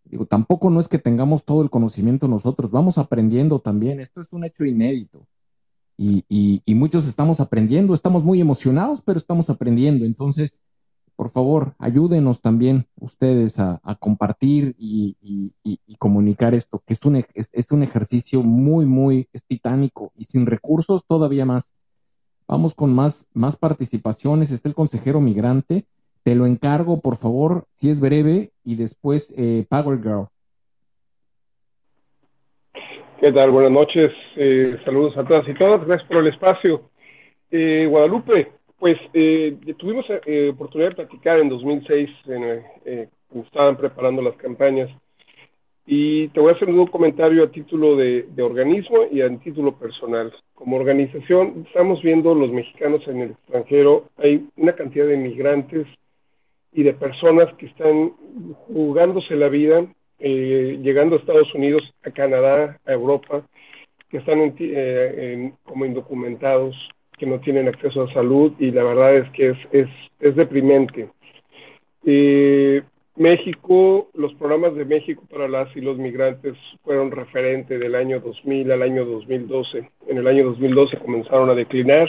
Digo, tampoco no es que tengamos todo el conocimiento nosotros, vamos aprendiendo también, esto es un hecho inédito. Y, muchos estamos aprendiendo, estamos muy emocionados, pero estamos aprendiendo. Entonces, por favor, ayúdenos también ustedes a, compartir y, comunicar esto, que es un, es, un ejercicio muy, muy titánico y sin recursos todavía más. Vamos con más, más participaciones. Está el consejero migrante. Te lo encargo, por favor, si es breve, y después eh, Power Girl. ¿Qué tal? Buenas noches. Eh, saludos a todas y todas. Gracias por el espacio. Eh, Guadalupe, pues eh, tuvimos eh, oportunidad de platicar en 2006, en, eh, cuando estaban preparando las campañas, y te voy a hacer un comentario a título de, de, organismo y a título personal. Como organización, estamos viendo los mexicanos en el extranjero, hay una cantidad de migrantes y de personas que están jugándose la vida eh, llegando a Estados Unidos, a Canadá, a Europa, que están en, eh, en, como indocumentados, que no tienen acceso a salud y la verdad es que es, es, es deprimente. Eh, México, los programas de México para las y los migrantes fueron referente del año 2000 al año 2012. En el año 2012 comenzaron a declinar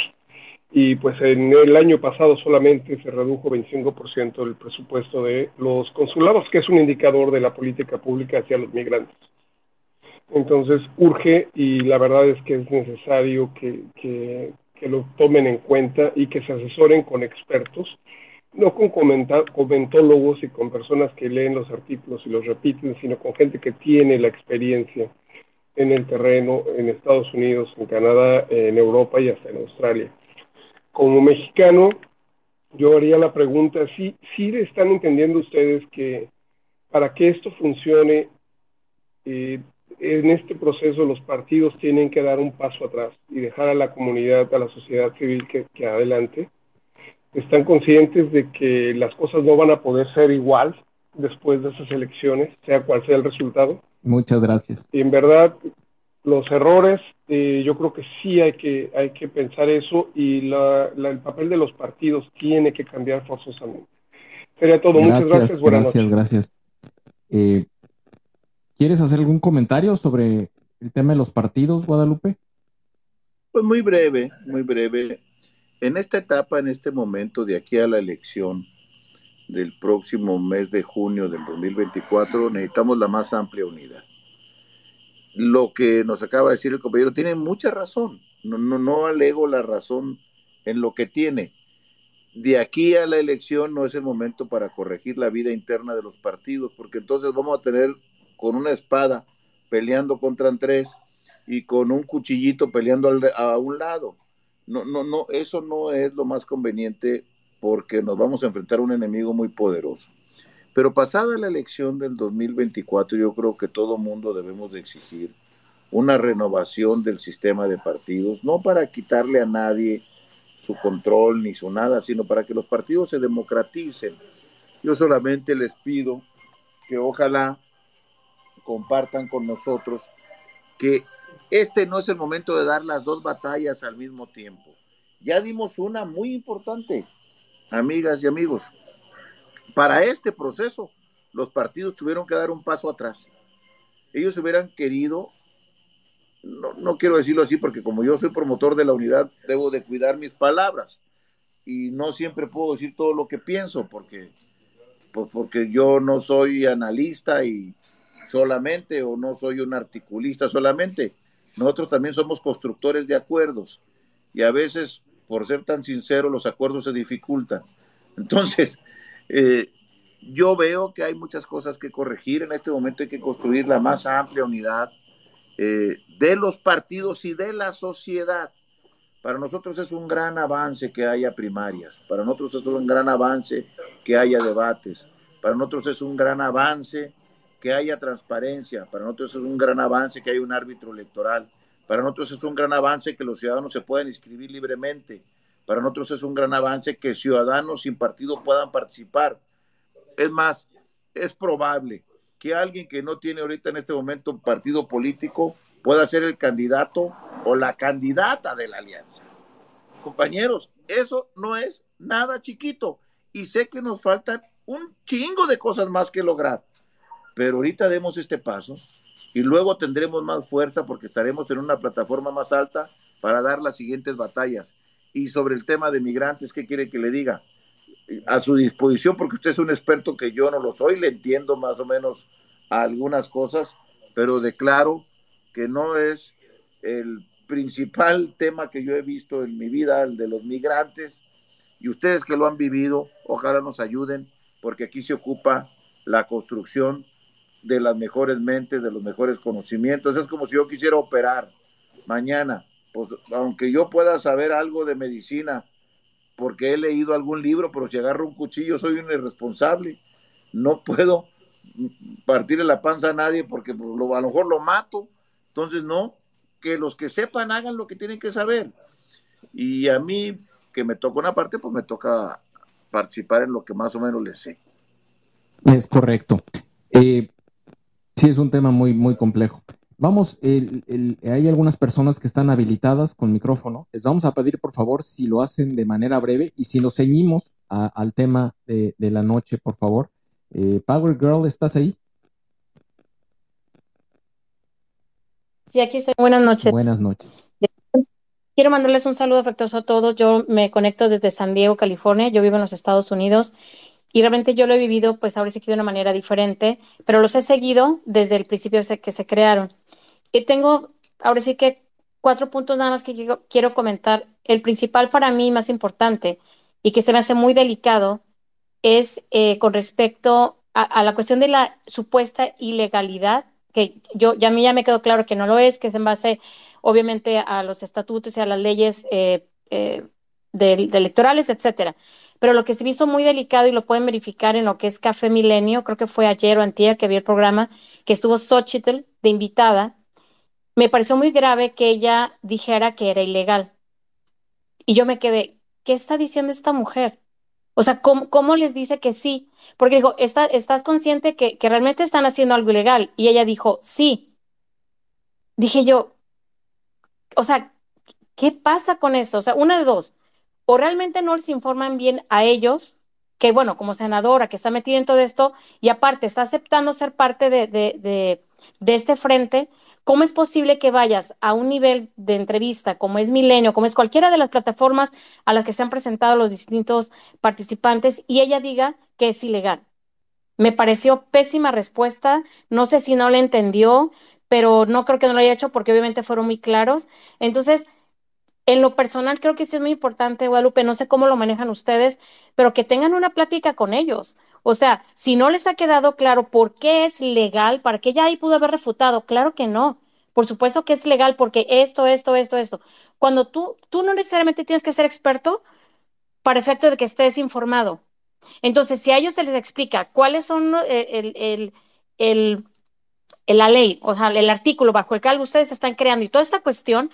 y pues en el año pasado solamente se redujo 25% el presupuesto de los consulados, que es un indicador de la política pública hacia los migrantes. Entonces urge y la verdad es que es necesario que, que, que lo tomen en cuenta y que se asesoren con expertos, no con comentólogos y con personas que leen los artículos y los repiten, sino con gente que tiene la experiencia en el terreno en Estados Unidos, en Canadá, en Europa y hasta en Australia como mexicano, yo haría la pregunta, ¿sí, sí están entendiendo ustedes que para que esto funcione, eh, en este proceso los partidos tienen que dar un paso atrás y dejar a la comunidad, a la sociedad civil que, que adelante? ¿Están conscientes de que las cosas no van a poder ser igual después de esas elecciones, sea cual sea el resultado? Muchas gracias. Y en verdad, los errores, eh, yo creo que sí hay que, hay que pensar eso y la, la, el papel de los partidos tiene que cambiar forzosamente. Sería todo. Gracias, Muchas gracias. Buenas gracias, noches. gracias. Eh, ¿Quieres hacer algún comentario sobre el tema de los partidos, Guadalupe? Pues muy breve, muy breve. En esta etapa, en este momento, de aquí a la elección del próximo mes de junio del 2024, necesitamos la más amplia unidad lo que nos acaba de decir el compañero tiene mucha razón. No, no, no alego la razón en lo que tiene. De aquí a la elección no es el momento para corregir la vida interna de los partidos, porque entonces vamos a tener con una espada peleando contra tres y con un cuchillito peleando al, a un lado. No, no, no, eso no es lo más conveniente porque nos vamos a enfrentar a un enemigo muy poderoso. Pero pasada la elección del 2024, yo creo que todo mundo debemos de exigir una renovación del sistema de partidos, no para quitarle a nadie su control ni su nada, sino para que los partidos se democraticen. Yo solamente les pido que ojalá compartan con nosotros que este no es el momento de dar las dos batallas al mismo tiempo. Ya dimos una muy importante, amigas y amigos. Para este proceso, los partidos tuvieron que dar un paso atrás. Ellos hubieran querido, no, no, quiero decirlo así porque como yo soy promotor de la unidad, debo de cuidar mis palabras y no siempre puedo decir todo lo que pienso porque, pues porque yo no soy analista y solamente o no soy un articulista solamente. Nosotros también somos constructores de acuerdos y a veces, por ser tan sincero, los acuerdos se dificultan. Entonces, eh, yo veo que hay muchas cosas que corregir. En este momento hay que construir la más amplia unidad eh, de los partidos y de la sociedad. Para nosotros es un gran avance que haya primarias. Para nosotros es un gran avance que haya debates. Para nosotros es un gran avance que haya transparencia. Para nosotros es un gran avance que haya un árbitro electoral. Para nosotros es un gran avance que los ciudadanos se puedan inscribir libremente. Para nosotros es un gran avance que ciudadanos sin partido puedan participar. Es más, es probable que alguien que no tiene ahorita en este momento un partido político pueda ser el candidato o la candidata de la alianza. Compañeros, eso no es nada chiquito y sé que nos faltan un chingo de cosas más que lograr, pero ahorita demos este paso y luego tendremos más fuerza porque estaremos en una plataforma más alta para dar las siguientes batallas. Y sobre el tema de migrantes, ¿qué quiere que le diga? A su disposición, porque usted es un experto que yo no lo soy, le entiendo más o menos algunas cosas, pero declaro que no es el principal tema que yo he visto en mi vida, el de los migrantes, y ustedes que lo han vivido, ojalá nos ayuden, porque aquí se ocupa la construcción de las mejores mentes, de los mejores conocimientos. Es como si yo quisiera operar mañana, pues aunque yo pueda saber algo de medicina, porque he leído algún libro, pero si agarro un cuchillo soy un irresponsable. No puedo partirle la panza a nadie porque pues, lo, a lo mejor lo mato. Entonces, no, que los que sepan hagan lo que tienen que saber. Y a mí, que me toca una parte, pues me toca participar en lo que más o menos les sé. Es correcto. Eh, sí, es un tema muy, muy complejo. Vamos, hay algunas personas que están habilitadas con micrófono. Les vamos a pedir, por favor, si lo hacen de manera breve y si nos ceñimos al tema de, la noche, por favor. Eh, Power Girl, ¿estás ahí? Sí, aquí estoy. Buenas noches. Buenas noches. Quiero mandarles un saludo afectuoso a todos. Yo me conecto desde San Diego, California. Yo vivo en los Estados Unidos y realmente yo lo he vivido, pues ahora sí que de una manera diferente, pero los he seguido desde el principio que se crearon. Y tengo, ahora sí que cuatro puntos nada más que quiero comentar. El principal para mí, más importante, y que se me hace muy delicado, es eh, con respecto a, la cuestión de la supuesta ilegalidad, que yo ya a mí ya me quedó claro que no lo es, que es en base, obviamente, a los estatutos y a las leyes eh, eh, de, electorales, etcétera. Pero lo que se hizo muy delicado y lo pueden verificar en lo que es Café Milenio, creo que fue ayer o antier que vi el programa, que estuvo Xochitl de invitada, me pareció muy grave que ella dijera que era ilegal. Y yo me quedé, ¿qué está diciendo esta mujer? O sea, ¿cómo, les dice que sí? Porque dijo, ¿estás consciente que, que realmente están haciendo algo ilegal? Y ella dijo, sí. Dije yo, o sea, ¿qué pasa con esto? O sea, una de dos, o realmente no les informan bien a ellos, que bueno, como senadora que está metida en todo esto, y aparte está aceptando ser parte de, de, de este frente, ¿Cómo es posible que vayas a un nivel de entrevista como es Milenio, como es cualquiera de las plataformas a las que se han presentado los distintos participantes y ella diga que es ilegal? Me pareció pésima respuesta, no sé si no la entendió, pero no creo que no lo haya hecho porque obviamente fueron muy claros. Entonces, en lo personal creo que sí es muy importante, Guadalupe, no sé cómo lo manejan ustedes, pero que tengan una plática con ellos. O sea, si no les ha quedado claro por qué es legal, para que ella ahí pudo haber refutado, claro que no. Por supuesto que es legal porque esto, esto, esto, esto. Cuando tú, tú no necesariamente tienes que ser experto para efecto de que estés informado. Entonces, si a ellos se les explica cuáles son eh, el, el, el, la ley, o sea, el artículo bajo el cual ustedes están creando y toda esta cuestión,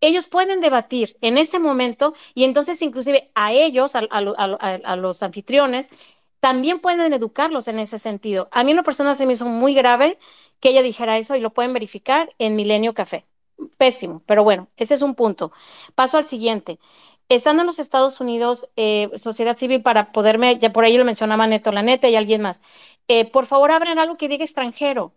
ellos pueden debatir en ese momento y entonces inclusive a ellos, a, los anfitriones, también pueden educarlos en ese sentido. A mí en lo personal se me hizo muy grave que ella dijera eso y lo pueden verificar en Milenio Café. Pésimo, pero bueno, ese es un punto. Paso al siguiente. Estando en los Estados Unidos, eh, sociedad civil, para poderme, ya por ahí lo mencionaba Neto La Neta y alguien más, eh, por favor abran algo que diga extranjero.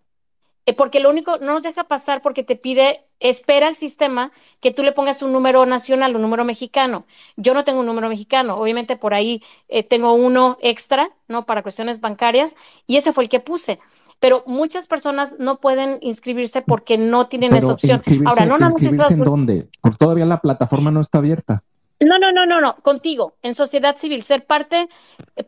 Eh, porque lo único, no nos deja pasar porque te pide, espera el sistema que tú le pongas un número nacional, un número mexicano. Yo no tengo un número mexicano, obviamente por ahí eh, tengo uno extra, ¿no? Para cuestiones bancarias, y ese fue el que puse. Pero muchas personas no pueden inscribirse porque no tienen esa opción. Ahora, no, no, ¿Inscribirse en dónde? Porque todavía la plataforma no está abierta. No, no, no, no, no, contigo, en sociedad civil, ser parte,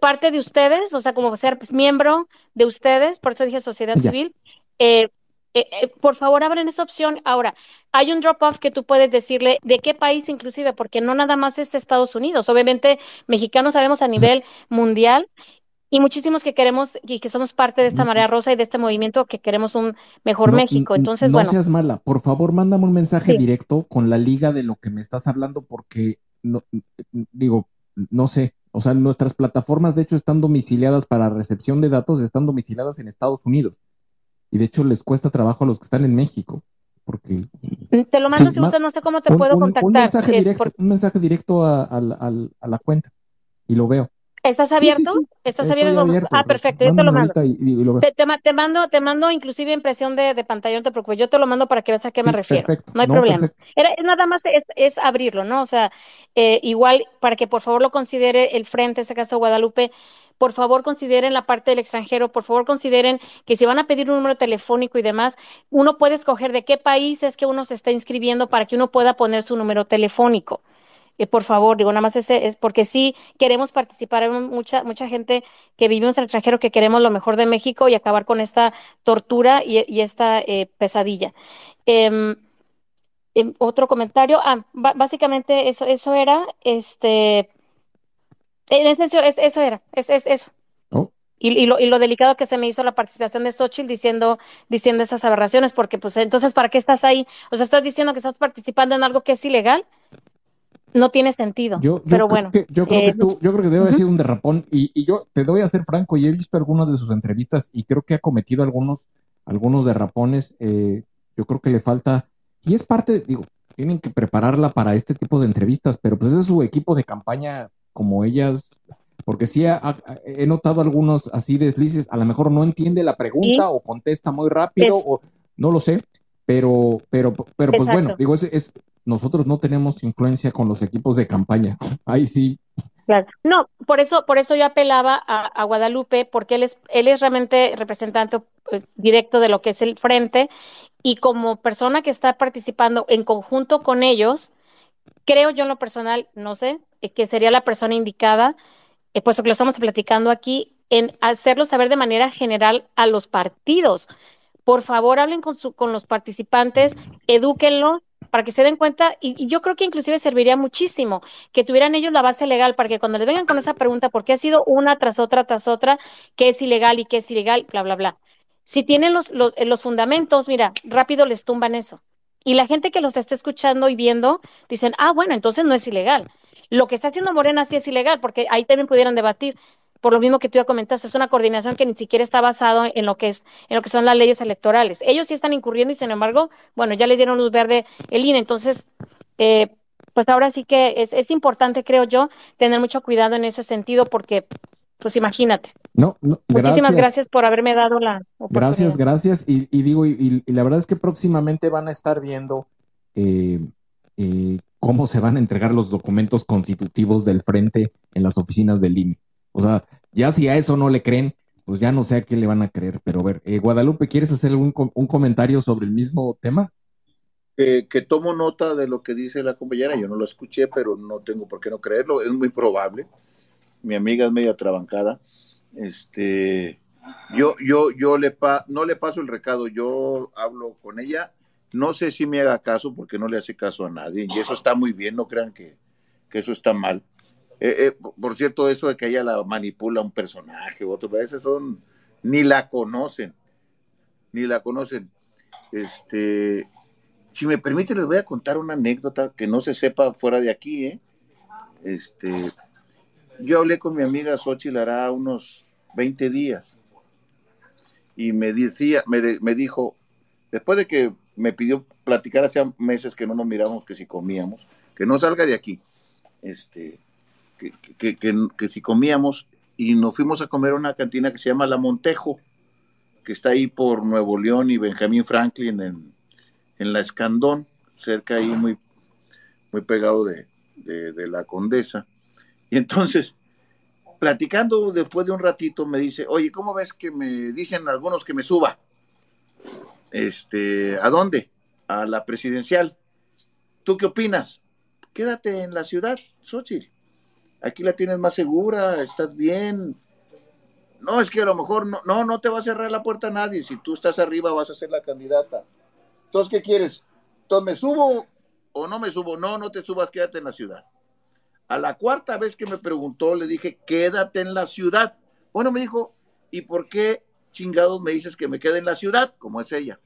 parte de ustedes, o sea, como ser miembro de ustedes, por eso dije sociedad civil, eh, eh, eh, por favor, abren esa opción. Ahora, hay un drop-off que tú puedes decirle de qué país inclusive, porque no nada más es Estados Unidos. Obviamente, mexicanos sabemos a nivel mundial y muchísimos que queremos y que somos parte de esta marea rosa y de este movimiento que queremos un mejor México. Entonces, no bueno. seas mala, por favor, mándame un mensaje directo con la liga de lo que me estás hablando, porque no, digo, no sé, o sea, nuestras plataformas de hecho están domiciliadas para recepción de datos, están domiciliadas en Estados Unidos y de hecho les cuesta trabajo a los que están en México. Porque, mm, te lo mando si usted no sé cómo te puedo contactar. Un mensaje, directo, un mensaje directo a, a, la cuenta y lo veo. ¿Estás abierto? ¿Estás abierto? Ah, perfecto, yo te lo mando. te, mando. Te mando inclusive impresión de, de, pantalla, no te preocupes, yo te lo mando para que veas a qué me refiero. No hay problema. es nada más es, es, abrirlo, ¿no? O sea, eh, igual para que por favor lo considere el frente, ese caso de Guadalupe, por favor consideren la parte del extranjero, por favor consideren que si van a pedir un número telefónico y demás, uno puede escoger de qué país es que uno se está inscribiendo para que uno pueda poner su número telefónico. eh, por favor, digo, nada más ese es porque sí queremos participar, hay mucha, mucha gente que vivimos en el extranjero que queremos lo mejor de México y acabar con esta tortura y, esta eh, pesadilla. Em, em, otro comentario, ah, básicamente eso, eso era, este, en ese es, eso era, es, es eso. Oh. Y, y, lo, y lo delicado que se me hizo la participación de Xochitl diciendo, diciendo esas aberraciones, porque pues entonces, ¿para qué estás ahí? O sea, estás diciendo que estás participando en algo que es ilegal no tiene sentido. Yo, pero bueno. yo, creo que tú, yo creo que debe haber sido un derrapón y, y, yo te doy a ser franco y he visto algunas de sus entrevistas y creo que ha cometido algunos, algunos derrapones. Eh, yo creo que le falta, y es parte, digo, tienen que prepararla para este tipo de entrevistas, pero pues es su equipo de campaña como ellas, porque sí he notado algunos así deslices, a lo mejor no entiende la pregunta o contesta muy rápido o no lo sé, pero, pero, pero pues bueno, digo, es, es, nosotros no tenemos influencia con los equipos de campaña. [LAUGHS] Ahí sí. Claro. No, por eso, por eso yo apelaba a, Guadalupe, porque él es, él es realmente representante pues, directo de lo que es el frente, y como persona que está participando en conjunto con ellos, creo yo en lo personal, no sé, eh, que sería la persona indicada, eh, puesto que lo estamos platicando aquí, en hacerlo saber de manera general a los partidos. Por favor, hablen con, su, con los participantes, edúquenlos, para que se den cuenta, y, yo creo que inclusive serviría muchísimo que tuvieran ellos la base legal para que cuando les vengan con esa pregunta, ¿por qué ha sido una tras otra, tras otra, qué es ilegal y qué es ilegal, bla, bla, bla? Si tienen los, los, eh, los fundamentos, mira, rápido les tumban eso. Y la gente que los está escuchando y viendo, dicen, ah, bueno, entonces no es ilegal. Lo que está haciendo Morena sí es ilegal, porque ahí también pudieran debatir por lo mismo que tú ya comentaste, es una coordinación que ni siquiera está basado en lo que es, en lo que son las leyes electorales. Ellos sí están incurriendo y sin embargo, bueno, ya les dieron luz verde el INE, entonces, eh, pues ahora sí que es, es importante, creo yo, tener mucho cuidado en ese sentido porque pues imagínate. No, Muchísimas gracias por haberme dado la oportunidad. Gracias, gracias. Y, digo, y, la verdad es que próximamente van a estar viendo eh, eh, cómo se van a entregar los documentos constitutivos del frente en las oficinas del INE. O sea, ya si a eso no le creen, pues ya no sé a qué le van a creer. Pero a ver, eh, Guadalupe, ¿quieres hacer algún un comentario sobre el mismo tema? que tomo nota de lo que dice la compañera, yo no lo escuché, pero no tengo por qué no creerlo, es muy probable. Mi amiga es media trabancada. Este, yo, yo, yo le pa, no le paso el recado, yo hablo con ella. No sé si me haga caso porque no le hace caso a nadie y eso está muy bien, no crean que, que eso está mal. Eh, eh, por cierto, eso de que ella la manipula un personaje u otro, a veces son, ni la conocen, ni la conocen. Este, si me permite, les voy a contar una anécdota que no se sepa fuera de aquí, ¿eh? Este, yo hablé con mi amiga Xochitl hará unos 20 días y me decía, me, me dijo, después de que me pidió platicar hace meses que no nos miramos, que si comíamos, que no salga de aquí. Este, que, si comíamos y nos fuimos a comer a una cantina que se llama La Montejo, que está ahí por Nuevo León y Benjamín Franklin en, en la Escandón, cerca ahí muy, muy pegado de, de, la Condesa. Y entonces, platicando después de un ratito, me dice, oye, ¿cómo ves que me dicen algunos que me suba? Este, ¿a dónde? A la presidencial. ¿Tú qué opinas? Quédate en la ciudad, Xochitl aquí la tienes más segura, estás bien. No, es que a lo mejor no, no, no te va a cerrar la puerta a nadie. Si tú estás arriba vas a ser la candidata. Entonces, ¿qué quieres? Entonces, ¿me subo o no me subo? No, no te subas, quédate en la ciudad. A la cuarta vez que me preguntó, le dije, quédate en la ciudad. Bueno, me dijo, ¿y por qué chingados me dices que me quede en la ciudad? Como es ella.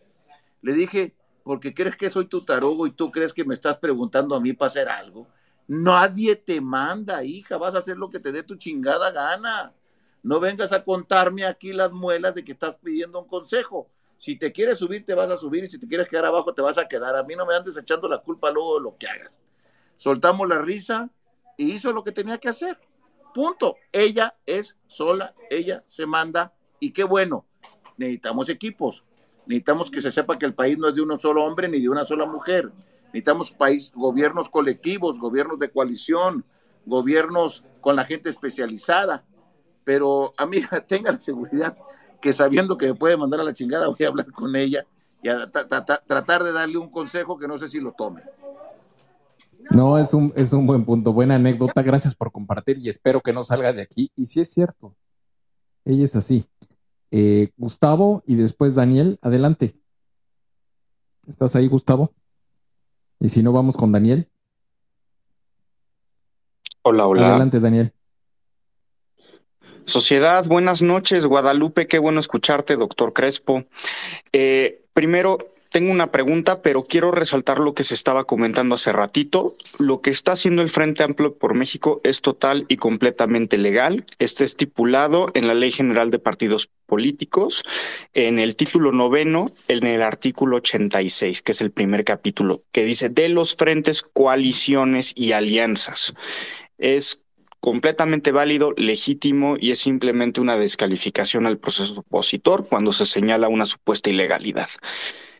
Le dije, porque crees que soy tu tarugo y tú crees que me estás preguntando a mí para hacer algo. Nadie te manda, hija, vas a hacer lo que te dé tu chingada gana. No vengas a contarme aquí las muelas de que estás pidiendo un consejo. Si te quieres subir, te vas a subir y si te quieres quedar abajo, te vas a quedar. A mí no me andes echando la culpa luego de lo que hagas. Soltamos la risa y hizo lo que tenía que hacer. Punto. Ella es sola, ella se manda y qué bueno. Necesitamos equipos. Necesitamos que se sepa que el país no es de uno solo hombre ni de una sola mujer. Necesitamos país, gobiernos colectivos, gobiernos de coalición, gobiernos con la gente especializada. Pero, amiga, [LAUGHS] tenga la seguridad que sabiendo que me puede mandar a la chingada, voy a hablar con ella y a tratar de darle un consejo que no sé si lo tome. No, es un, es un buen punto, buena anécdota. Gracias por compartir y espero que no salga de aquí. Y si es cierto, ella es así. Eh, Gustavo y después Daniel, adelante. ¿Estás ahí, Gustavo? Y si no, vamos con Daniel. Hola, hola. Adelante, Daniel. Sociedad, buenas noches, Guadalupe, qué bueno escucharte, doctor Crespo. Eh, primero, tengo una pregunta, pero quiero resaltar lo que se estaba comentando hace ratito. Lo que está haciendo el Frente Amplio por México es total y completamente legal. Está estipulado en la Ley General de Partidos Políticos, en el título noveno, en el artículo 86, que es el primer capítulo, que dice de los frentes, coaliciones y alianzas. Es completamente válido, legítimo y es simplemente una descalificación al proceso opositor cuando se señala una supuesta ilegalidad.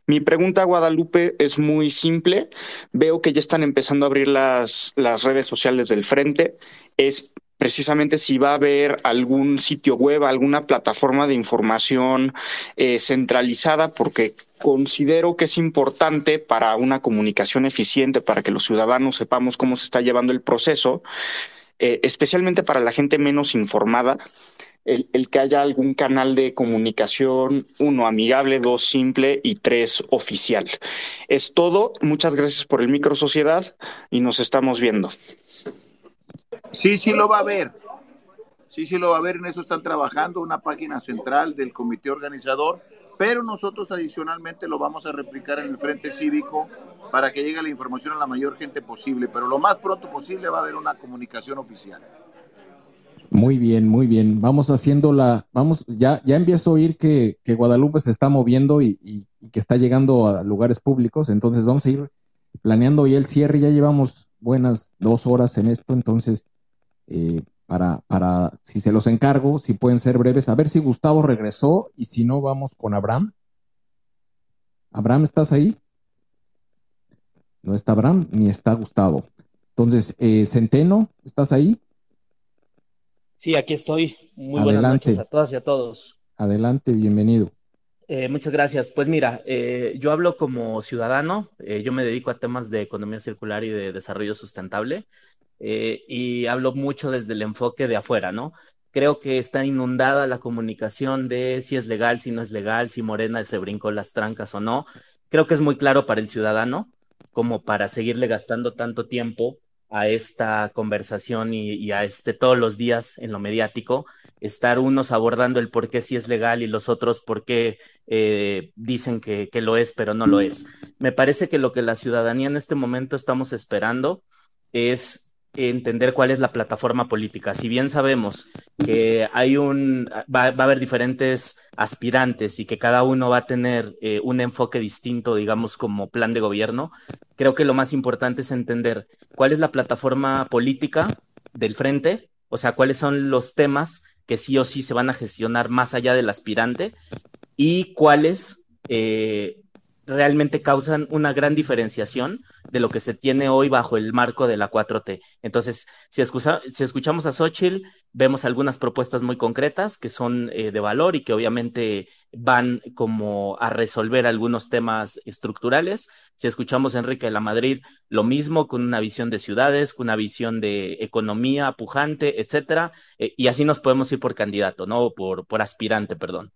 Mi pregunta, Guadalupe, es muy simple. Veo que ya están empezando a abrir las, las redes sociales del frente. Es precisamente si va a haber algún sitio web, alguna plataforma de información eh, centralizada, porque considero que es importante para una comunicación eficiente, para que los ciudadanos sepamos cómo se está llevando el proceso, eh, especialmente para la gente menos informada, el, que haya algún canal de comunicación, uno amigable, dos simple y tres oficial. Es todo. Muchas gracias por el micro sociedad y nos estamos viendo. Sí, sí lo va a ver. Sí, sí lo va a ver. En eso están trabajando una página central del comité organizador, pero nosotros adicionalmente lo vamos a replicar en el Frente Cívico para que llegue la información a la mayor gente posible, pero lo más pronto posible va a haber una comunicación oficial. Muy bien, muy bien. Vamos haciendo la, vamos, ya, ya empiezo a oír que, que Guadalupe se está moviendo y, y, y, que está llegando a lugares públicos, entonces vamos a ir planeando ya el cierre, ya llevamos buenas dos horas en esto, entonces, eh, para, para, si se los encargo, si pueden ser breves, a ver si Gustavo regresó y si no, vamos con Abraham. Abraham, ¿estás ahí? No está Abraham ni está Gustavo. Entonces, eh, Centeno, ¿estás ahí? Sí, aquí estoy. Muy Adelante. buenas noches a todas y a todos. Adelante, bienvenido. Eh, muchas gracias. Pues mira, eh, yo hablo como ciudadano, eh, yo me dedico a temas de economía circular y de desarrollo sustentable y hablo mucho desde el enfoque de afuera, ¿no? Creo que está inundada la comunicación de si es legal, si no es legal, si Morena se brincó las trancas o no. Creo que es muy claro para el ciudadano como para seguirle gastando tanto tiempo a esta conversación y, a este todos los días en lo mediático, estar unos abordando el por qué sí es legal y los otros por qué eh, dicen que, que, lo es, pero no lo es. Me parece que lo que la ciudadanía en este momento estamos esperando es entender cuál es la plataforma política. Si bien sabemos que hay un, va, va a haber diferentes aspirantes y que cada uno va a tener eh, un enfoque distinto, digamos, como plan de gobierno, creo que lo más importante es entender cuál es la plataforma política del frente, o sea, cuáles son los temas que sí o sí se van a gestionar más allá del aspirante y cuáles eh, realmente causan una gran diferenciación de lo que se tiene hoy bajo el marco de la 4T. Entonces, si, escucha, si escuchamos a Xochitl, vemos algunas propuestas muy concretas que son eh, de valor y que obviamente van como a resolver algunos temas estructurales. Si escuchamos a Enrique de la Madrid, lo mismo, con una visión de ciudades, con una visión de economía pujante, etcétera, eh, y así nos podemos ir por candidato, ¿no? Por, por aspirante, perdón.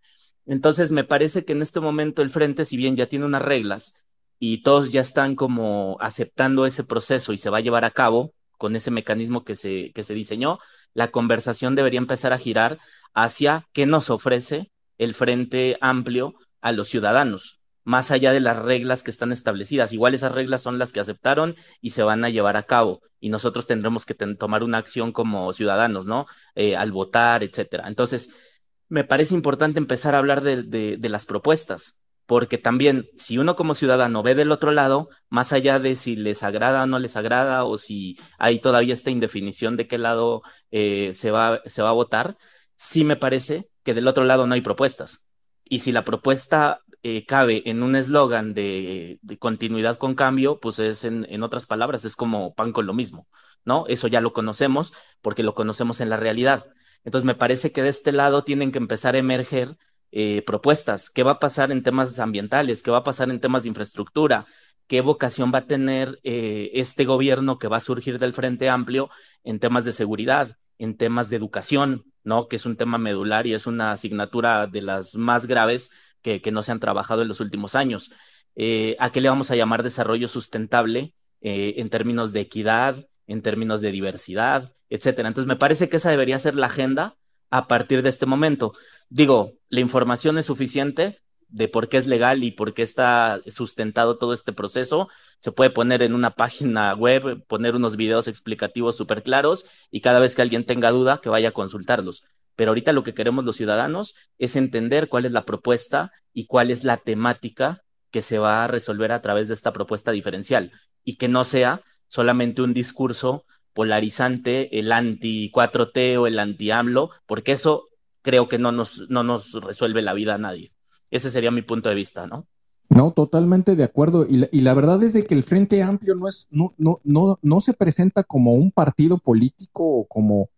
Entonces, me parece que en este momento el frente, si bien ya tiene unas reglas y todos ya están como aceptando ese proceso y se va a llevar a cabo con ese mecanismo que se, que se diseñó, la conversación debería empezar a girar hacia qué nos ofrece el frente amplio a los ciudadanos, más allá de las reglas que están establecidas. Igual esas reglas son las que aceptaron y se van a llevar a cabo y nosotros tendremos que tomar una acción como ciudadanos, ¿no? Eh, al votar, etcétera. Entonces, me parece importante empezar a hablar de, las propuestas, porque también si uno como ciudadano ve del otro lado, más allá de si les agrada o no les agrada, o si hay todavía esta indefinición de qué lado eh, se, va, a votar, sí me parece que del otro lado no hay propuestas. Y si la propuesta eh, cabe en un eslogan de, de, continuidad con cambio, pues es en, en otras palabras, es como pan con lo mismo, ¿no? Eso ya lo conocemos porque lo conocemos en la realidad entonces, me parece que de este lado tienen que empezar a emerger eh, propuestas. ¿Qué va a pasar en temas ambientales? ¿Qué va a pasar en temas de infraestructura? qué vocación va a tener eh, este gobierno que va a surgir del Frente Amplio en temas de seguridad, en temas de educación, ¿no? Que es un tema medular y es una asignatura de las más graves que, no se han trabajado en los últimos años. Eh, ¿A qué le vamos a llamar desarrollo sustentable en términos de equidad, en términos de diversidad, etcétera? Entonces, me parece que esa debería ser la agenda a partir de este momento. Digo, la información es suficiente, de por qué es legal y por qué está sustentado todo este proceso. Se puede poner en una página web, poner unos videos explicativos súper claros y cada vez que alguien tenga duda, que vaya a consultarlos. Pero ahorita lo que queremos los ciudadanos es entender cuál es la propuesta y cuál es la temática que se va a resolver a través de esta propuesta diferencial y que no sea solamente un discurso polarizante, el anti 4T o el anti AMLO, porque eso creo que no nos, no nos resuelve la vida a nadie. Ese sería mi punto de vista, ¿no? No, totalmente de acuerdo. Y la, verdad es de que el Frente Amplio no es, no, no, no, no se presenta como un partido político o como,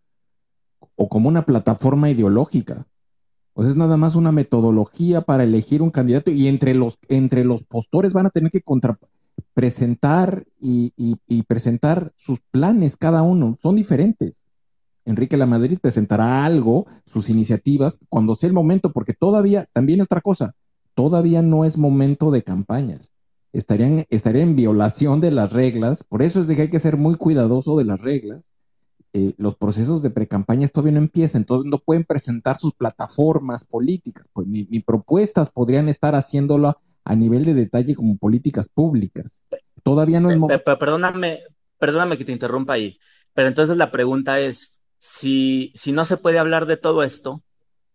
o como una plataforma ideológica. Sea, es nada más una metodología para elegir un candidato y entre los, entre los postores van a tener que contra, presentar y, presentar sus planes cada uno. Son diferentes. Enrique La Madrid presentará algo, sus iniciativas, cuando sea el momento, porque todavía, también otra cosa, todavía no es momento de campañas. Estarían, estaría en violación de las reglas, por eso es de que hay que ser muy cuidadoso de las reglas. Eh, los procesos de precampañas todavía no empiezan, entonces no pueden presentar sus plataformas políticas. Pues mis propuestas podrían estar haciéndolo a nivel de detalle como políticas públicas. Todavía no es momento. Perdóname, perdóname que te interrumpa ahí, pero entonces la pregunta es, si, si no se puede hablar de todo esto,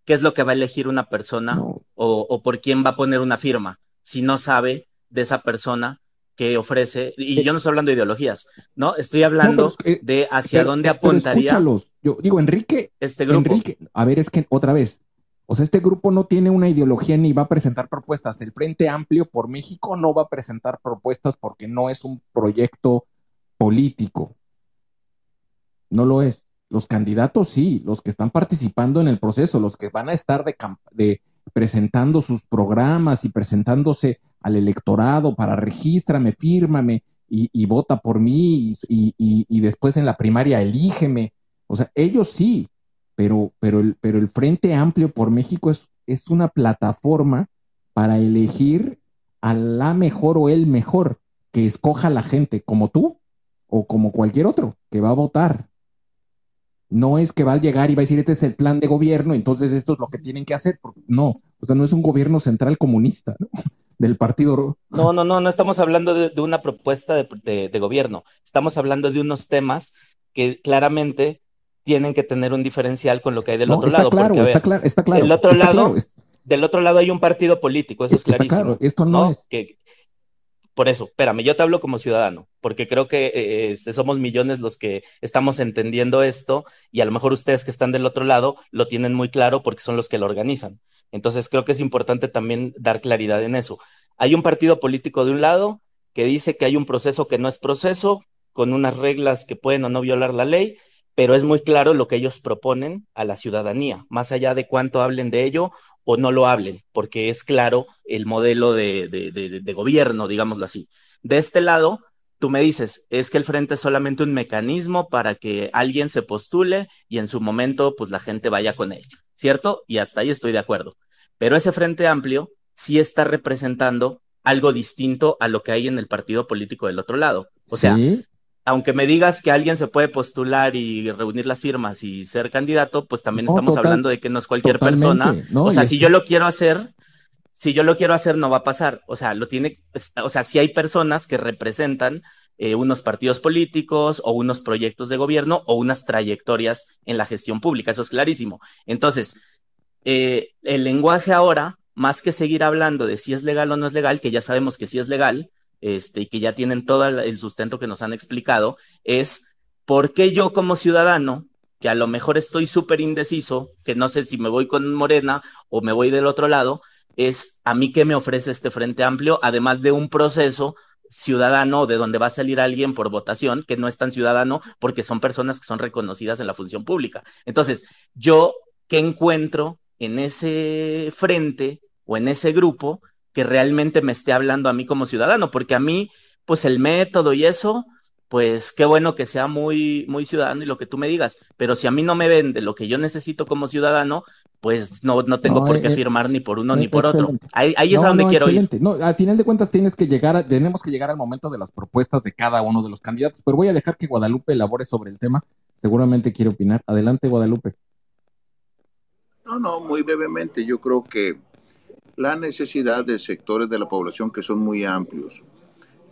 ¿qué es lo que va a elegir una persona o, por quién va a poner una firma? Si no sabe de esa persona que ofrece, y yo no estoy hablando de ideologías, ¿no? Estoy hablando de hacia dónde apuntaría. escúchalos. Yo digo, Enrique, este grupo. Enrique, a ver, es que otra vez, o sea, este grupo no tiene una ideología ni va a presentar propuestas. El Frente Amplio por México no va a presentar propuestas porque no es un proyecto político. No lo es. Los candidatos sí, los que están participando en el proceso, los que van a estar de, presentando sus programas y presentándose al electorado para regístrame, fírmame y, vota por mí y, después en la primaria elígeme. O sea, ellos sí, pero, pero, el, pero el Frente Amplio por México es, es una plataforma para elegir a la mejor o el mejor que escoja la gente, como tú o como cualquier otro que va a votar. No es que va a llegar y va a decir, este es el plan de gobierno, entonces esto es lo que tienen que hacer. No, o sea, no es un gobierno central comunista, ¿no? [LAUGHS] Del partido. No, no, no, no estamos hablando de, una propuesta de, gobierno. Estamos hablando de unos temas que claramente tienen que tener un diferencial con lo que hay del otro lado. Claro, está claro, está claro. Del otro lado, del otro lado hay un partido político, eso es clarísimo. Claro, esto no, es. Que, por eso, espérame, yo te hablo como ciudadano, porque creo que eh, este, somos millones los que estamos entendiendo esto y a lo mejor ustedes que están del otro lado lo tienen muy claro porque son los que lo organizan. Entonces creo que es importante también dar claridad en eso. Hay un partido político de un lado que dice que hay un proceso que no es proceso, con unas reglas que pueden o no violar la ley, pero es muy claro lo que ellos proponen a la ciudadanía, más allá de cuánto hablen de ello o no lo hablen, porque es claro el modelo de, de, gobierno, digámoslo así. De este lado, tú me dices, es que el frente es solamente un mecanismo para que alguien se postule y en su momento, pues la gente vaya con él, ¿cierto? Y hasta ahí estoy de acuerdo. Pero ese frente amplio sí está representando algo distinto a lo que hay en el partido político del otro lado. O sea, aunque me digas que alguien se puede postular y reunir las firmas y ser candidato, pues también estamos hablando de que no es cualquier persona. o sea, si yo lo quiero hacer, si yo lo quiero hacer, no va a pasar. O sea, lo tiene, o sea, si hay personas que representan eh, unos partidos políticos o unos proyectos de gobierno o unas trayectorias en la gestión pública, eso es clarísimo. Entonces, eh, el lenguaje ahora, más que seguir hablando de si es legal o no es legal, que ya sabemos que sí es legal, este, y que ya tienen todo el sustento que nos han explicado, es por qué yo como ciudadano, que a lo mejor estoy súper indeciso, que no sé si me voy con Morena o me voy del otro lado, es a mí qué me ofrece este Frente Amplio, además de un proceso ciudadano de donde va a salir alguien por votación que no es tan ciudadano porque son personas que son reconocidas en la función pública. Entonces, yo, ¿qué encuentro en ese frente o en ese grupo que realmente me esté hablando a mí como ciudadano, porque a mí pues el método y eso, pues qué bueno que sea muy, muy ciudadano y lo que tú me digas, pero si a mí no me vende lo que yo necesito como ciudadano, pues no, no tengo por qué eh, firmar ni por uno eh, ni por otro. Ahí, es a donde no, quiero ir. No, al final de cuentas tienes que llegar a- tenemos que llegar al momento de las propuestas de cada uno de los candidatos, pero voy a dejar que Guadalupe elabore sobre el tema. Seguramente quiere opinar. Adelante, Guadalupe. No, no, muy brevemente, yo creo que la necesidad de sectores de la población que son muy amplios,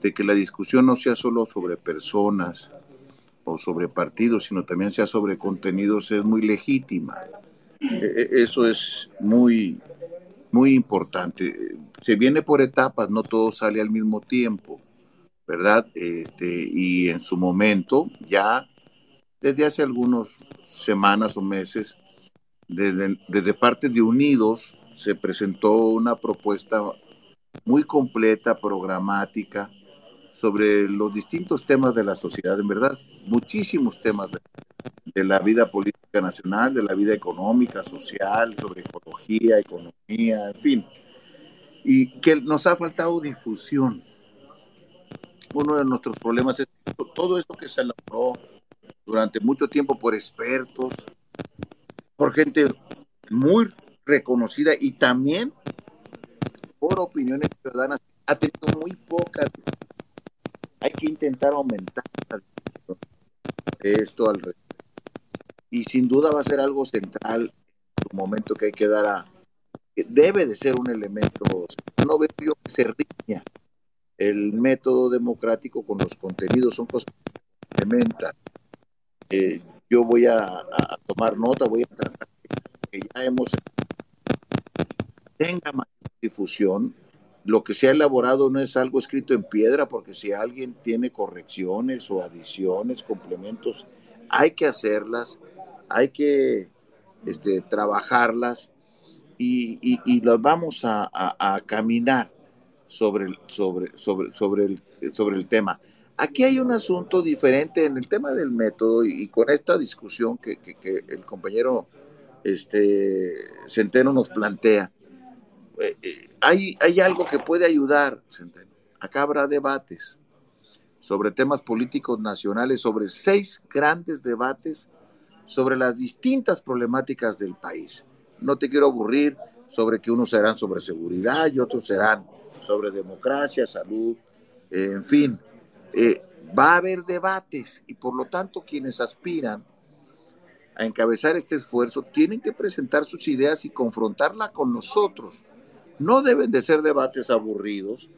de que la discusión no sea solo sobre personas o sobre partidos, sino también sea sobre contenidos, es muy legítima. E- e- Eso es muy, muy importante. Se viene por etapas, no todo sale al mismo tiempo, ¿verdad? Este, y en su momento, ya desde hace algunas semanas o meses, desde, desde parte de Unidos se presentó una propuesta muy completa, programática, sobre los distintos temas de la sociedad, en verdad, muchísimos temas de, la vida política nacional, de la vida económica, social, sobre ecología, economía, en fin, y que nos ha faltado difusión. Uno de nuestros problemas es todo esto que se elaboró durante mucho tiempo por expertos, por gente muy reconocida y también por opiniones ciudadanas, ha tenido muy poca. Hay que intentar aumentar esto al respecto. Y sin duda va a ser algo central en un momento que hay que dar a. que debe de ser un elemento. No veo yo que se riña el método democrático con los contenidos, son cosas que complementan. Eh, yo voy a, a tomar nota, voy a tratar que ya hemos tenga mayor difusión. Lo que se ha elaborado no es algo escrito en piedra, porque si alguien tiene correcciones o adiciones, complementos, hay que hacerlas, hay que este, trabajarlas y, y, y las vamos a, a, caminar sobre el, sobre, sobre, sobre, el, sobre el tema. Aquí hay un asunto diferente en el tema del método y, y con esta discusión que, que, que, el compañero este, Centeno nos plantea. Eh, eh, hay, algo que puede ayudar, Centeno. Acá habrá debates sobre temas políticos nacionales, sobre seis grandes debates sobre las distintas problemáticas del país. No te quiero aburrir sobre que unos serán sobre seguridad y otros serán sobre democracia, salud, eh, en fin. Va a haber debates y por lo tanto quienes aspiran a encabezar este esfuerzo tienen que presentar sus ideas y confrontarla con nosotros. No deben de ser debates aburridos,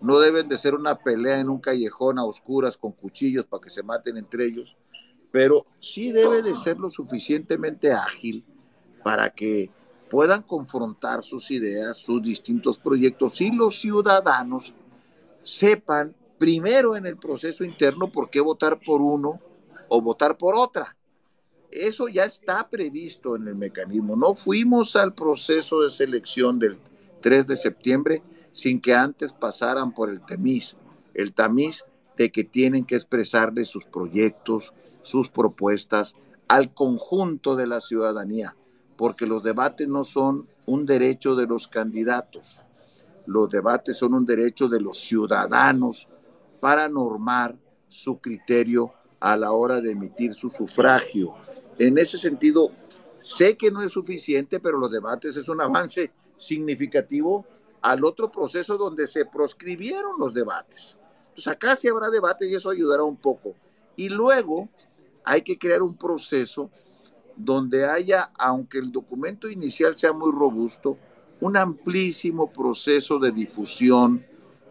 no deben de ser una pelea en un callejón a oscuras con cuchillos para que se maten entre ellos, pero sí debe de ser lo suficientemente ágil para que puedan confrontar sus ideas, sus distintos proyectos y los ciudadanos sepan primero en el proceso interno por qué votar por uno o votar por otra. Eso ya está previsto en el mecanismo. No fuimos al proceso de selección del 3 de septiembre sin que antes pasaran por el tamiz, el tamiz de que tienen que expresarle sus proyectos, sus propuestas al conjunto de la ciudadanía, porque los debates no son un derecho de los candidatos, los debates son un derecho de los ciudadanos para normar su criterio a la hora de emitir su sufragio. En ese sentido, sé que no es suficiente, pero los debates es un avance significativo al otro proceso donde se proscribieron los debates. Entonces acá sí habrá debate y eso ayudará un poco. Y luego hay que crear un proceso donde haya, aunque el documento inicial sea muy robusto, un amplísimo proceso de difusión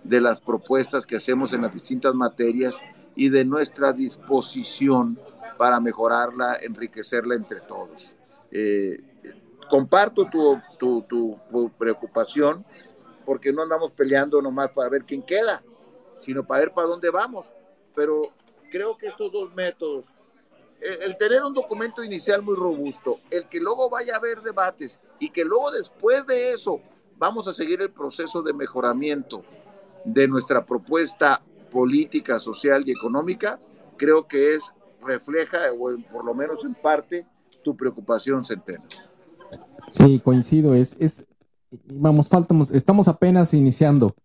de las propuestas que hacemos en las distintas materias y de nuestra disposición para mejorarla, enriquecerla entre todos. Eh, comparto tu, tu, preocupación porque no andamos peleando nomás para ver quién queda, sino para ver para dónde vamos. Pero creo que estos dos métodos, el, el tener un documento inicial muy robusto, el que luego vaya a haber debates y que luego después de eso vamos a seguir el proceso de mejoramiento de nuestra propuesta política, social y económica, creo que es refleja, o por lo menos en parte, tu preocupación, Centeno. Sí, coincido, es, es, vamos, faltamos, estamos apenas iniciando.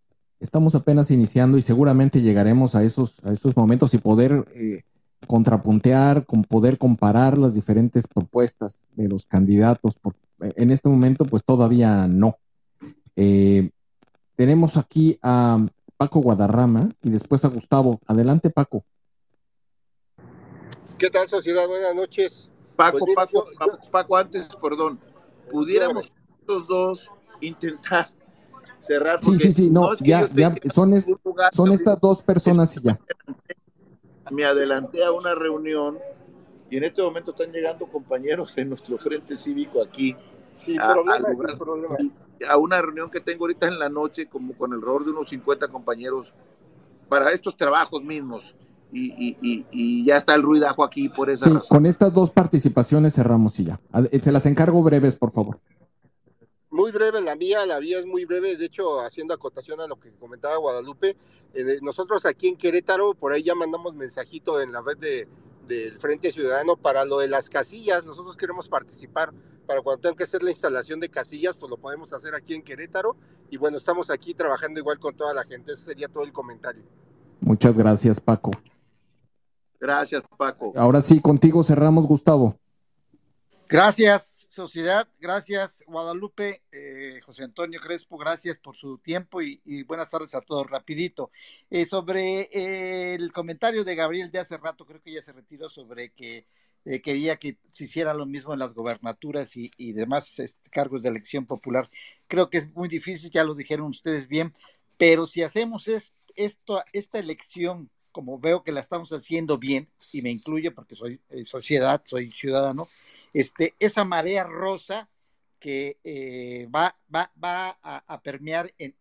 estamos apenas iniciando y seguramente llegaremos a esos, a esos momentos y poder eh, contrapuntear, con poder comparar las diferentes propuestas de los candidatos. en este momento, pues todavía no. Eh, tenemos aquí a Paco Guadarrama y después a Gustavo. Adelante, Paco. ¿Qué tal, sociedad? Buenas noches. Paco, pues Paco, Paco, antes, perdón, pudiéramos los dos intentar [LAUGHS] cerrar. Sí, sí, sí, no, ya, ya son, son estas dos personas y ya. Me adelanté a una reunión y en este momento están llegando compañeros en nuestro frente cívico aquí. A, problema, a una reunión que tengo ahorita en la noche, como con el error de unos 50 compañeros, para estos trabajos mismos. Y, y, y, ya está el ruidajo aquí por esa sí, Con estas dos participaciones cerramos y ya. Se las encargo breves, por favor. Muy breve la mía, la mía es muy breve, de hecho, haciendo acotación a lo que comentaba Guadalupe, eh, nosotros aquí en Querétaro, por ahí ya mandamos mensajito en la red de, del Frente Ciudadano para lo de las casillas, nosotros queremos participar para cuando tengan que hacer la instalación de casillas, pues lo podemos hacer aquí en Querétaro, y bueno, estamos aquí trabajando igual con toda la gente, ese sería todo el comentario. Muchas gracias, Paco. Gracias, Paco. Ahora sí, contigo cerramos, Gustavo. Gracias sociedad. Gracias, Guadalupe, eh, José Antonio Crespo, gracias por su tiempo y, buenas tardes a todos. Rapidito. Eh, sobre eh, el comentario de Gabriel de hace rato, creo que ya se retiró sobre que quería que se hiciera lo mismo en las gobernaturas y, demás este, cargos de elección popular. Creo que es muy difícil, ya lo dijeron ustedes bien, pero si hacemos esto, esta elección como veo que la estamos haciendo bien, y me incluye porque soy eh, sociedad, soy ciudadano, este, esa marea rosa que eh, va, va, va a, permear en,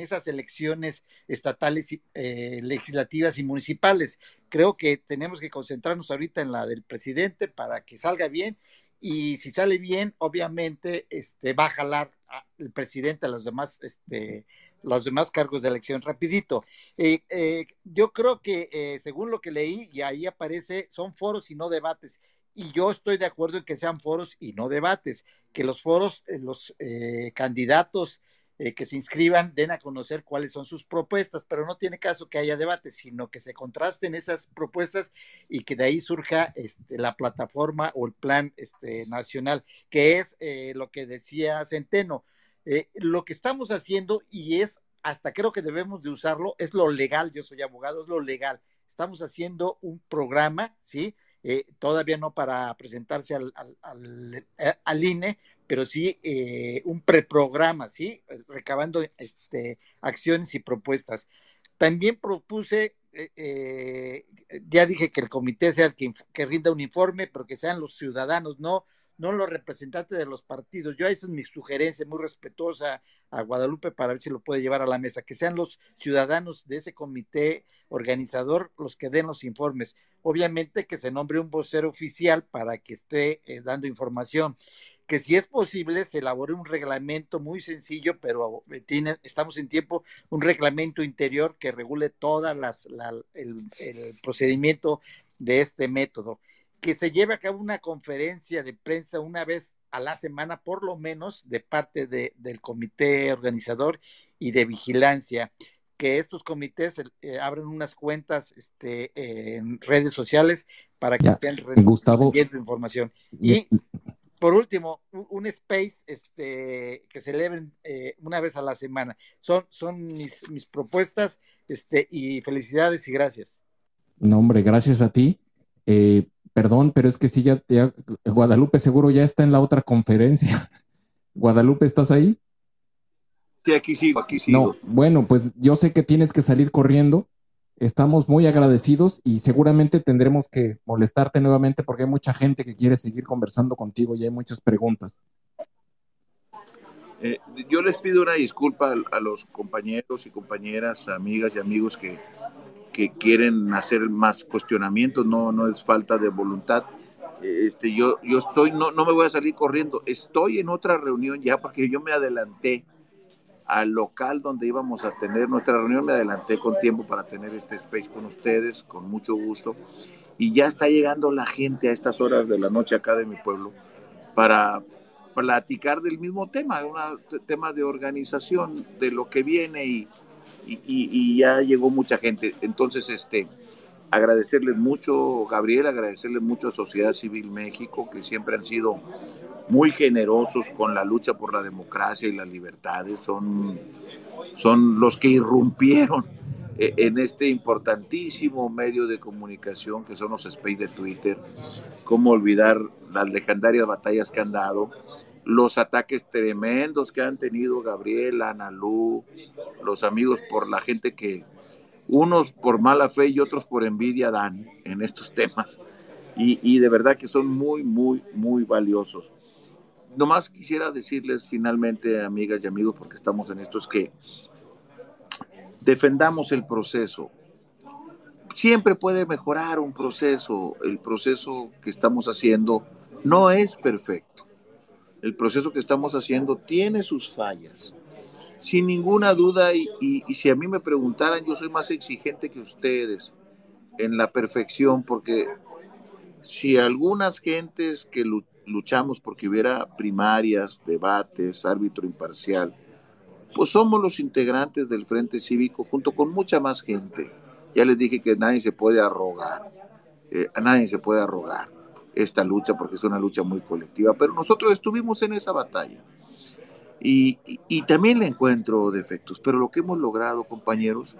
esas elecciones estatales, eh, legislativas y municipales. Creo que tenemos que concentrarnos ahorita en la del presidente para que salga bien y si sale bien, obviamente este, va a jalar el presidente a los demás este, los demás cargos de elección. Rapidito, eh, eh, yo creo que eh, según lo que leí, y ahí aparece, son foros y no debates. Y yo estoy de acuerdo en que sean foros y no debates, que los foros, los candidatos que se inscriban den a conocer cuáles son sus propuestas, pero no tiene caso que haya debates, sino que se contrasten esas propuestas y que de ahí surja este, la plataforma o el plan este, nacional, que es lo que decía Centeno eh, lo que estamos haciendo, y es hasta creo que debemos de usarlo, es lo legal, yo soy abogado, es lo legal. Estamos haciendo un programa, ¿sí? Eh, todavía no para presentarse al, al, INE, eh, pero sí un preprograma, ¿sí? Recabando este, acciones y propuestas. También propuse, ya dije que el comité sea el que, que rinda un informe, pero que sean los ciudadanos, no no los representantes de los partidos. Yo esa es mi sugerencia muy respetuosa a Guadalupe para ver si lo puede llevar a la mesa, que sean los ciudadanos de ese comité organizador los que den los informes. Obviamente que se nombre un vocero oficial para que esté eh, dando información que si es posible se elabore un reglamento muy sencillo, pero eh, tiene, estamos en tiempo, un reglamento interior que regule todas las, el procedimiento de este método que se lleve a cabo una conferencia de prensa una vez a la semana, por lo menos, de parte de, del comité organizador y de vigilancia. Que estos comités eh, abran unas cuentas este, en redes sociales para que estén Gustavo, información. Y por último, un, space este, que celebren eh, una vez a la semana. Son, son mis, mis propuestas este, y felicidades y gracias. No, hombre, gracias a ti. Eh, Perdón, pero es que sí, ya, Guadalupe seguro ya está en la otra conferencia. [LAUGHS] Guadalupe, ¿estás ahí? Sí, aquí sigo, aquí sigo. No, bueno, pues yo sé que tienes que salir corriendo. Estamos muy agradecidos y seguramente tendremos que molestarte nuevamente porque hay mucha gente que quiere seguir conversando contigo y hay muchas preguntas. Eh, yo les pido una disculpa a los compañeros y compañeras, amigas y amigos que que quieren hacer más cuestionamientos, no, no es falta de voluntad. Este, yo, yo estoy, no, no me voy a salir corriendo, estoy en otra reunión ya porque yo me adelanté al local donde íbamos a tener nuestra reunión, me adelanté con tiempo para tener este space con ustedes, con mucho gusto, y ya está llegando la gente a estas horas de la noche acá de mi pueblo para platicar del mismo tema, un tema de organización, de lo que viene y, y, ya llegó mucha gente. Entonces, este, agradecerles mucho, Gabriel, agradecerles mucho a Sociedad Civil México, que siempre han sido muy generosos con la lucha por la democracia y las libertades. Son, son los que irrumpieron e, en este importantísimo medio de comunicación que son los space de Twitter. Cómo olvidar las legendarias batallas que han dado los ataques tremendos que han tenido Gabriel, Analú, los amigos por la gente que unos por mala fe y otros por envidia dan en estos [LAUGHS] temas. Y, de verdad que son muy, muy, muy valiosos. Nomás quisiera decirles finalmente, amigas y amigos, porque estamos en esto, es que defendamos el proceso. Siempre puede mejorar un proceso. El proceso que estamos haciendo no es perfecto el proceso que estamos haciendo tiene sus fallas. Sin ninguna duda, y, si a mí me preguntaran, yo soy más exigente que ustedes en la perfección, porque si algunas gentes que luchamos porque hubiera primarias, debates, árbitro imparcial, pues somos los integrantes del Frente Cívico junto con mucha más gente. Ya les dije que nadie se puede arrogar, eh, nadie se puede arrogar esta lucha porque es una lucha muy colectiva, pero nosotros estuvimos en esa batalla. Y, también le encuentro defectos, pero lo que hemos logrado, compañeros,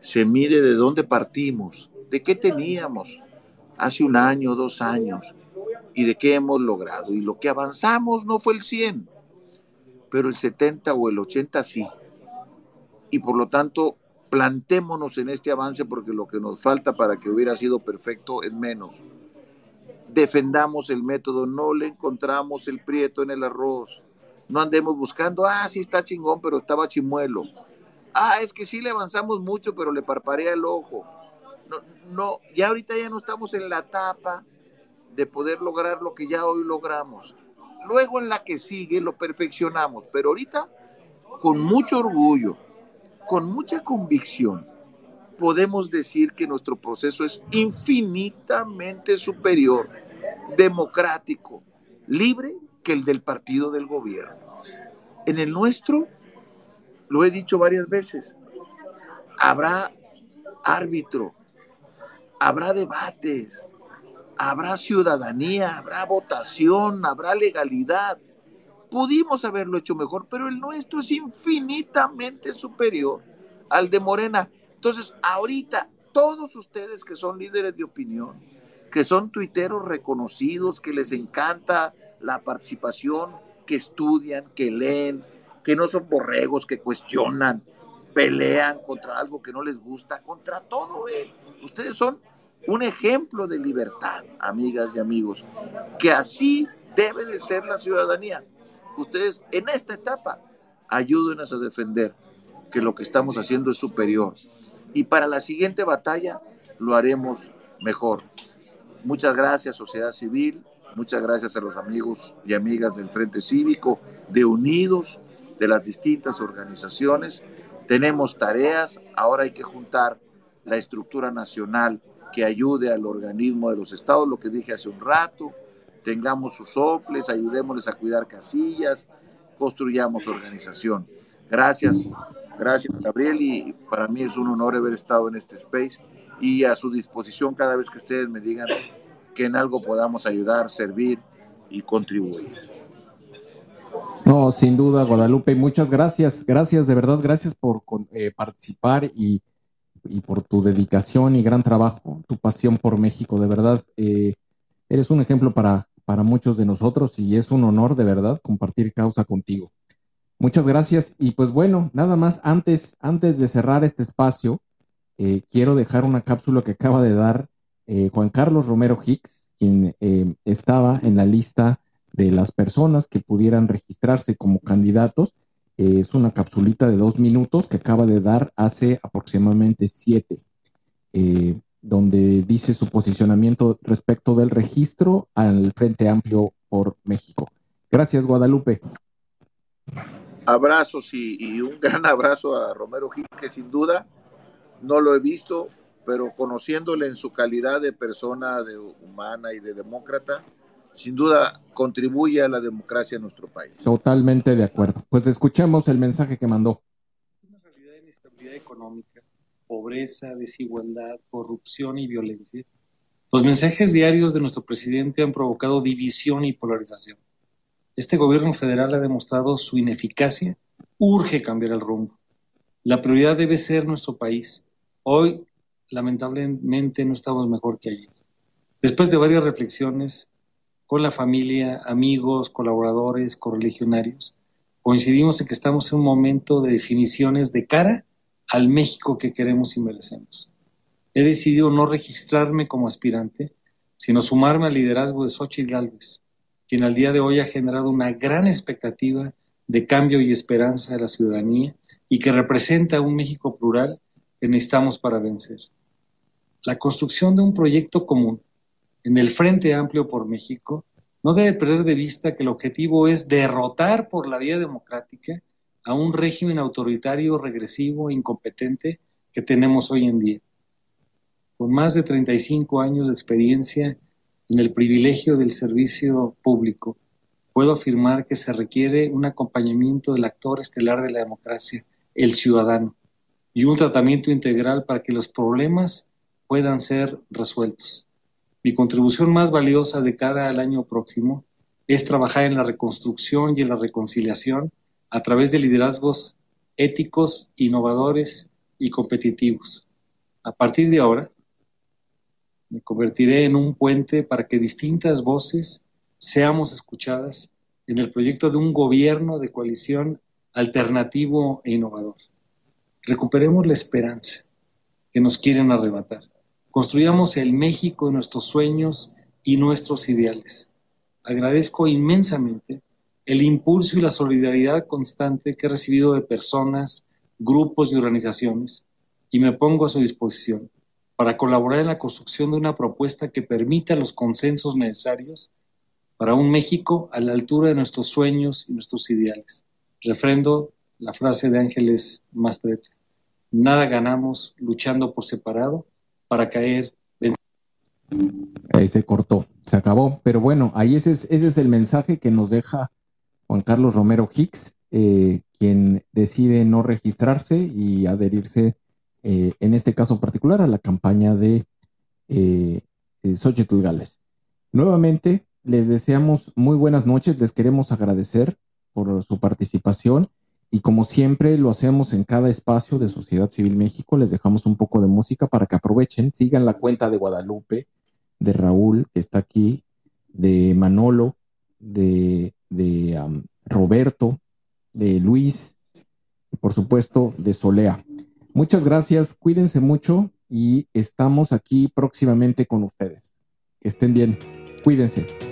se mide de dónde partimos, de qué teníamos hace un año, dos años, y de qué hemos logrado. Y lo que avanzamos no fue el 100, pero el 70 o el 80 sí. Y por lo tanto, plantémonos en este avance porque lo que nos falta para que hubiera sido perfecto es menos defendamos el método, no le encontramos el prieto en el arroz. No andemos buscando, ah, sí está chingón, pero estaba chimuelo. Ah, es que sí le avanzamos mucho, pero le parparea el ojo. No, no, ya ahorita ya no estamos en la etapa de poder lograr lo que ya hoy logramos. Luego en la que sigue lo perfeccionamos, pero ahorita con mucho orgullo, con mucha convicción, podemos decir que nuestro proceso es infinitamente superior, democrático, libre que el del partido del gobierno. En el nuestro, lo he dicho varias veces, habrá árbitro, habrá debates, habrá ciudadanía, habrá votación, habrá legalidad. Pudimos haberlo hecho mejor, pero el nuestro es infinitamente superior al de Morena. Entonces, ahorita, todos ustedes que son líderes de opinión, que son tuiteros reconocidos, que les encanta la participación, que estudian, que leen, que no son borregos, que cuestionan, pelean contra algo que no les gusta, contra todo. Eh. Ustedes son un ejemplo de libertad, amigas y amigos, que así debe de ser la ciudadanía. Ustedes en esta etapa ayúdenos a defender que lo que estamos haciendo es superior y para la siguiente batalla lo haremos mejor. Muchas gracias, sociedad civil, muchas gracias a los amigos y amigas del Frente Cívico, de Unidos, de las distintas organizaciones. Tenemos tareas, ahora hay que juntar la estructura nacional que ayude al organismo de los estados, lo que dije hace un rato, tengamos sus soples, ayudémosles a cuidar casillas, construyamos organización. Gracias, gracias Gabriel y para mí es un honor haber estado en este space y a su disposición cada vez que ustedes me digan que en algo podamos ayudar, servir y contribuir. No, sin duda, Guadalupe, muchas gracias, gracias, de verdad, gracias por eh, participar y, por tu dedicación y gran trabajo, tu pasión por México, de verdad, eh, eres un ejemplo para, para muchos de nosotros y es un honor, de verdad, compartir causa contigo. Muchas gracias. Y pues bueno, nada más antes, antes de cerrar este espacio, eh, quiero dejar una cápsula que acaba de dar eh, Juan Carlos Romero Hicks, quien eh, estaba en la lista de las personas que pudieran registrarse como candidatos. es una capsulita de dos minutos que acaba de dar hace aproximadamente siete, donde dice su posicionamiento respecto del registro al Frente Amplio por México. Gracias, Guadalupe abrazos y, un gran [LAUGHS] abrazo a Romero Gil, que sin duda no lo he visto, pero conociéndole en su calidad de persona de humana y de demócrata, sin duda contribuye a la democracia en nuestro país. Totalmente de acuerdo. Pues escuchemos el mensaje que mandó. Una realidad de inestabilidad económica económica, pobreza, desigualdad, corrupción y violencia, los mensajes diarios de nuestro presidente han provocado división y polarización. Este gobierno federal ha demostrado su ineficacia, urge cambiar el rumbo. La prioridad debe ser nuestro país. Hoy, lamentablemente, no estamos mejor que ayer. Después de varias reflexiones con la familia, amigos, colaboradores, correligionarios, coincidimos en que estamos en un momento de definiciones de cara al México que queremos y merecemos he decidido no registrarme como aspirante, sino sumarme al liderazgo de Xochitl Gálvez, quien al día de hoy ha generado una gran expectativa de cambio y esperanza de la ciudadanía y que representa un México plural que necesitamos para vencer. La construcción de un proyecto común en el Frente Amplio por México no debe perder de vista que el objetivo es derrotar por la vía democrática a un régimen autoritario, regresivo e incompetente que tenemos hoy en día con más de 35 años de experiencia en el privilegio del servicio público, puedo afirmar que se requiere un acompañamiento del actor estelar de la democracia, el ciudadano, y un tratamiento integral para que los problemas puedan ser resueltos. Mi contribución más valiosa de cara al año próximo es trabajar en la reconstrucción y en la reconciliación a través de liderazgos éticos, innovadores y competitivos. A partir de ahora, me convertiré en un puente para que distintas voces seamos escuchadas en el proyecto de un gobierno de coalición alternativo e innovador. Recuperemos la esperanza que nos quieren arrebatar. Construyamos el México de nuestros sueños y nuestros ideales. Agradezco inmensamente el impulso y la solidaridad constante que he recibido de personas, grupos y organizaciones y me pongo a su disposición para colaborar en la construcción de una propuesta que permita los consensos necesarios para un México a la altura de nuestros sueños y nuestros ideales. Refrendo la frase de Ángeles Mastreta. Nada ganamos luchando por separado para caer. Ahí se cortó, se acabó. Pero bueno, ahí ese es, ese es el mensaje que nos deja Juan Carlos Romero Hicks, eh, quien decide no registrarse y adherirse eh, en este caso particular, a la campaña de eh, eh, Gales. Nuevamente, les deseamos muy buenas noches, les queremos agradecer por su participación y como siempre lo hacemos en cada espacio de Sociedad Civil México, les dejamos un poco de música para que aprovechen, sigan la cuenta de Guadalupe, de Raúl, que está aquí, de Manolo, de, Roberto, de Luis y por supuesto de Solea. Muchas gracias, cuídense mucho y estamos aquí próximamente con ustedes. Estén bien, cuídense.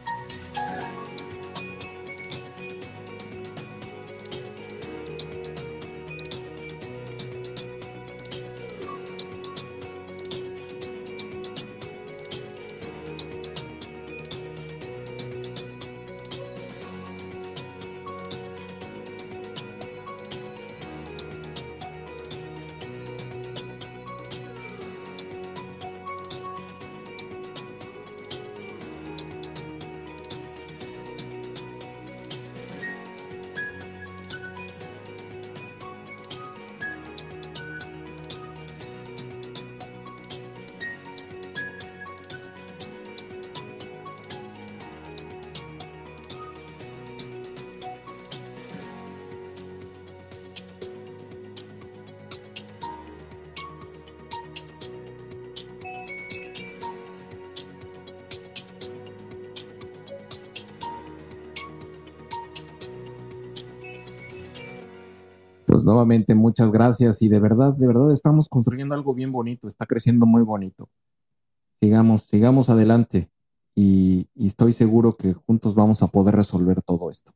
Nuevamente muchas gracias y de verdad, de verdad estamos construyendo algo bien bonito, está creciendo muy bonito. sigamos, sigamos adelante y, y estoy seguro que juntos vamos a poder resolver todo esto.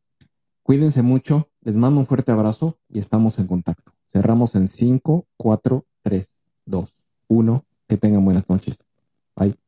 Cuídense mucho, les mando un fuerte abrazo y estamos en contacto. Cerramos en 5, 4, 3, 2, 1. Que tengan buenas noches. Bye.